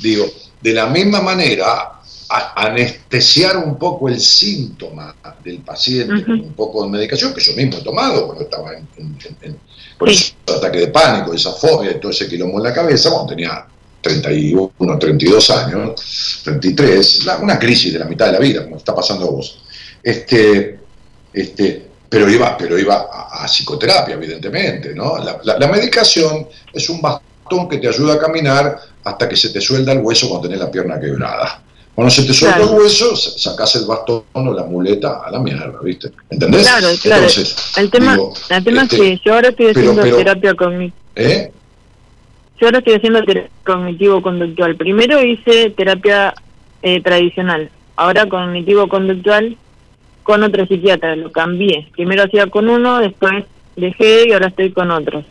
digo, de la misma manera, anestesiar un poco el síntoma del paciente con un poco de medicación, que yo mismo he tomado cuando estaba en, ataque de pánico, esa fobia, todo ese quilombo en la cabeza, cuando tenía 31, 32 años, 33, una crisis de la mitad de la vida, como está pasando a vos. Este, este, pero iba, pero iba a, psicoterapia, evidentemente, ¿no? La, medicación es un bastón que te ayuda a caminar hasta que se te suelda el hueso cuando tenés la pierna quebrada. Cuando se te suelda el hueso, sacás el bastón o la muleta a la mierda, ¿viste? ¿Entendés? Claro, claro. el tema, el tema es que este, yo ahora estoy haciendo terapia cognitiva. ¿Eh? Yo ahora estoy haciendo terapia cognitivo-conductual. Primero hice terapia eh, tradicional, ahora cognitivo-conductual con otro psiquiatra, lo cambié. Primero hacía con uno, después dejé y ahora estoy con otros.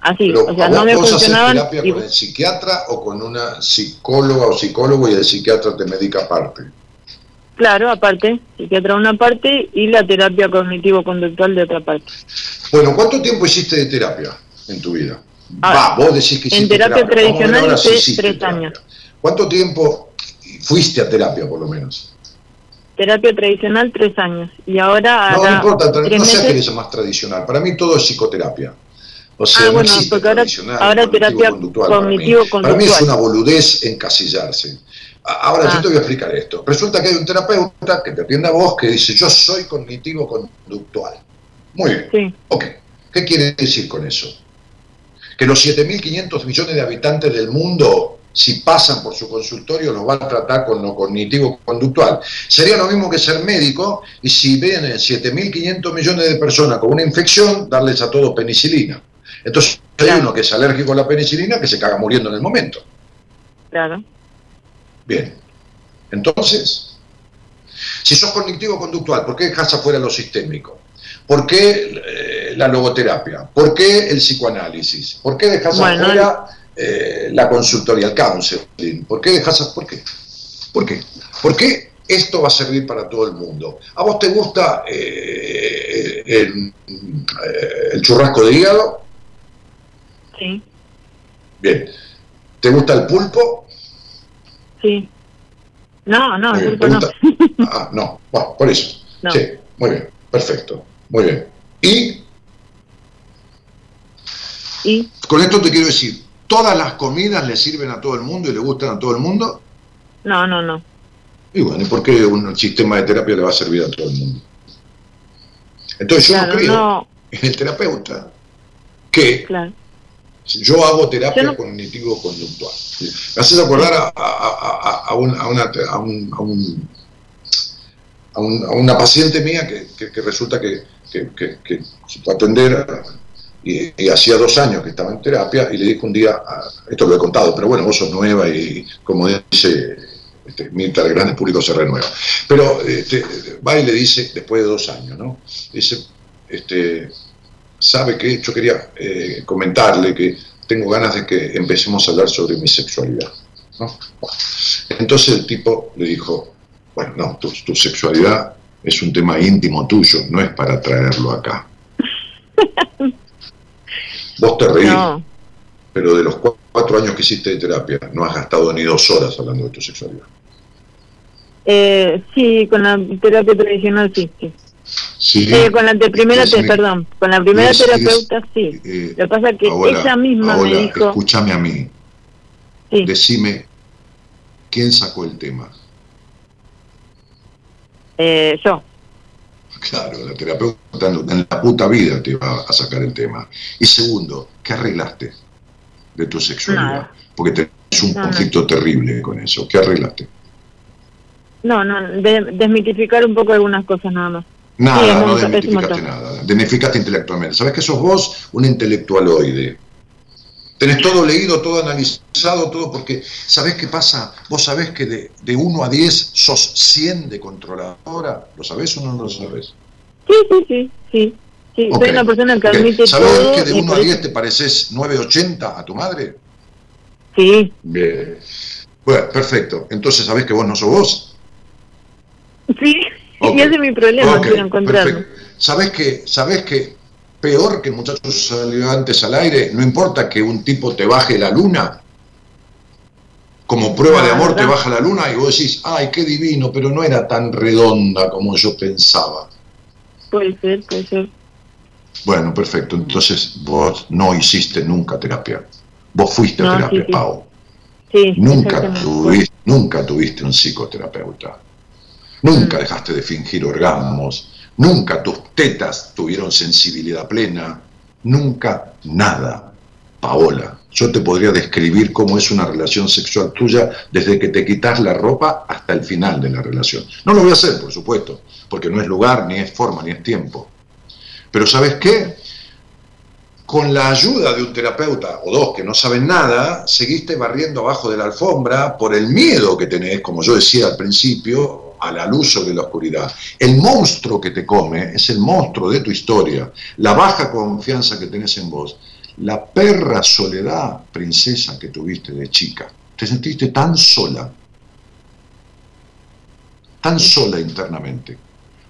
Así, o sea, no me funcionaban. terapia con el psiquiatra o con una psicóloga o psicólogo y el psiquiatra te medica aparte? Claro, aparte, psiquiatra una parte y la terapia cognitivo-conductual de otra parte. Bueno, ¿cuánto tiempo hiciste de terapia en tu vida? Ah, Va, vos decís que En terapia, tradicional hice tres años. ¿Cuánto tiempo fuiste a terapia, por lo menos? Terapia tradicional tres años y ahora no, no importa no sé qué es más tradicional para mí todo es psicoterapia o sea, ah, bueno, porque ahora, ahora terapia cognitivo conductual. Para mí. es una boludez encasillarse. Ahora yo ah. te voy a explicar esto. Resulta que hay un terapeuta que te atiende a vos que dice yo soy cognitivo conductual. Muy bien. Sí. Ok. ¿Qué quiere decir con eso? Que los 7.500 millones de habitantes del mundo si pasan por su consultorio, los va a tratar con lo cognitivo-conductual. Sería lo mismo que ser médico y si vienen 7.500 millones de personas con una infección, darles a todos penicilina. Entonces hay uno que es alérgico a la penicilina que se caga muriendo en el momento. Claro. Bien. Entonces, si sos cognitivo-conductual, ¿por qué dejas afuera lo sistémico? ¿Por qué eh, la logoterapia? ¿Por qué el psicoanálisis? ¿Por qué dejas afuera eh, la consultoría, el counseling. ¿Por qué dejas? ¿Por qué? ¿Por qué? ¿Por qué esto va a servir para todo el mundo? ¿A vos te gusta eh, el, eh, el, churrasco de hígado? Sí. Bien. ¿Te gusta el pulpo? Sí. No, no, el pulpo no. Ah, no. Bueno, por eso. Sí, muy bien, perfecto. Muy bien. ¿Y? ¿Y? Con esto te quiero decir, ¿todas las comidas le sirven a todo el mundo y le gustan a todo el mundo? No, no, no. Y bueno, ¿y por qué un sistema de terapia le va a servir a todo el mundo? Entonces yo no creo no. en el terapeuta que Claro. yo hago terapia no- cognitivo-conductual. Me haces acordar a, a- a- a un- a una, a un- a un- a un- a una paciente mía que, que- que resulta que, que, que- que se fue a atender y, hacía dos años que estaba en terapia y le dijo un día, a- esto lo he contado, pero bueno, vos sos nueva y como dice este, Mirta, el grande público se renueva. Pero este, va y le dice, después de dos años, ¿no? Dice, este, sabe que yo quería eh, comentarle que tengo ganas de que empecemos a hablar sobre mi sexualidad. Entonces el tipo le dijo, bueno, no, tu, tu sexualidad es un tema íntimo tuyo, no es para traerlo acá. Vos te reís, No. pero de los cu- cuatro años que hiciste de terapia, no has gastado ni dos horas hablando de tu sexualidad. Eh, sí, con la terapia tradicional sí. sí. Sí, Eh, con la de primera, te, perdón, con la primera terapeuta sí. eh, Lo que pasa es que Paola, ella misma me dijo, escúchame a mí, sí, decime quién sacó el tema. eh, yo. Claro, la terapeuta en la puta vida te va a sacar el tema. Y segundo, ¿qué arreglaste de tu sexualidad? Nada. Porque tenés un no. conflicto terrible con eso. ¿Qué arreglaste? No, no, de- desmitificar un poco algunas cosas nada más. Nada, Sí, no desmitificaste nada. Desmitificaste intelectualmente. ¿Sabes que sos vos? Un intelectualoide. Tenés todo leído, todo analizado, todo porque ¿sabés qué pasa? Vos sabés que de, de 1 a 10 sos 100 de controladora. ¿Lo sabés o no lo sabés? Sí, sí, sí, sí. sí. Ok, Soy una persona que ok. admite ¿Sabés todo. que de y 1 por a eso- 10 te pareces 980 a tu madre? Sí, Bien. Bueno, perfecto. Entonces, ¿sabés que vos no sos vos? sí. Ok. Y ese es mi problema, quiero encontrarlo. ¿Sabés que, ¿Sabés que peor que el muchacho salió antes al aire, no importa que un tipo te baje la luna? Como prueba de amor te baja la luna y vos decís, ay, qué divino, pero no era tan redonda como yo pensaba. Puede ser, puede ser. Bueno, perfecto. Entonces vos no hiciste nunca terapia. Vos fuiste a No, terapia, sí, sí. Pau. Sí, Nunca tuviste, nunca tuviste un psicoterapeuta. Nunca Mm. dejaste de fingir orgasmos. Nunca tus tetas tuvieron sensibilidad plena. Nunca nada. Paola, yo te podría describir cómo es una relación sexual tuya desde que te quitas la ropa hasta el final de la relación. No lo voy a hacer, por supuesto, porque no es lugar, ni es forma, ni es tiempo. Pero ¿sabes qué? con la ayuda de un terapeuta o dos que no saben nada, seguiste barriendo abajo de la alfombra por el miedo que tenés, como yo decía al principio, a la luz sobre la oscuridad. El monstruo que te come es el monstruo de tu historia, la baja confianza que tenés en vos, la perra soledad, princesa, que tuviste de chica. Te sentiste tan sola, tan sola internamente,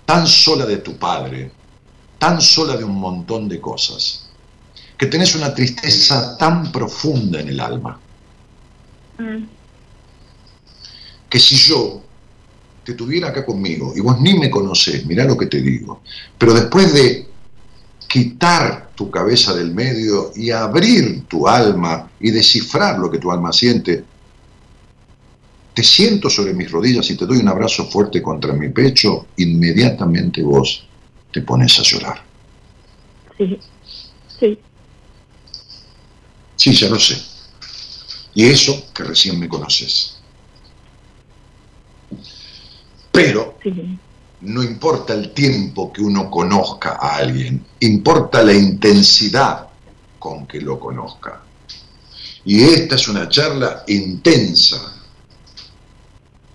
tan sola de tu padre, tan sola de un montón de cosas. Que tenés una tristeza tan profunda en el alma, Mm. que si yo te tuviera acá conmigo y vos ni me conocés, mirá lo que te digo, pero después de quitar tu cabeza del medio y abrir tu alma y descifrar lo que tu alma siente, te siento sobre mis rodillas y te doy un abrazo fuerte contra mi pecho, inmediatamente vos te pones a llorar. Sí, sí. Sí, ya lo sé. Y eso que recién me conoces. Pero sí. no importa el tiempo que uno conozca a alguien, importa la intensidad con que lo conozca. Y esta es una charla intensa.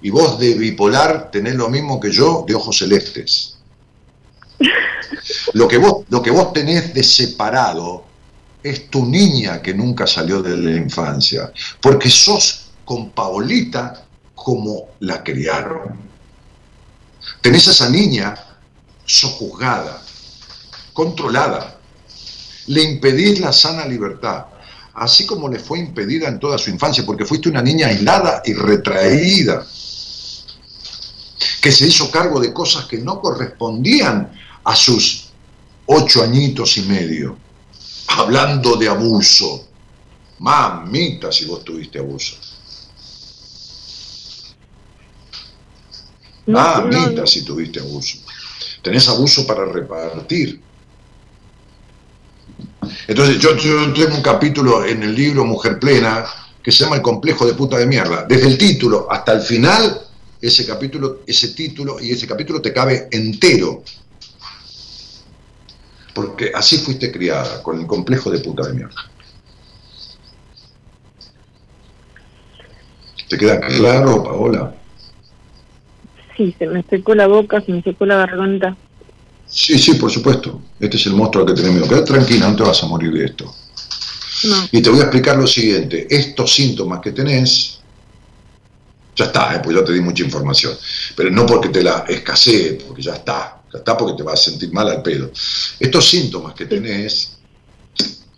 Y vos de bipolar tenés lo mismo que yo de ojos celestes. Lo que vos, lo que vos tenés de separado es tu niña que nunca salió de la infancia, porque sos con Paolita como la criaron. Tenés a esa niña sojuzgada, controlada, le impedís la sana libertad, así como le fue impedida en toda su infancia, porque fuiste una niña aislada y retraída, que se hizo cargo de cosas que no correspondían a sus ocho añitos y medio, hablando de abuso. Mamita, si vos tuviste abuso. Mamita, si tuviste abuso. Tenés abuso para repartir. Entonces, yo, yo tengo un capítulo en el libro Mujer Plena que se llama El complejo de puta de mierda. Desde el título hasta el final, ese capítulo, ese título y ese capítulo te cabe entero. Porque así fuiste criada, con el complejo de puta de mierda. ¿Te queda claro, Paola? Sí, se me secó la boca, se me secó la garganta. Sí, sí, por supuesto. Este es el monstruo que tenemos. Quédate tranquila, no te vas a morir de esto. Y te voy a explicar lo siguiente. Estos síntomas que tenés, ya está, ¿eh? pues ya te di mucha información. Pero no porque te la escasee, porque ya está. Ya está porque te vas a sentir mal al pedo. Estos síntomas que tenés,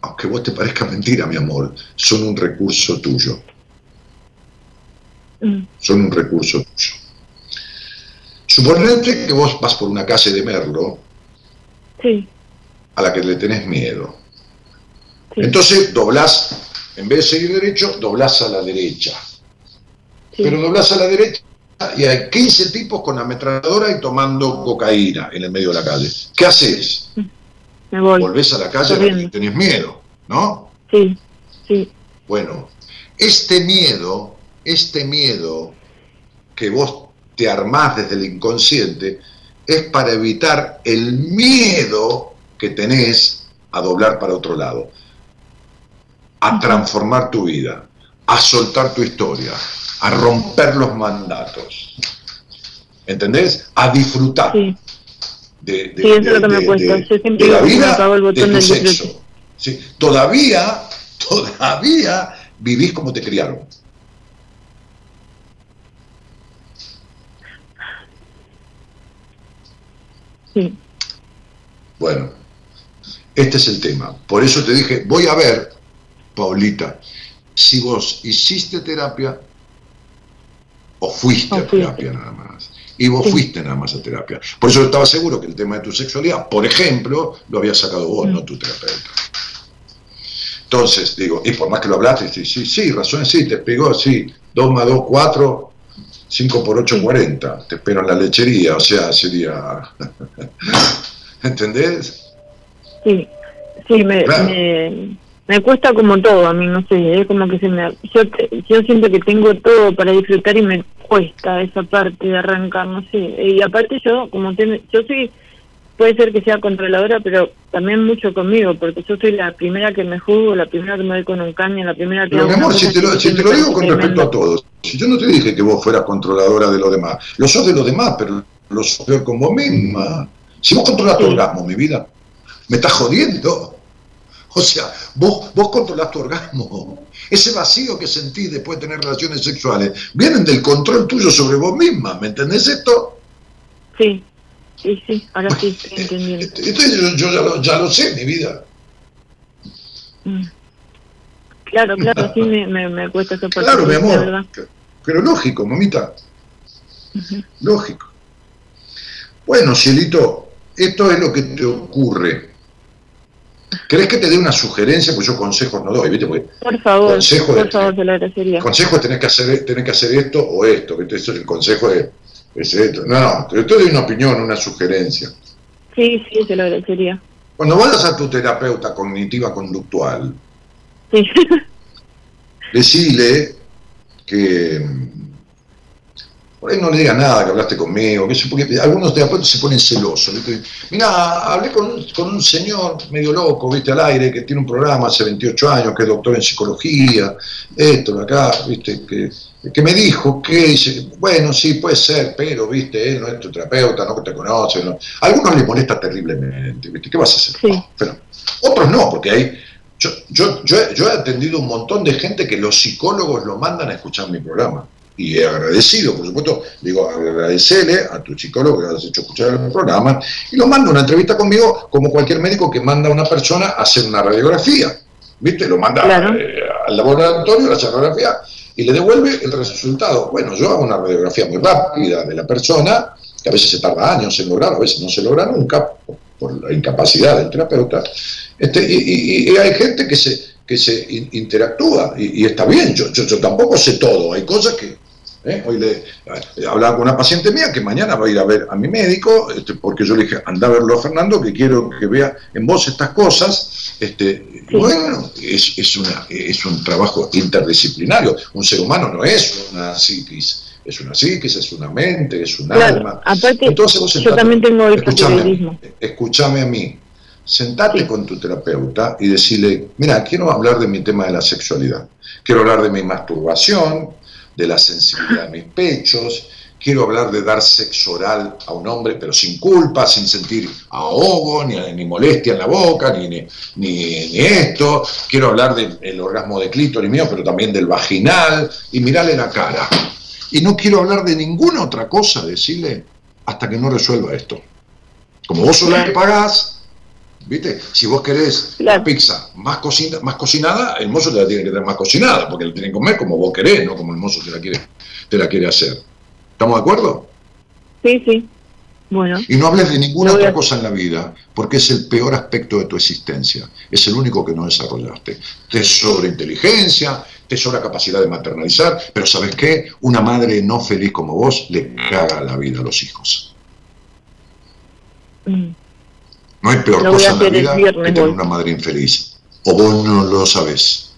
aunque vos te parezca mentira, mi amor, son un recurso tuyo. Mm. Son un recurso tuyo. Suponete que vos vas por una calle de Merlo sí. a la que le tenés miedo. Entonces doblás, en vez de seguir derecho, doblás a la derecha. Pero doblás a la derecha y hay 15 tipos con ametralladora y tomando cocaína en el medio de la calle. ¿Qué haces? Me voy. Volvés a la calle y tenés miedo, ¿no? Sí, sí. Bueno, este miedo, este miedo que vos te armás desde el inconsciente, es para evitar el miedo que tenés a doblar para otro lado a transformar tu vida, a soltar tu historia, a romper los mandatos. ¿Entendés? A disfrutar. Sí. De, sí, eso es lo que me cuesta. Yo siempre la vida, el botón de tu sexo. ¿Sí? Todavía, todavía vivís como te criaron. Sí. Bueno, este es el tema. Por eso te dije, voy a ver Paulita, si vos hiciste terapia o fuiste a terapia nada más. Y vos fuiste nada más a terapia. Por eso estaba seguro que el tema de tu sexualidad, por ejemplo, lo había sacado vos, no tu terapeuta. Entonces, digo, y por más que lo hablaste, sí, sí, sí, razones sí, te pegó, sí, 2 más 2, 4, 5 por 8, 40. Te espero en la lechería, o sea, sería... ¿Entendés? Sí, sí, me, me cuesta como todo a mí, no sé, es como que se me... Yo, yo siento que tengo todo para disfrutar y me cuesta esa parte de arrancar, no sé. Y aparte yo, como te, yo soy, puede ser que sea controladora, pero también mucho conmigo, porque yo soy la primera que me juzgo, la primera que me doy con un caño, la primera que... Pero mi amor, si te, lo, si te lo digo con respecto a todos, si yo no te dije que vos fueras controladora de los demás, lo sos de los demás, pero lo sos peor con vos misma. Si vos controlas tu orgasmo, mi vida, me estás jodiendo. O sea, vos, vos controlás tu orgasmo. Ese vacío que sentís después de tener relaciones sexuales vienen del control tuyo sobre vos misma. ¿Me entendés esto? Sí, sí, sí, ahora sí estoy entendiendo. Entonces yo, ya, lo, ya, lo, sé, mi vida. Mm. Claro, claro, sí me, me, cuesta esa parte. Claro, mi amor. Pero lógico, mamita. Lógico. Bueno, cielito, esto es lo que te ocurre ¿Crees que te dé una sugerencia? Pues yo consejos no doy, ¿viste? por favor, consejo por favor, te lo agradecería. Consejo es tener que hacer, tener que hacer esto o esto, ¿viste? Eso, el consejo es, esto. No, no, te, doy una opinión, una sugerencia. Sí, sí, te lo agradecería. Cuando vayas a tu terapeuta cognitiva conductual, sí. decile que por ahí no le diga nada que hablaste conmigo, porque algunos terapeutas se ponen celosos. Mira, hablé con un, con un, señor medio loco, viste, al aire, que tiene un programa hace 28 años, que es doctor en psicología, esto, acá, viste, que, que me dijo que, dice, bueno, sí, puede ser, pero, viste, él no es tu terapeuta, no te conoce. No. A algunos les molesta terriblemente, viste, ¿qué vas a hacer? Sí. pero otros no, porque hay... Yo, yo, yo, yo he atendido un montón de gente que los psicólogos lo mandan a escuchar mi programa y he agradecido, por supuesto, digo, agradecerle a tu psicólogo que has hecho escuchar el programa, y lo mando a una entrevista conmigo como cualquier médico que manda a una persona a hacer una radiografía, ¿viste? Lo manda eh, al laboratorio, la radiografía, y le devuelve el resultado. Bueno, yo hago una radiografía muy rápida de la persona, que a veces se tarda años en lograr, a veces no se logra nunca, por la incapacidad del terapeuta, este, y, hay gente que se, que se interactúa y, está bien, yo, yo, tampoco sé todo, hay cosas que... ¿eh? Hoy le eh, hablaba con una paciente mía que mañana va a ir a ver a mi médico, este, porque yo le dije, anda a verlo a Fernando, que quiero que vea en vos estas cosas. Este, Bueno, es, es, una, es un trabajo interdisciplinario. Un ser humano no es una psiquis es una psiquis, es una mente, es un alma. Aparte, yo también tengo el escúchame, escúchame a mí, sentate con tu terapeuta y decirle, mira, quiero hablar de mi tema de la sexualidad, quiero hablar de mi masturbación, de la sensibilidad de mis pechos, quiero hablar de dar sexo oral a un hombre, pero sin culpa, sin sentir ahogo, ni, ni molestia en la boca, ni, ni, ni, esto. Quiero hablar del orgasmo de clítoris mío, pero también del vaginal, y mirarle la cara y no quiero hablar de ninguna otra cosa, decirle, hasta que no resuelva esto. Como vos solo le pagás, ¿viste? Si vos querés la pizza más, cocina, más cocinada, el mozo te la tiene que tener más cocinada, porque la tiene que comer como vos querés, no como el mozo te la quiere, te la quiere hacer. ¿Estamos de acuerdo? Sí, sí. Bueno. Y no hables de ninguna otra cosa en la vida, porque es el peor aspecto de tu existencia. Es el único que no desarrollaste. Te sobra inteligencia, te sobra capacidad de maternalizar, pero ¿sabes qué? Una madre no feliz como vos le caga la vida a los hijos. Mm. No hay peor cosa en la vida que tener una madre infeliz. O vos no lo sabés.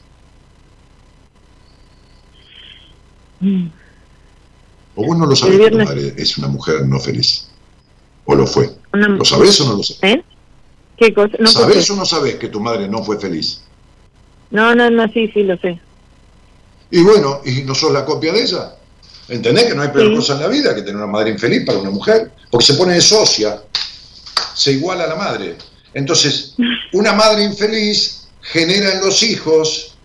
Mm. O vos no lo sabés que tu madre es una mujer no feliz. ¿O lo fue? ¿Lo sabés o no lo sabés? ¿Eh? ¿Qué cosa? No ¿Sabés o no sabés que tu madre no fue feliz? No, no, no, sí, sí, lo sé. Y bueno, ¿y no sos la copia de ella? ¿Entendés que no hay peor cosa en la vida que tener una madre infeliz para una mujer? Porque se pone de socia, se iguala a la madre. Entonces, una madre infeliz genera en los hijos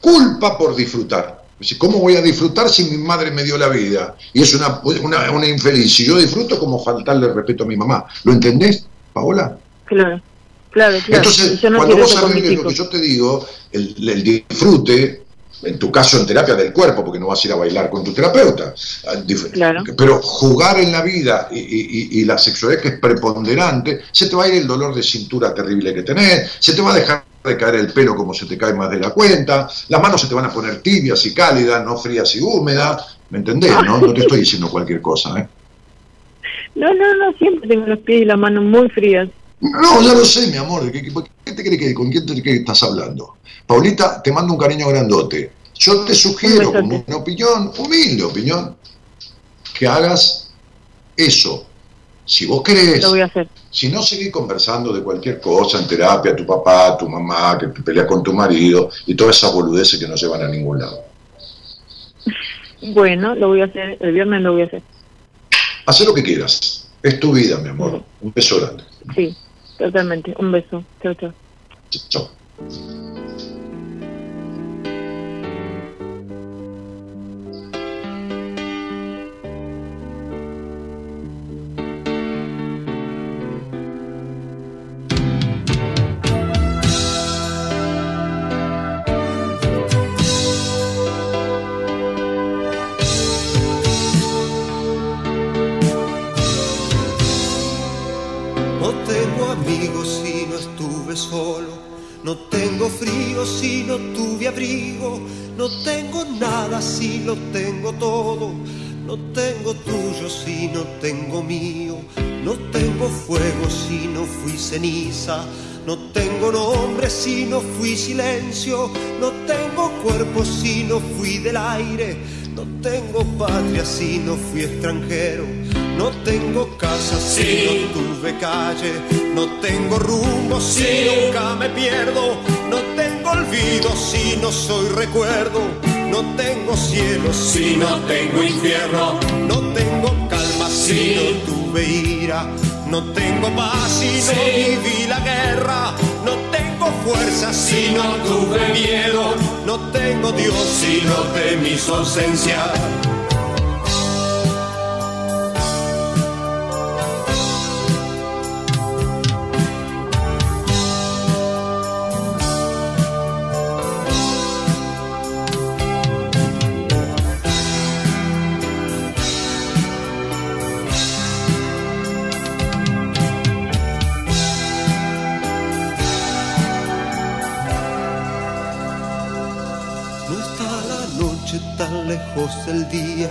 culpa por disfrutar. ¿Cómo voy a disfrutar si mi madre me dio la vida? Y es una, una, infeliz. Si yo disfruto, como faltarle respeto a mi mamá. ¿Lo entendés, Paola? Claro, claro, claro. Entonces, cuando vos sabés lo que yo te digo, el disfrute en tu caso en terapia del cuerpo, porque no vas a ir a bailar con tu terapeuta. Ah, pero jugar en la vida y, la sexualidad que es preponderante, se te va a ir el dolor de cintura terrible que tenés, se te va a dejar de caer el pelo como se te cae más de la cuenta, las manos se te van a poner tibias y cálidas, no frías y húmedas, ¿me entendés? No, no te estoy diciendo cualquier cosa, ¿eh? No, no, no, siempre tengo los pies y las manos muy frías. No, ya lo sé, mi amor. ¿Qué, te crees que, ¿Con quién te que estás hablando? Paulita, te mando un cariño grandote. Yo te sugiero, como una opinión, humilde opinión, que hagas eso. Si vos querés, lo voy a hacer. si no seguís conversando de cualquier cosa en terapia, tu papá, tu mamá, que te peleas con tu marido y todas esas boludeces que no llevan a ningún lado. Bueno, lo voy a hacer, el viernes lo voy a hacer. Haz lo que quieras. Es tu vida, mi amor. Un beso grande. Sí, totalmente. Un beso. Chao, chao. Chao. No tengo nombre si no fui silencio, no tengo cuerpo si no fui del aire, no tengo patria si no fui extranjero, no tengo casa si no tuve calle, no tengo rumbo si nunca me pierdo, no tengo olvido si no soy recuerdo, no tengo cielo si no tengo infierno, no tengo calma si no tuve ira no tengo paz si no viví la guerra. No tengo fuerza si no tuve miedo. No tengo Dios si no de mis ausencias. Lejos el día,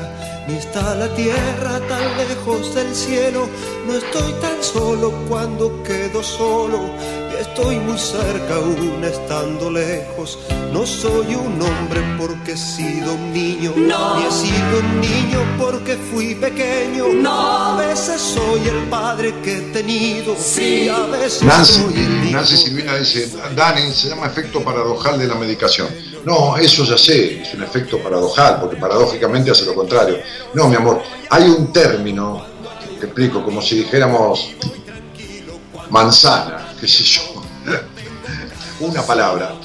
ni está la tierra tan lejos del cielo. No estoy tan solo cuando quedo solo, y estoy muy cerca aún estando lejos. No soy un hombre porque he sido un niño, ni he sido un niño porque fui pequeño. A veces soy el padre que he tenido, y a veces Nancy, soy el niño. Nancy Silvina dice, Dani, se llama efecto paradojal de la medicación. No, eso ya sé, es un efecto paradojal, porque paradójicamente hace lo contrario. No, mi amor, hay un término, te explico, como si dijéramos manzana, qué sé yo, una palabra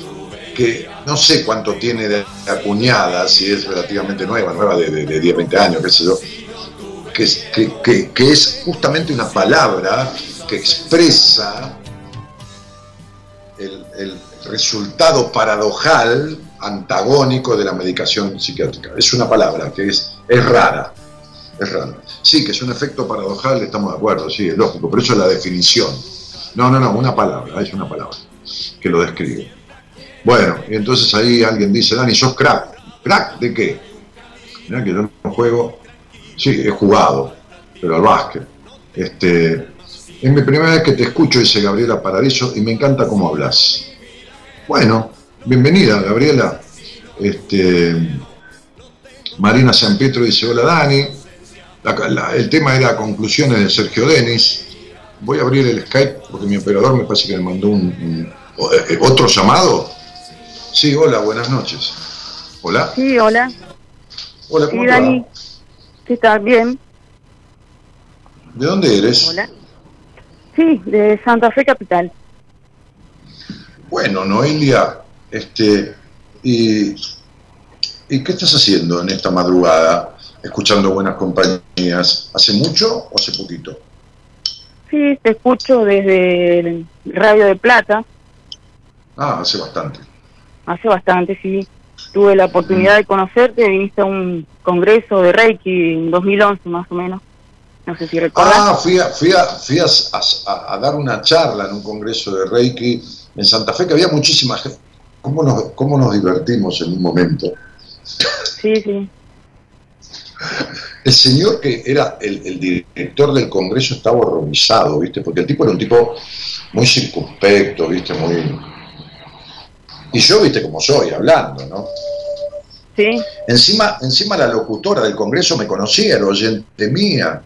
que no sé cuánto tiene de acuñada, si es relativamente nueva, nueva de, de, de 10, 20 años, qué sé yo, que, que- que es justamente una palabra que expresa el, el resultado paradojal, antagónico de la medicación psiquiátrica. Es una palabra que es, es rara. Es rara. Sí, que es un efecto paradojal, estamos de acuerdo, sí, es lógico, pero eso es la definición. No, no, no, una palabra, es una palabra que lo describe. Bueno, y entonces ahí alguien dice, Dani, sos crack. ¿Crack de qué? Mirá que yo no juego, sí, he jugado, pero al básquet. Este, es mi primera vez que te escucho, dice Gabriela Paradiso, y me encanta cómo hablas. Bueno, bienvenida, Gabriela. Este, Marina San Pietro dice, hola Dani. La- la- el tema era conclusiones de Sergio Denis. Voy a abrir el Skype porque mi operador me parece que me mandó un, eh, otro llamado. Sí, hola, buenas noches. Hola. Sí, hola. Hola, ¿cómo Sí? Dani. ¿Qué tal? Bien. ¿De dónde eres? Hola. Sí, de Santa Fe Capital. Bueno, Noelia, este, y, ¿y qué estás haciendo en esta madrugada? Escuchando buenas compañías. ¿Hace mucho o hace poquito? Sí, te escucho desde el Radio de Plata. Ah, hace bastante. Hace bastante, sí. Tuve la oportunidad de conocerte. Viniste a un congreso de Reiki en 2011, más o menos. No sé si recordás. Ah, fui, a, fui, a, fui a, a- a dar una charla en un congreso de Reiki en Santa Fe, que había muchísima gente. ¿Cómo nos, cómo nos divertimos en un momento? Sí, sí. El señor que era el, el director del Congreso estaba horrorizado, ¿viste? Porque el tipo era un tipo muy circunspecto, ¿viste? Muy... Y yo, ¿viste? Como soy, hablando, ¿no? Sí, Encima, encima la locutora del Congreso me conocía, era oyente mía.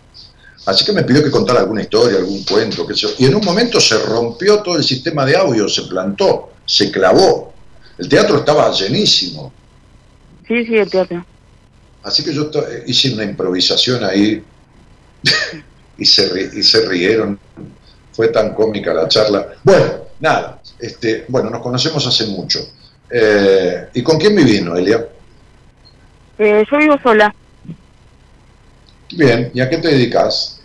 Así que me pidió que contara alguna historia, algún cuento, qué sé yo. Y en un momento se rompió todo el sistema de audio, se plantó, se clavó. El teatro estaba llenísimo. sí, sí, el teatro. Así que yo to- hice una improvisación ahí y se, y se rieron. Fue tan cómica la charla. Bueno, nada. Este, bueno, nos conocemos hace mucho. Eh, ¿Y con quién vivís, Noelia? Eh, yo vivo sola. Bien, ¿y a qué te dedicas?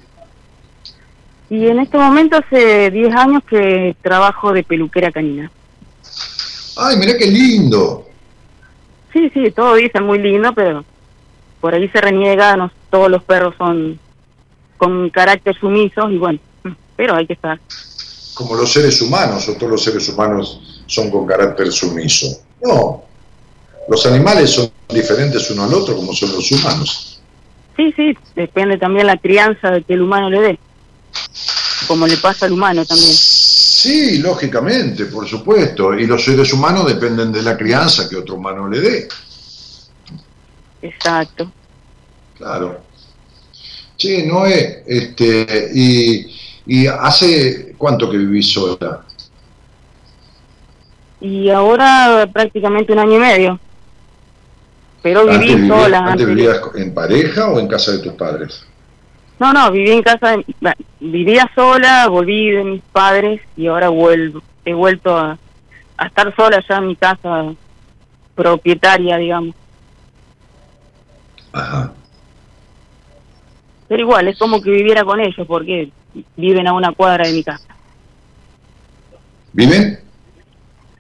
Y en este momento hace 10 años que trabajo de peluquera canina. ¡Ay, mirá qué lindo! Sí, sí, todo dice muy lindo, pero por ahí se reniega, no, todos los perros son con carácter sumisos y bueno, pero hay que estar. Como los seres humanos, o todos los seres humanos son con carácter sumiso. No, los animales son diferentes uno al otro como son los humanos. Sí, sí, depende también la crianza que el humano le dé, como le pasa al humano también. Sí, lógicamente, por supuesto. Y los seres humanos dependen de la crianza que otro humano le dé. Exacto. Claro. Sí, Noé, este, y, y hace cuánto que vivís sola? Y ahora prácticamente un año y medio. Pero viví ¿Antes, vivías, sola. antes antes. vivías en pareja o en casa de tus padres? No, no, viví en casa, de- vivía sola, volví de mis padres y ahora vuelvo. He vuelto a, a estar sola ya en mi casa propietaria, digamos. Ajá. Pero igual, es como que viviera con ellos porque viven a una cuadra de mi casa. ¿Viven?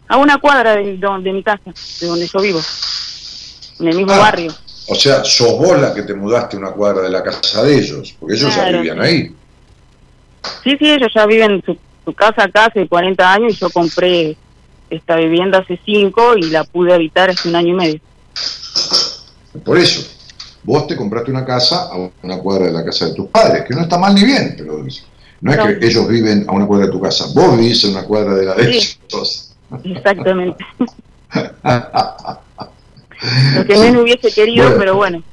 A una cuadra de, do- de mi casa, de donde yo vivo. En el mismo Ah, barrio. O sea, sos vos la que te mudaste a una cuadra de la casa de ellos, porque ellos ya vivían ahí. Sí, sí, ellos ya viven su, su casa acá hace 40 años y yo compré esta vivienda hace 5 y la pude habitar hace un año y medio. Por eso, vos te compraste una casa a una cuadra de la casa de tus padres, que no está mal ni bien, pero no es que ellos viven a una cuadra de tu casa, vos vivís a una cuadra de la de ellos. Exactamente. Lo que menos hubiese querido, pero bueno.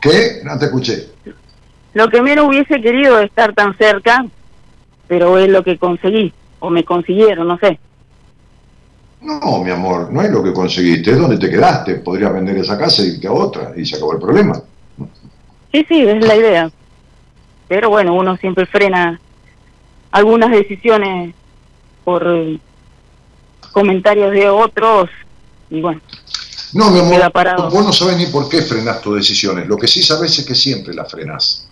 ¿Qué? No te escuché. Lo que menos hubiese querido es estar tan cerca, pero es lo que conseguí, o me consiguieron, no sé. No, mi amor, no es lo que conseguiste, es donde te quedaste. Podrías vender esa casa y irte a otra y se acabó el problema. Sí, sí, es la idea. Pero bueno, uno siempre frena algunas decisiones por comentarios de otros y bueno. No, mi amor, vos no sabes ni por qué frenás tus decisiones. Lo que sí sabes es que siempre las frenás.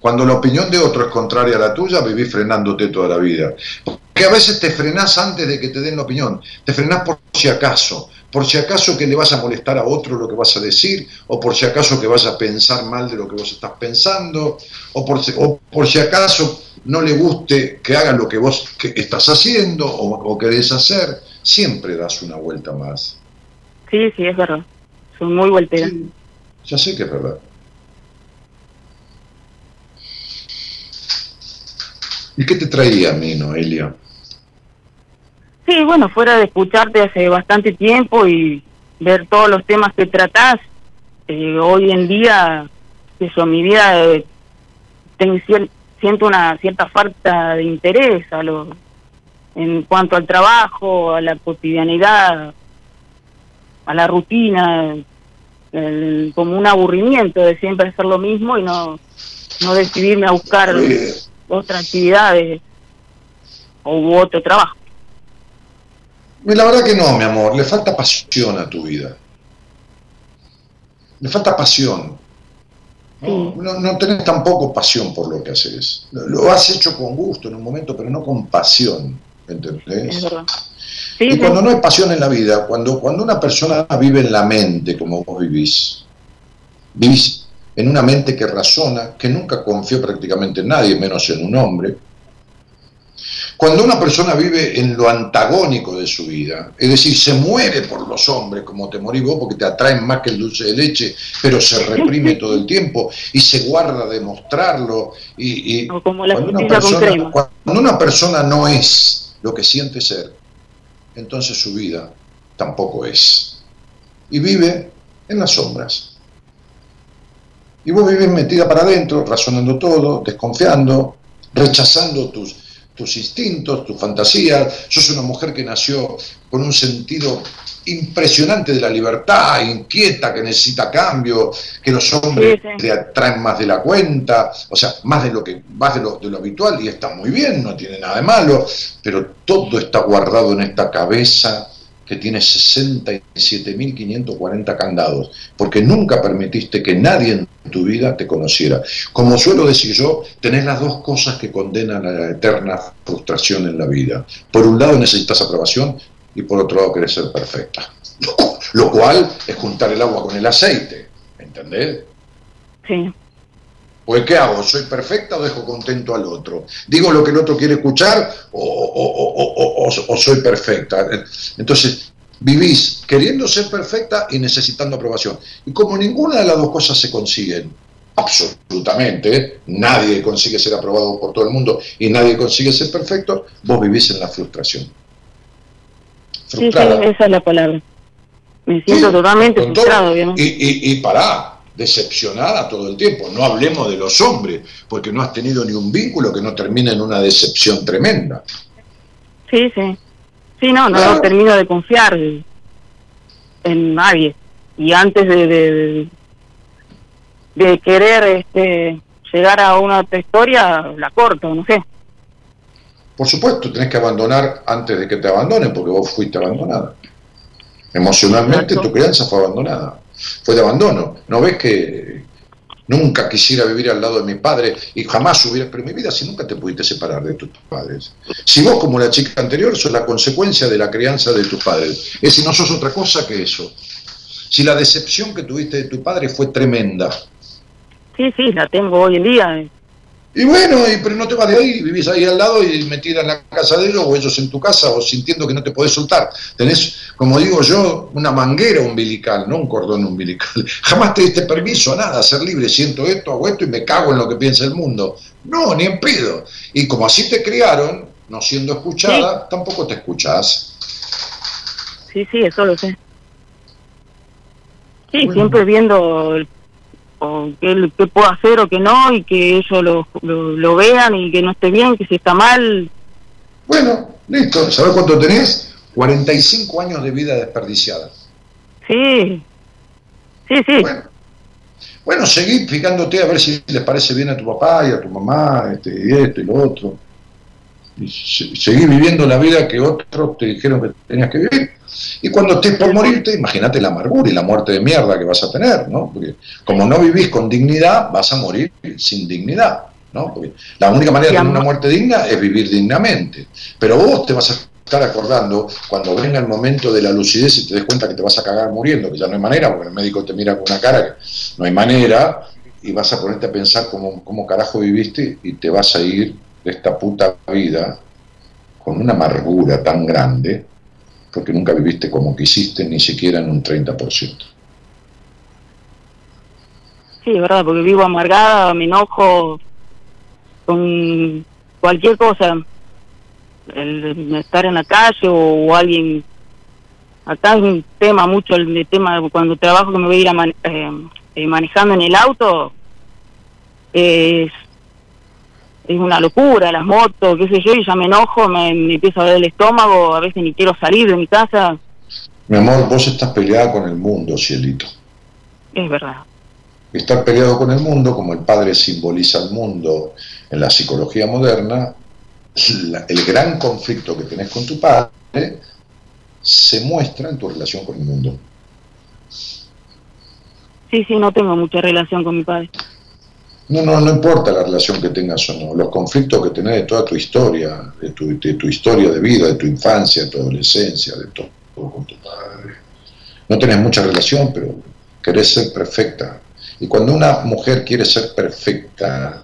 Cuando la opinión de otro es contraria a la tuya, vivís frenándote toda la vida. Porque a veces te frenás antes de que te den la opinión. Te frenás por si acaso. Por si acaso que le vas a molestar a otro lo que vas a decir, o por si acaso que vas a pensar mal de lo que vos estás pensando, o por si, o por si acaso no le guste que haga lo que vos estás haciendo o, querés hacer. Siempre das una vuelta más. Sí, sí, es verdad. Son muy vuelteras. ya sé que es verdad. ¿Y qué te traía a mí, Noelia? Sí, bueno, fuera de escucharte hace bastante tiempo y ver todos los temas que tratás, eh, hoy en día, eso, mi vida, eh, siento una cierta falta de interés a lo, en cuanto al trabajo, a la cotidianidad, a la rutina, como un aburrimiento de siempre hacer lo mismo y no, no decidirme a buscar otra actividades o otro trabajo. La verdad que no, mi amor, le falta pasión a tu vida. Le falta pasión. No, no, tenés tampoco pasión por lo que haces. Lo, has hecho con gusto en un momento, pero no con pasión. ¿Entendés? Y cuando no hay pasión en la vida, cuando, cuando una persona vive en la mente como vos vivís, vivís en una mente que razona, que nunca confió prácticamente en nadie, menos en un hombre. Cuando una persona vive en lo antagónico de su vida, es decir, se muere por los hombres como te morís vos porque te atraen más que el dulce de leche, pero se reprime todo el tiempo y se guarda de mostrarlo. Y, cuando, una persona, cuando una persona no es lo que siente ser, entonces su vida tampoco es. Y vive en las sombras. Y vos vivís metida para adentro, razonando todo, desconfiando, rechazando tus, tus instintos, tus fantasías. Sos una mujer que nació con un sentido impresionante de la libertad, inquieta, que necesita cambio, que los hombres te atraen más de la cuenta, o sea, más de lo que más de lo, de lo habitual y está muy bien, no tiene nada de malo, pero todo está guardado en esta cabeza que tiene 67.540 candados, porque nunca permitiste que nadie en tu vida te conociera. Como suelo decir yo, tenés las dos cosas que condenan a la eterna frustración en la vida. Por un lado necesitas aprobación y por otro lado querés ser perfecta. Lo cual es juntar el agua con el aceite, ¿entendés? Sí. Pues ¿qué hago? ¿Soy perfecta o dejo contento al otro? ¿Digo lo que el otro quiere escuchar o, soy perfecta? Entonces, vivís queriendo ser perfecta y necesitando aprobación. Y como ninguna de las dos cosas se consiguen, absolutamente, nadie consigue ser aprobado por todo el mundo y nadie consigue ser perfecto, vos vivís en la frustración. Sí, sí, esa es la palabra. Me siento totalmente frustrado. Y, y, y pará, decepcionada todo el tiempo. No hablemos de los hombres, porque no has tenido ni un vínculo que no termine en una decepción tremenda. Sí, sí. Sí, no, no, termino de confiar en nadie. Y antes de, de, querer este, llegar a una otra historia, la corto, no sé. Por supuesto, tenés que abandonar antes de que te abandonen, porque vos fuiste abandonada. Emocionalmente tu crianza fue abandonada fue de abandono. ¿No ves que nunca quisiera vivir al lado de mi padre y jamás hubiera, pero mi vida si nunca te pudiste separar de tus padres. Si vos como la chica anterior sos la consecuencia de la crianza de tus padres, es si no sos otra cosa que eso. Si la decepción que tuviste de tu padre fue tremenda. Sí, sí, la tengo hoy en día. Y bueno, y, pero no te vas de ahí, vivís ahí al lado y metida en la casa de ellos o ellos en tu casa o sintiendo que no te podés soltar. Tenés, como digo yo, una manguera umbilical, no un cordón umbilical. Jamás te diste permiso a nada, a ser libre, siento esto, hago esto y me cago en lo que piensa el mundo. No, ni en pedo. Y como así te criaron, no siendo escuchada, tampoco te escuchás. Sí, sí, eso lo sé. Sí, siempre viendo el o qué, qué, puedo hacer o qué no, y que ellos lo, lo, vean y que no esté bien, que si está mal. Bueno, listo. ¿Sabes cuánto tenés? 45 años de vida desperdiciada. Sí, sí, sí. Bueno, bueno seguí fijándote a ver si les parece bien a tu papá y a tu mamá, este, y esto y lo otro. Seguí viviendo la vida que otros te dijeron que tenías que vivir. Y cuando estés por morirte, imagínate la amargura y la muerte de mierda que vas a tener, ¿no? Porque como no vivís con dignidad, vas a morir sin dignidad, ¿no? La única manera de tener una muerte digna es vivir dignamente. Pero vos te vas a estar acordando cuando venga el momento de la lucidez y te des cuenta que te vas a cagar muriendo, que ya no hay manera, porque el médico te mira con una cara que no hay manera, y vas a ponerte a pensar cómo, cómo carajo viviste y te vas a ir de esta puta vida con una amargura tan grande porque nunca viviste como quisiste, ni siquiera en un 30%. Sí, es verdad, porque vivo amargada, me enojo con cualquier cosa. El, estar en la calle o, alguien... Acá es un tema mucho, el, tema cuando trabajo que me voy a ir eh, eh, manejando en el auto, es es una locura, las motos, qué sé yo, y ya me enojo, me, empiezo a ver el estómago, a veces ni quiero salir de mi casa. Mi amor, vos estás peleada con el mundo, cielito. Es verdad. Estar peleado con el mundo, como el padre simboliza el mundo en la psicología moderna, el gran conflicto que tenés con tu padre se muestra en tu relación con el mundo. Sí, sí, no tengo mucha relación con mi padre. No, no, no importa la relación que tengas o no, los conflictos que tenés de toda tu historia, de tu, historia de vida, de tu infancia, de tu adolescencia, de todo, con tu padre. No tenés mucha relación, pero querés ser perfecta. Y cuando una mujer quiere ser perfecta,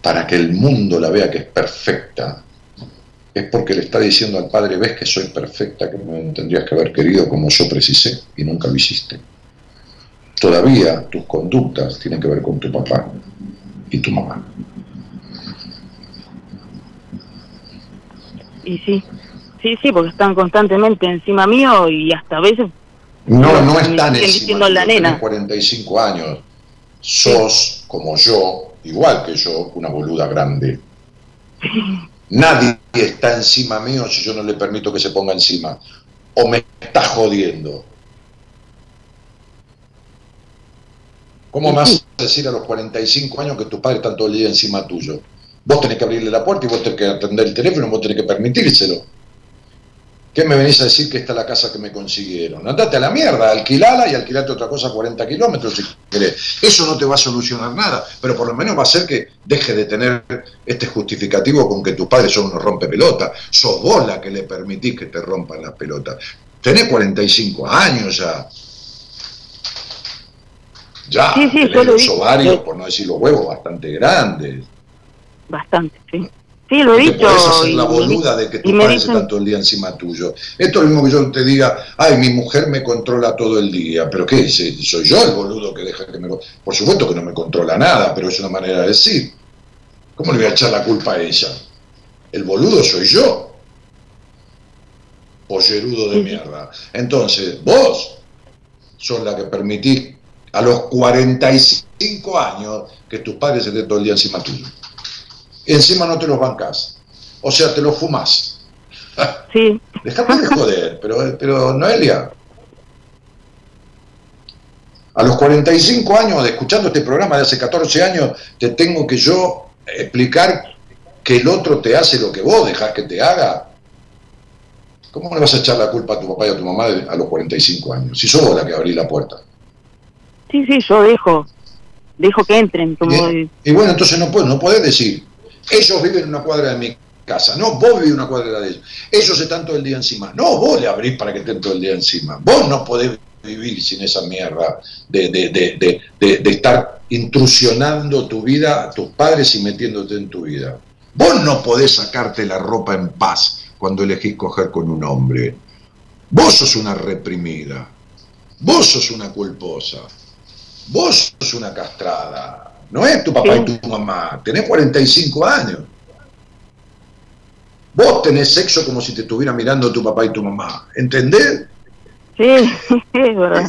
para que el mundo la vea que es perfecta, es porque le está diciendo al padre, ves que soy perfecta, que me tendrías que haber querido como yo precisé y nunca lo hiciste todavía tus conductas tienen que ver con tu papá y tu mamá. Y sí, sí, sí, porque están constantemente encima mío y hasta a veces... No, no están encima, la nena. 45 años, sos como yo, igual que yo, una boluda grande. Nadie está encima mío si yo no le permito que se ponga encima. O me está jodiendo. ¿Cómo me vas a decir a los 45 años que tu padre está todo el día encima tuyo? Vos tenés que abrirle la puerta y vos tenés que atender el teléfono, vos tenés que permitírselo. ¿Qué me venís a decir que está la casa que me consiguieron? Andate a la mierda, alquilala y alquilate otra cosa a 40 kilómetros si querés. Eso no te va a solucionar nada, pero por lo menos va a hacer que deje de tener este justificativo con que tus padres son unos rompe pelota. Sos vos la que le permitís que te rompan las pelotas. Tenés 45 años ya ya, sí, sí, los ovarios, por no decir los huevos, bastante grandes. Bastante, sí. Sí, lo he dicho. Puedes hacer la boluda de que tu padre dicen... está todo el día encima tuyo. Esto es lo mismo que yo te diga, ay, mi mujer me controla todo el día. ¿Pero qué? ¿Soy yo el boludo que deja que me. Por supuesto que no me controla nada, pero es una manera de decir. ¿Cómo le voy a echar la culpa a ella? El boludo soy yo. Pollerudo de mierda. Entonces, vos sos la que permitís a los 45 años que tus padres estén todo el día encima tuyo. Encima no te los bancas. O sea, te los fumas. Sí. Déjame de joder, pero, pero Noelia. A los 45 años de escuchando este programa de hace 14 años, te tengo que yo explicar que el otro te hace lo que vos dejás que te haga. ¿Cómo le vas a echar la culpa a tu papá y a tu mamá a los 45 años? Si sos vos la que abrís la puerta. Sí, sí, yo dejo, dejo que entren. Como y, bueno, entonces no, puedo, no podés decir, ellos viven en una cuadra de mi casa, no, vos vivís en una cuadra de ellos, ellos están todo el día encima, no, vos le abrís para que estén todo el día encima, vos no podés vivir sin esa mierda de, de, de, de, estar intrusionando tu vida a tus padres y metiéndote en tu vida. Vos no podés sacarte la ropa en paz cuando elegís coger con un hombre. Vos sos una reprimida. Vos sos una culposa. Vos sos una castrada. No es tu papá y tu mamá. Tenés 45 años. Vos tenés sexo como si te estuviera mirando tu papá y tu mamá. ¿Entendés? Sí, es verdad.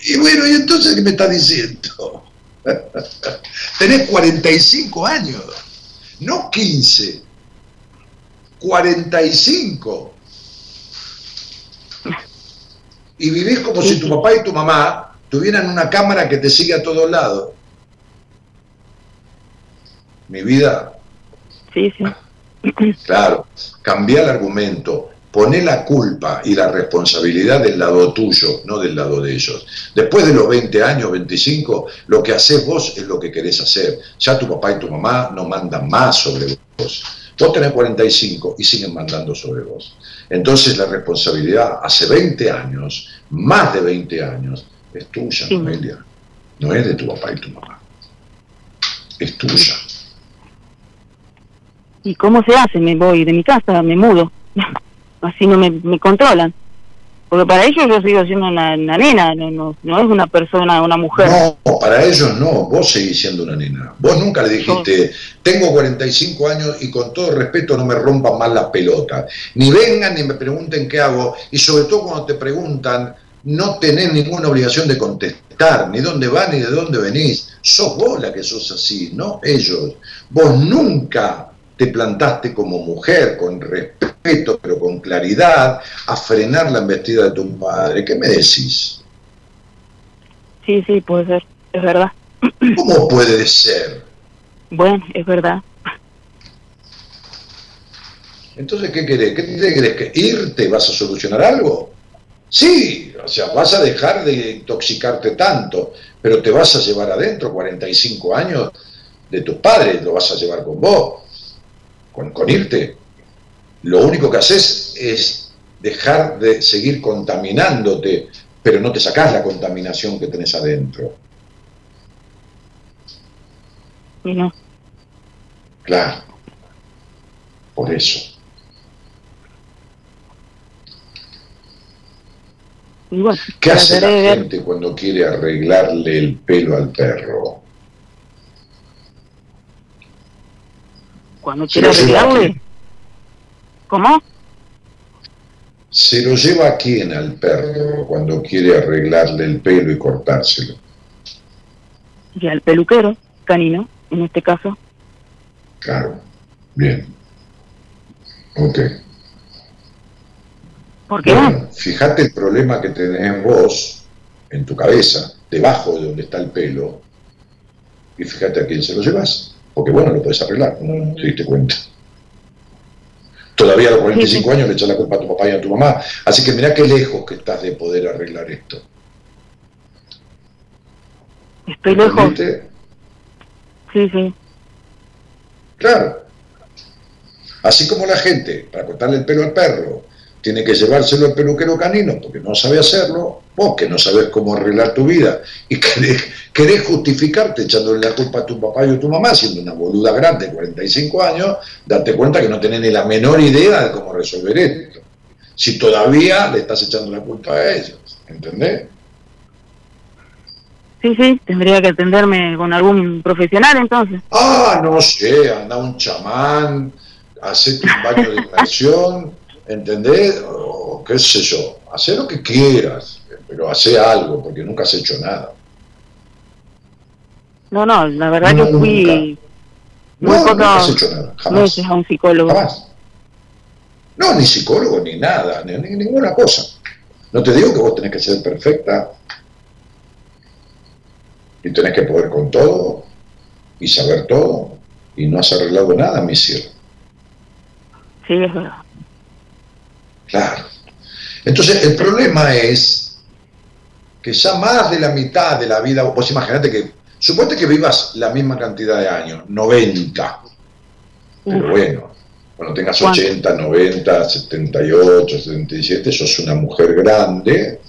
Y, bueno, ¿y entonces qué me estás diciendo? tenés 45 años, no 15. 45. Y vivís como si tu papá y tu mamá tuvieran una cámara que te sigue a todos lados. Mi vida. Sí, sí. Claro, cambia el argumento, pone la culpa y la responsabilidad del lado tuyo, no del lado de ellos. Después de los 20 años, 25, lo que haces vos es lo que querés hacer. Ya tu papá y tu mamá no mandan más sobre vos. Vos tenés 45 y siguen mandando sobre vos. Entonces la responsabilidad hace 20 años, más de 20 años, es tuya, Noelia. No es de tu papá y tu mamá. Es tuya. ¿Y cómo se hace? Me voy de mi casa, me mudo. Así no me, me controlan. Porque para ellos yo sigo siendo una, nena, no, no, no, es una persona, una mujer. No, para ellos no, vos seguís siendo una nena. Vos nunca le dijiste, tengo 45 años y con todo respeto no me rompan más la pelota. Ni vengan ni me pregunten qué hago. Y sobre todo cuando te preguntan, no tenés ninguna obligación de contestar, ni dónde van ni de dónde venís. Sos vos la que sos así, no ellos. Vos nunca te plantaste como mujer, con respeto, pero con claridad, a frenar la embestida de tu padre. ¿Qué me decís? Sí, sí, puede ser, es verdad. ¿Cómo puede ser? Bueno, es verdad. Entonces, ¿qué querés? ¿Qué te crees? ¿Que irte vas a solucionar algo? Sí, o sea, vas a dejar de intoxicarte tanto, pero te vas a llevar adentro 45 años de tus padres, lo vas a llevar con vos con, irte, lo único que haces es dejar de seguir contaminándote, pero no te sacás la contaminación que tenés adentro. No. Claro. Por eso. ¿Qué hace la gente cuando quiere arreglarle el pelo al perro? cuando quiere arreglarle. ¿Cómo? Se lo lleva a quién al perro cuando quiere arreglarle el pelo y cortárselo. Y al peluquero, canino, en este caso. Claro, bien. Ok. ¿Por qué? Bueno, fíjate el problema que tenés en vos, en tu cabeza, debajo de donde está el pelo, y fíjate a quién se lo llevas. Porque bueno, lo puedes arreglar, ¿no? te diste cuenta. Todavía a los 45 años le echas la culpa a tu papá y a tu mamá. Así que mira qué lejos que estás de poder arreglar esto. Estoy lejos. Sí, sí. Claro. Así como la gente, para cortarle el pelo al perro, tiene que llevárselo al peluquero canino porque no sabe hacerlo, vos que no sabes cómo arreglar tu vida y querés, justificarte echándole la culpa a tu papá y a tu mamá, siendo una boluda grande de 45 años, date cuenta que no tenés ni la menor idea de cómo resolver esto. Si todavía le estás echando la culpa a ellos, ¿entendés? Sí, sí, tendría que atenderme con algún profesional entonces. Ah, no sé, anda un chamán, hacete un baño de inmersión ¿entendés? O qué sé yo, hacer lo que quieras, pero hace algo, porque nunca has hecho nada. No, no, la verdad yo fui muy no, nunca has hecho nada, jamás. a un psicólogo. Jamás. No, ni psicólogo, ni nada, ni, ninguna cosa. No te digo que vos tenés que ser perfecta y tenés que poder con todo y saber todo y no has arreglado nada, mi cielo. Sí, es verdad. Claro. Entonces, el problema es que ya más de la mitad de la vida, vos imagínate que, suponte que vivas la misma cantidad de años, 90, pero bueno, cuando tengas 80, 90, 78, 77, sos una mujer grande,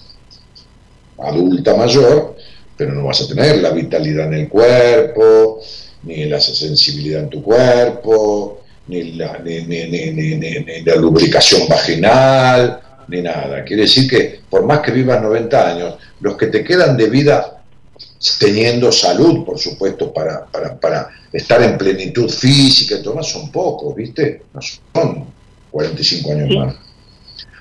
adulta mayor, pero no vas a tener la vitalidad en el cuerpo, ni la sensibilidad en tu cuerpo, ni la, la lubricación vaginal, ni nada. Quiere decir que por más que vivas 90 años, los que te quedan de vida teniendo salud, por supuesto, para, para, estar en plenitud física y todo más, son pocos, ¿viste? No son 45 años más.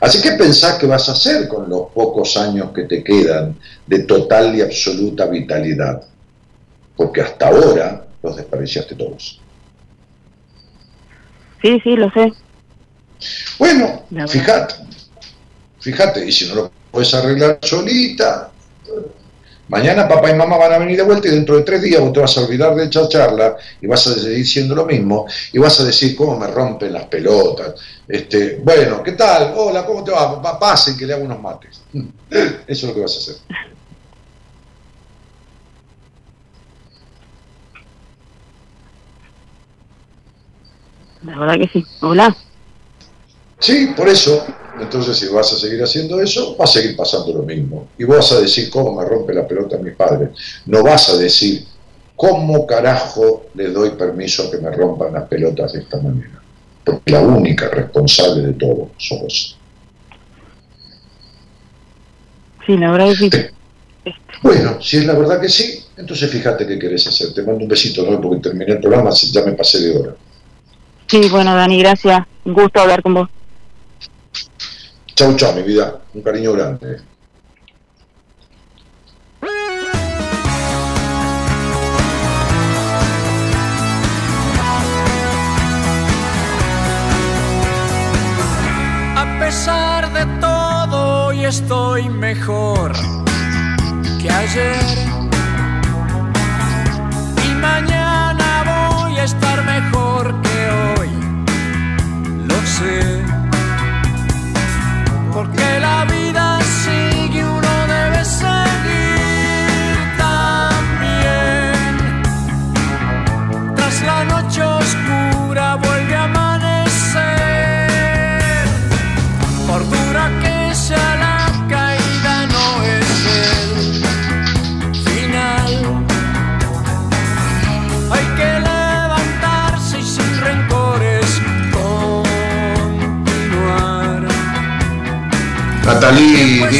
Así que pensás qué vas a hacer con los pocos años que te quedan de total y absoluta vitalidad, porque hasta ahora los desperdiciaste todos. Sí, sí, lo sé. Bueno, fíjate, fíjate, y si no lo puedes arreglar solita, Mañana papá y mamá van a venir de vuelta y dentro de tres días vos te vas a olvidar de esa charla y vas a seguir siendo lo mismo y vas a decir cómo me rompen las pelotas. Este, bueno, ¿qué tal? Hola, ¿cómo te va? Pasen que le hago unos mates. Eso es lo que vas a hacer. La verdad que sí. Hola. Sí, por eso. Entonces, si vas a seguir haciendo eso, va a seguir pasando lo mismo. Y vas a decir cómo me rompe la pelota mis padres. No vas a decir cómo carajo le doy permiso a que me rompan las pelotas de esta manera. Porque la única responsable de todo sos Sí, la verdad que sí. Bueno, si es la verdad que sí, entonces fíjate qué querés hacer. Te mando un besito, ¿no? Porque terminé el programa, ya me pasé de hora. Sí, bueno, Dani, gracias. Un gusto hablar con vos. Chau, chau, mi vida. Un cariño grande. A pesar de todo, hoy estoy mejor que ayer. Porque la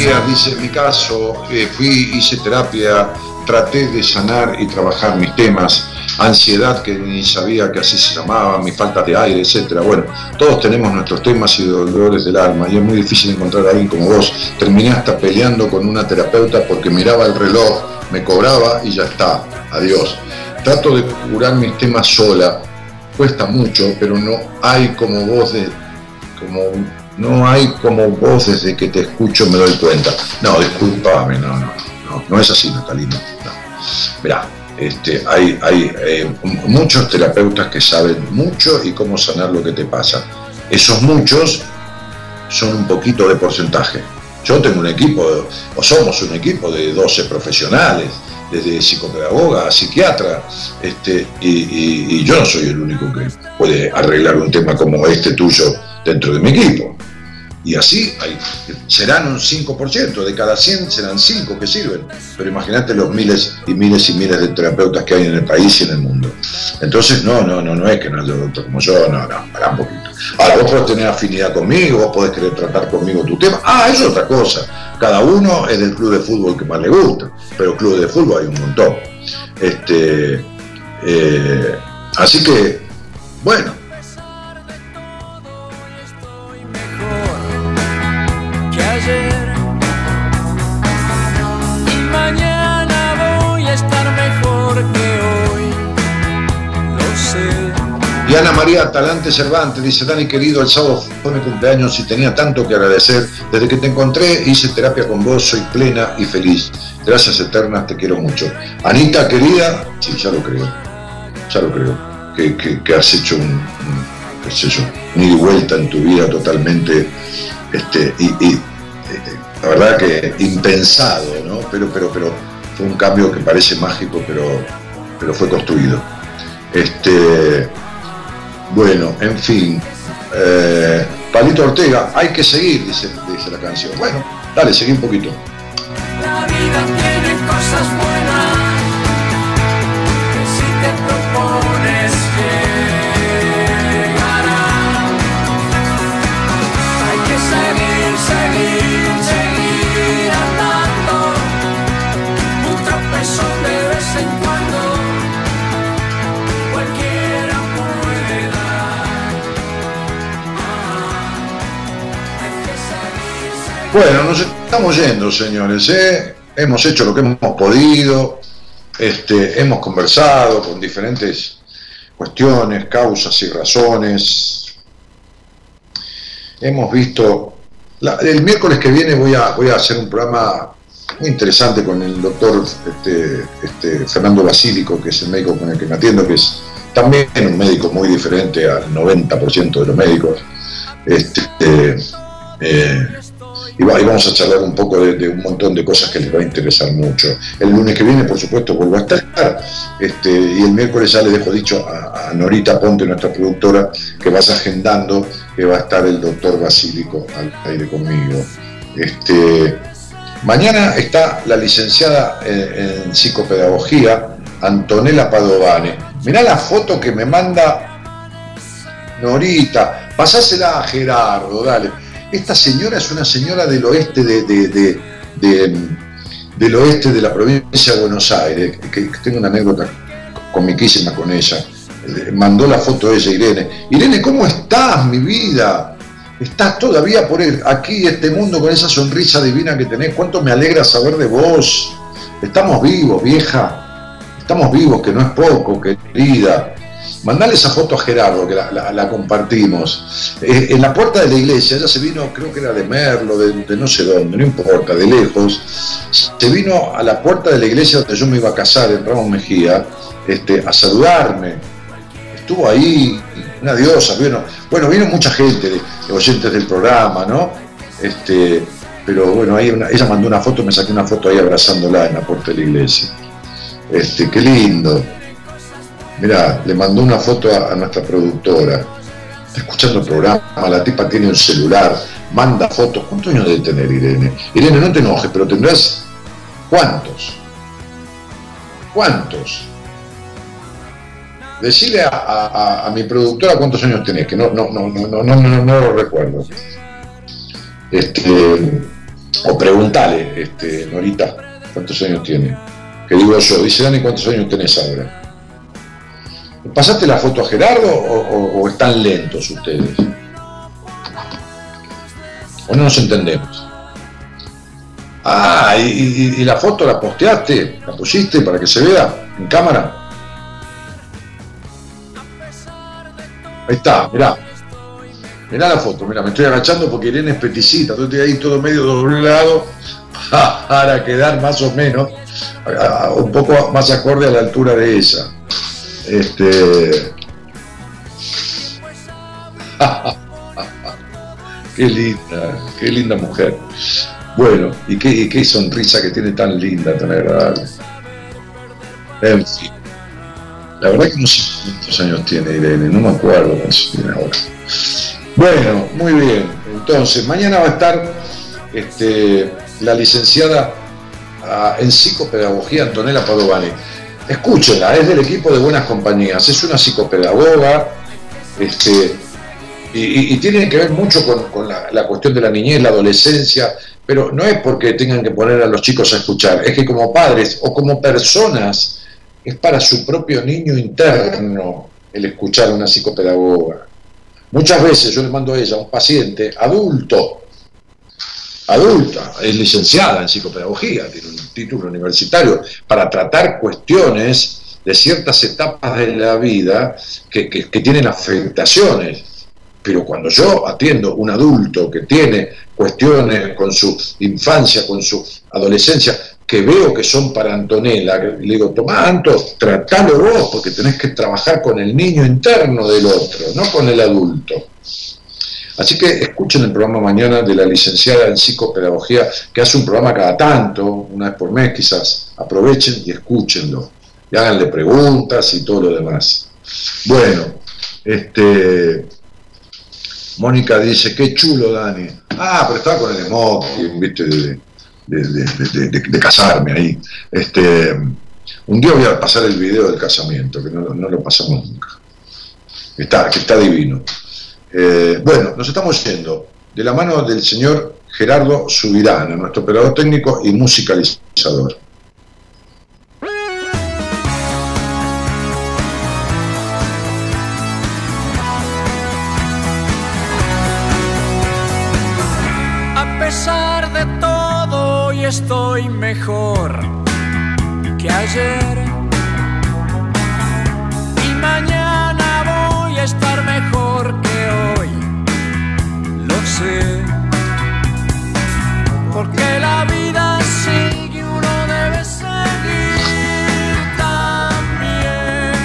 Dice, mi caso, eh, fui, hice terapia, traté de sanar y trabajar mis temas, ansiedad que ni sabía que así se llamaba, mi falta de aire, etcétera. Bueno, todos tenemos nuestros temas y dolores del alma y es muy difícil encontrar a alguien como vos. Terminé hasta peleando con una terapeuta porque miraba el reloj, me cobraba y ya está, adiós. Trato de curar mis temas sola, cuesta mucho, pero no hay como vos de como no hay como vos desde que te escucho me doy cuenta. No, discúlpame, no, no, no, no es así, Natalino. No. Mirá, este, hay, hay eh, muchos terapeutas que saben mucho y cómo sanar lo que te pasa. Esos muchos son un poquito de porcentaje. Yo tengo un equipo, o somos un equipo de 12 profesionales, desde psicopedagoga a psiquiatra, este, y, y yo no soy el único que puede arreglar un tema como este tuyo dentro de mi equipo. Y así hay, serán un 5%, de cada 100 serán 5 que sirven. Pero imagínate los miles y miles y miles de terapeutas que hay en el país y en el mundo. Entonces, no, no, no, no es que no haya doctor como yo, no, no, para un poquito. Ahora, vos podés tener afinidad conmigo, vos podés querer tratar conmigo tu tema. Ah, eso es otra cosa. Cada uno es del club de fútbol que más le gusta, pero club de fútbol hay un montón. Este, eh, así que, bueno, Y Ana María Talante Cervantes dice, Dani querido, el sábado fue mi cumpleaños y tenía tanto que agradecer. Desde que te encontré hice terapia con vos, soy plena y feliz. Gracias eternas, te quiero mucho. Anita querida, sí, ya lo creo, ya lo creo, que, has hecho un, qué sé un ida y en tu vida totalmente, este, y, eh, la verdad que impensado, ¿no? Pero, pero, pero fue un cambio que parece mágico, pero, pero fue construido. Este, bueno, en fin. Eh, Palito Ortega, hay que seguir, dice, la canción. Bueno, dale, seguí un poquito. La vida tiene cosas Bueno, nos estamos yendo, señores. ¿eh? Hemos hecho lo que hemos podido, este, hemos conversado con diferentes cuestiones, causas y razones. Hemos visto. el miércoles que viene voy a, voy a hacer un programa muy interesante con el doctor este, este, Fernando Basílico, que es el médico con el que me atiendo, que es también un médico muy diferente al 90% de los médicos. Este, eh, y, va- y vamos a charlar un poco de, un montón de cosas que les va a interesar mucho. El lunes que viene, por supuesto, vuelvo a estar. Este, y el miércoles ya le dejo dicho a, Norita Ponte, nuestra productora, que vaya agendando que va a estar el doctor Basílico al aire conmigo. Este, mañana está la licenciada en, en psicopedagogía, Antonella Padovane. Mirá la foto que me manda Norita, pasásela a Gerardo, dale. Esta señora es una señora del oeste de, de- de- de- del oeste de la provincia de Buenos Aires, que, tengo una anécdota comiquísima con ella. Eh, Mandó la foto ella, Irene. Irene, ¿cómo estás, mi vida? ¿Estás todavía por el- aquí, este mundo, con esa sonrisa divina que tenés? ¿Cuánto me alegra saber de vos? Estamos vivos, vieja. Estamos vivos, que no es poco, querida. Mandale esa foto a Gerardo, que la, compartimos. Eh, en la puerta de la iglesia, ella se vino, creo que era de Merlo, de, no sé dónde, no importa, de lejos. Se vino a la puerta de la iglesia donde yo me iba a casar, en Ramos Mejía, este, a saludarme. Estuvo ahí, una diosa. Bueno, bueno vino mucha gente, de, oyentes del programa, ¿no? Este, pero bueno, ahí ella mandó una foto, me saqué una foto ahí abrazándola en la puerta de la iglesia. Este, qué lindo. Mirá, le mandó una foto a, nuestra productora. Está escuchando el programa, la tipa tiene un celular, manda fotos. ¿Cuántos años debe tener Irene? Irene, no te enojes, pero tendrás ¿cuántos? ¿Cuántos? A- a- a mi productora cuántos años tenés, que no, no, no, no, no, no, no, no lo recuerdo. Este, o preguntale, este, Norita, cuántos años tiene. Que digo yo, dice Dani, ¿cuántos años tenés ahora? ¿Pasaste la foto a Gerardo o, están lentos ustedes? ¿O no nos entendemos? Ah, y, la foto la posteaste, la pusiste para que se vea en cámara. Ahí está, mirá. Mirá la foto, mirá, me estoy agachando porque Irene es peticita, yo estoy ahí todo medio doblado para quedar más o menos un poco más acorde a la altura de ella. Este. qué linda, qué linda mujer. Bueno, y qué, sonrisa que tiene tan linda, tan agradable. En fin. La verdad que no sé cuántos años tiene Irene, no me acuerdo cuántos tiene ahora. Bueno, muy bien. Entonces, mañana va a estar este, la licenciada ah, en psicopedagogía Antonella Padovani. Escúchenla, es del equipo de Buenas Compañías, es una psicopedagoga, este, y, tiene que ver mucho con, con la, la cuestión de la niñez, la adolescencia, pero no es porque tengan que poner a los chicos a escuchar, es que como padres o como personas es para su propio niño interno el escuchar a una psicopedagoga. Muchas veces yo le mando a ella, a un paciente adulto, adulta, es licenciada en psicopedagogía, tiene un título universitario, para tratar cuestiones de ciertas etapas de la vida que, que- tienen afectaciones. Pero cuando yo atiendo un adulto que tiene cuestiones con su infancia, con su adolescencia, que veo que son para Antonella, le digo, toma Anto, tratalo vos, porque tenés que trabajar con el niño interno del otro, no con el adulto. Así que escuchen el programa mañana de la licenciada en psicopedagogía, que hace un programa cada tanto, una vez por mes quizás. Aprovechen y escúchenlo. Y háganle preguntas y todo lo demás. Bueno, este. Mónica dice, qué chulo, Dani. Ah, pero estaba con el smoking, viste, de- de, de- casarme ahí. Este, un día voy a pasar el video del casamiento, que no, no lo pasamos nunca. Está, que está divino. Eh, bueno, nos estamos yendo de la mano del señor Gerardo Subirana, nuestro operador técnico y musicalizador. Hoy estoy mejor que ayer. Sé. Porque la vida sigue, uno debe seguir también.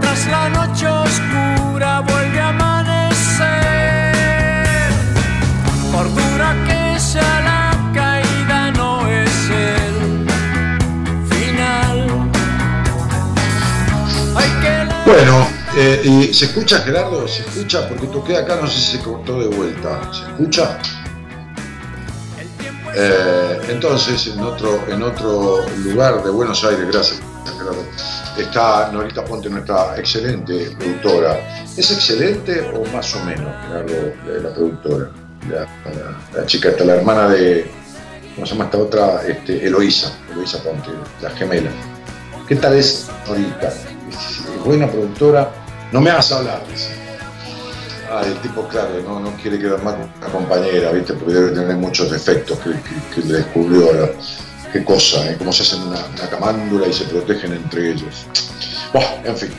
Tras la noche oscura vuelve a amanecer. Por dura que sea la caída, no es el final. Hay que Bueno, eh, y ¿se escucha Gerardo? ¿Se escucha? Porque toqué acá, no sé si se cortó de vuelta. ¿Se escucha? Eh, entonces, en otro, en otro lugar de Buenos Aires, gracias Gerardo, está Norita Ponte, nuestra excelente productora. ¿Es excelente o más o menos, Gerardo, la, la productora? La, la- la chica esta, la hermana de, ¿cómo se llama esta otra? Este, Eloísa, Eloísa Ponte, la gemela. ¿Qué tal es Norita? ¿Es, es buena productora? No me hagas hablar, dice. Ah, el tipo, claro, no, no quiere quedar mal con una compañera, ¿viste? Porque debe tener muchos defectos que, que- le descubrió ahora. Qué cosa, ¿eh? Cómo se hacen una, una camándula y se protegen entre ellos. Buah, en fin.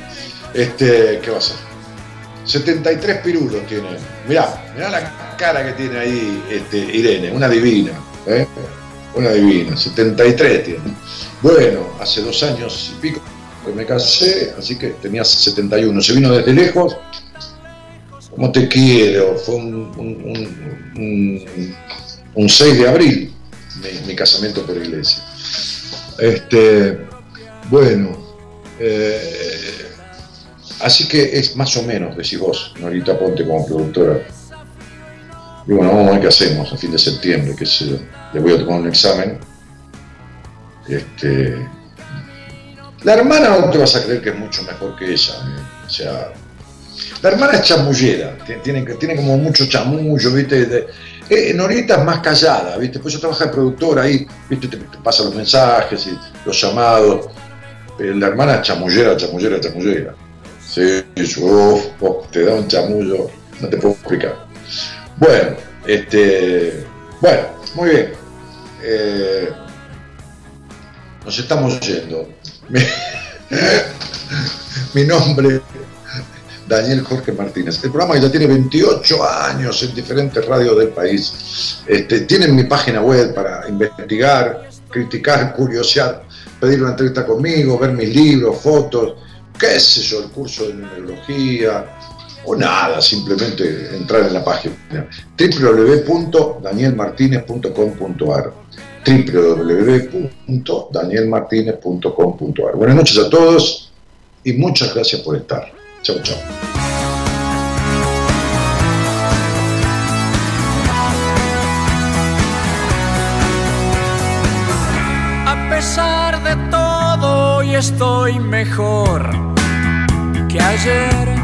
Este, ¿qué va a ser? 73 pirulos tiene. Mirá, mirá la cara que tiene ahí este, Irene, una divina. ¿eh? Una divina, 73 tiene. Bueno, hace dos años y pico que me casé, así que tenía 71. Se vino desde lejos. ¿Cómo te quiero? Fue un, un- un- un- un 6 de abril mi, mi casamiento por iglesia. Este, bueno, eh, así que es más o menos, decís vos, Norita Ponte como productora. Y bueno, vamos a ver qué hacemos a fin de septiembre, qué sé yo. Le voy a tomar un examen. Este, la hermana no te vas a creer que es mucho mejor que ella. ¿eh? O sea, la hermana es chamullera, ti- tiene, como mucho chamullo, ¿viste? De- eh, Norita es más callada, ¿viste? Pues yo trabajo de productora ahí, ¿viste? Te, pasa los mensajes y los llamados. Eh, la hermana es chamullera, chamullera, chamullera. Sí, uf, uf, te da un chamullo, no te puedo explicar. Bueno, este, bueno, muy bien. Eh, nos estamos yendo. Mi, mi nombre, Daniel Jorge Martínez. El programa ya tiene 28 años en diferentes radios del país. Este, tienen mi página web para investigar, criticar, curiosear, pedir una entrevista conmigo, ver mis libros, fotos, qué sé yo, el curso de numerología, o nada, simplemente entrar en la página www.danielmartinez.com.ar www.danielmartinez.com.ar Buenas noches a todos y muchas gracias por estar. Chao, chao. A pesar de todo, hoy estoy mejor que ayer.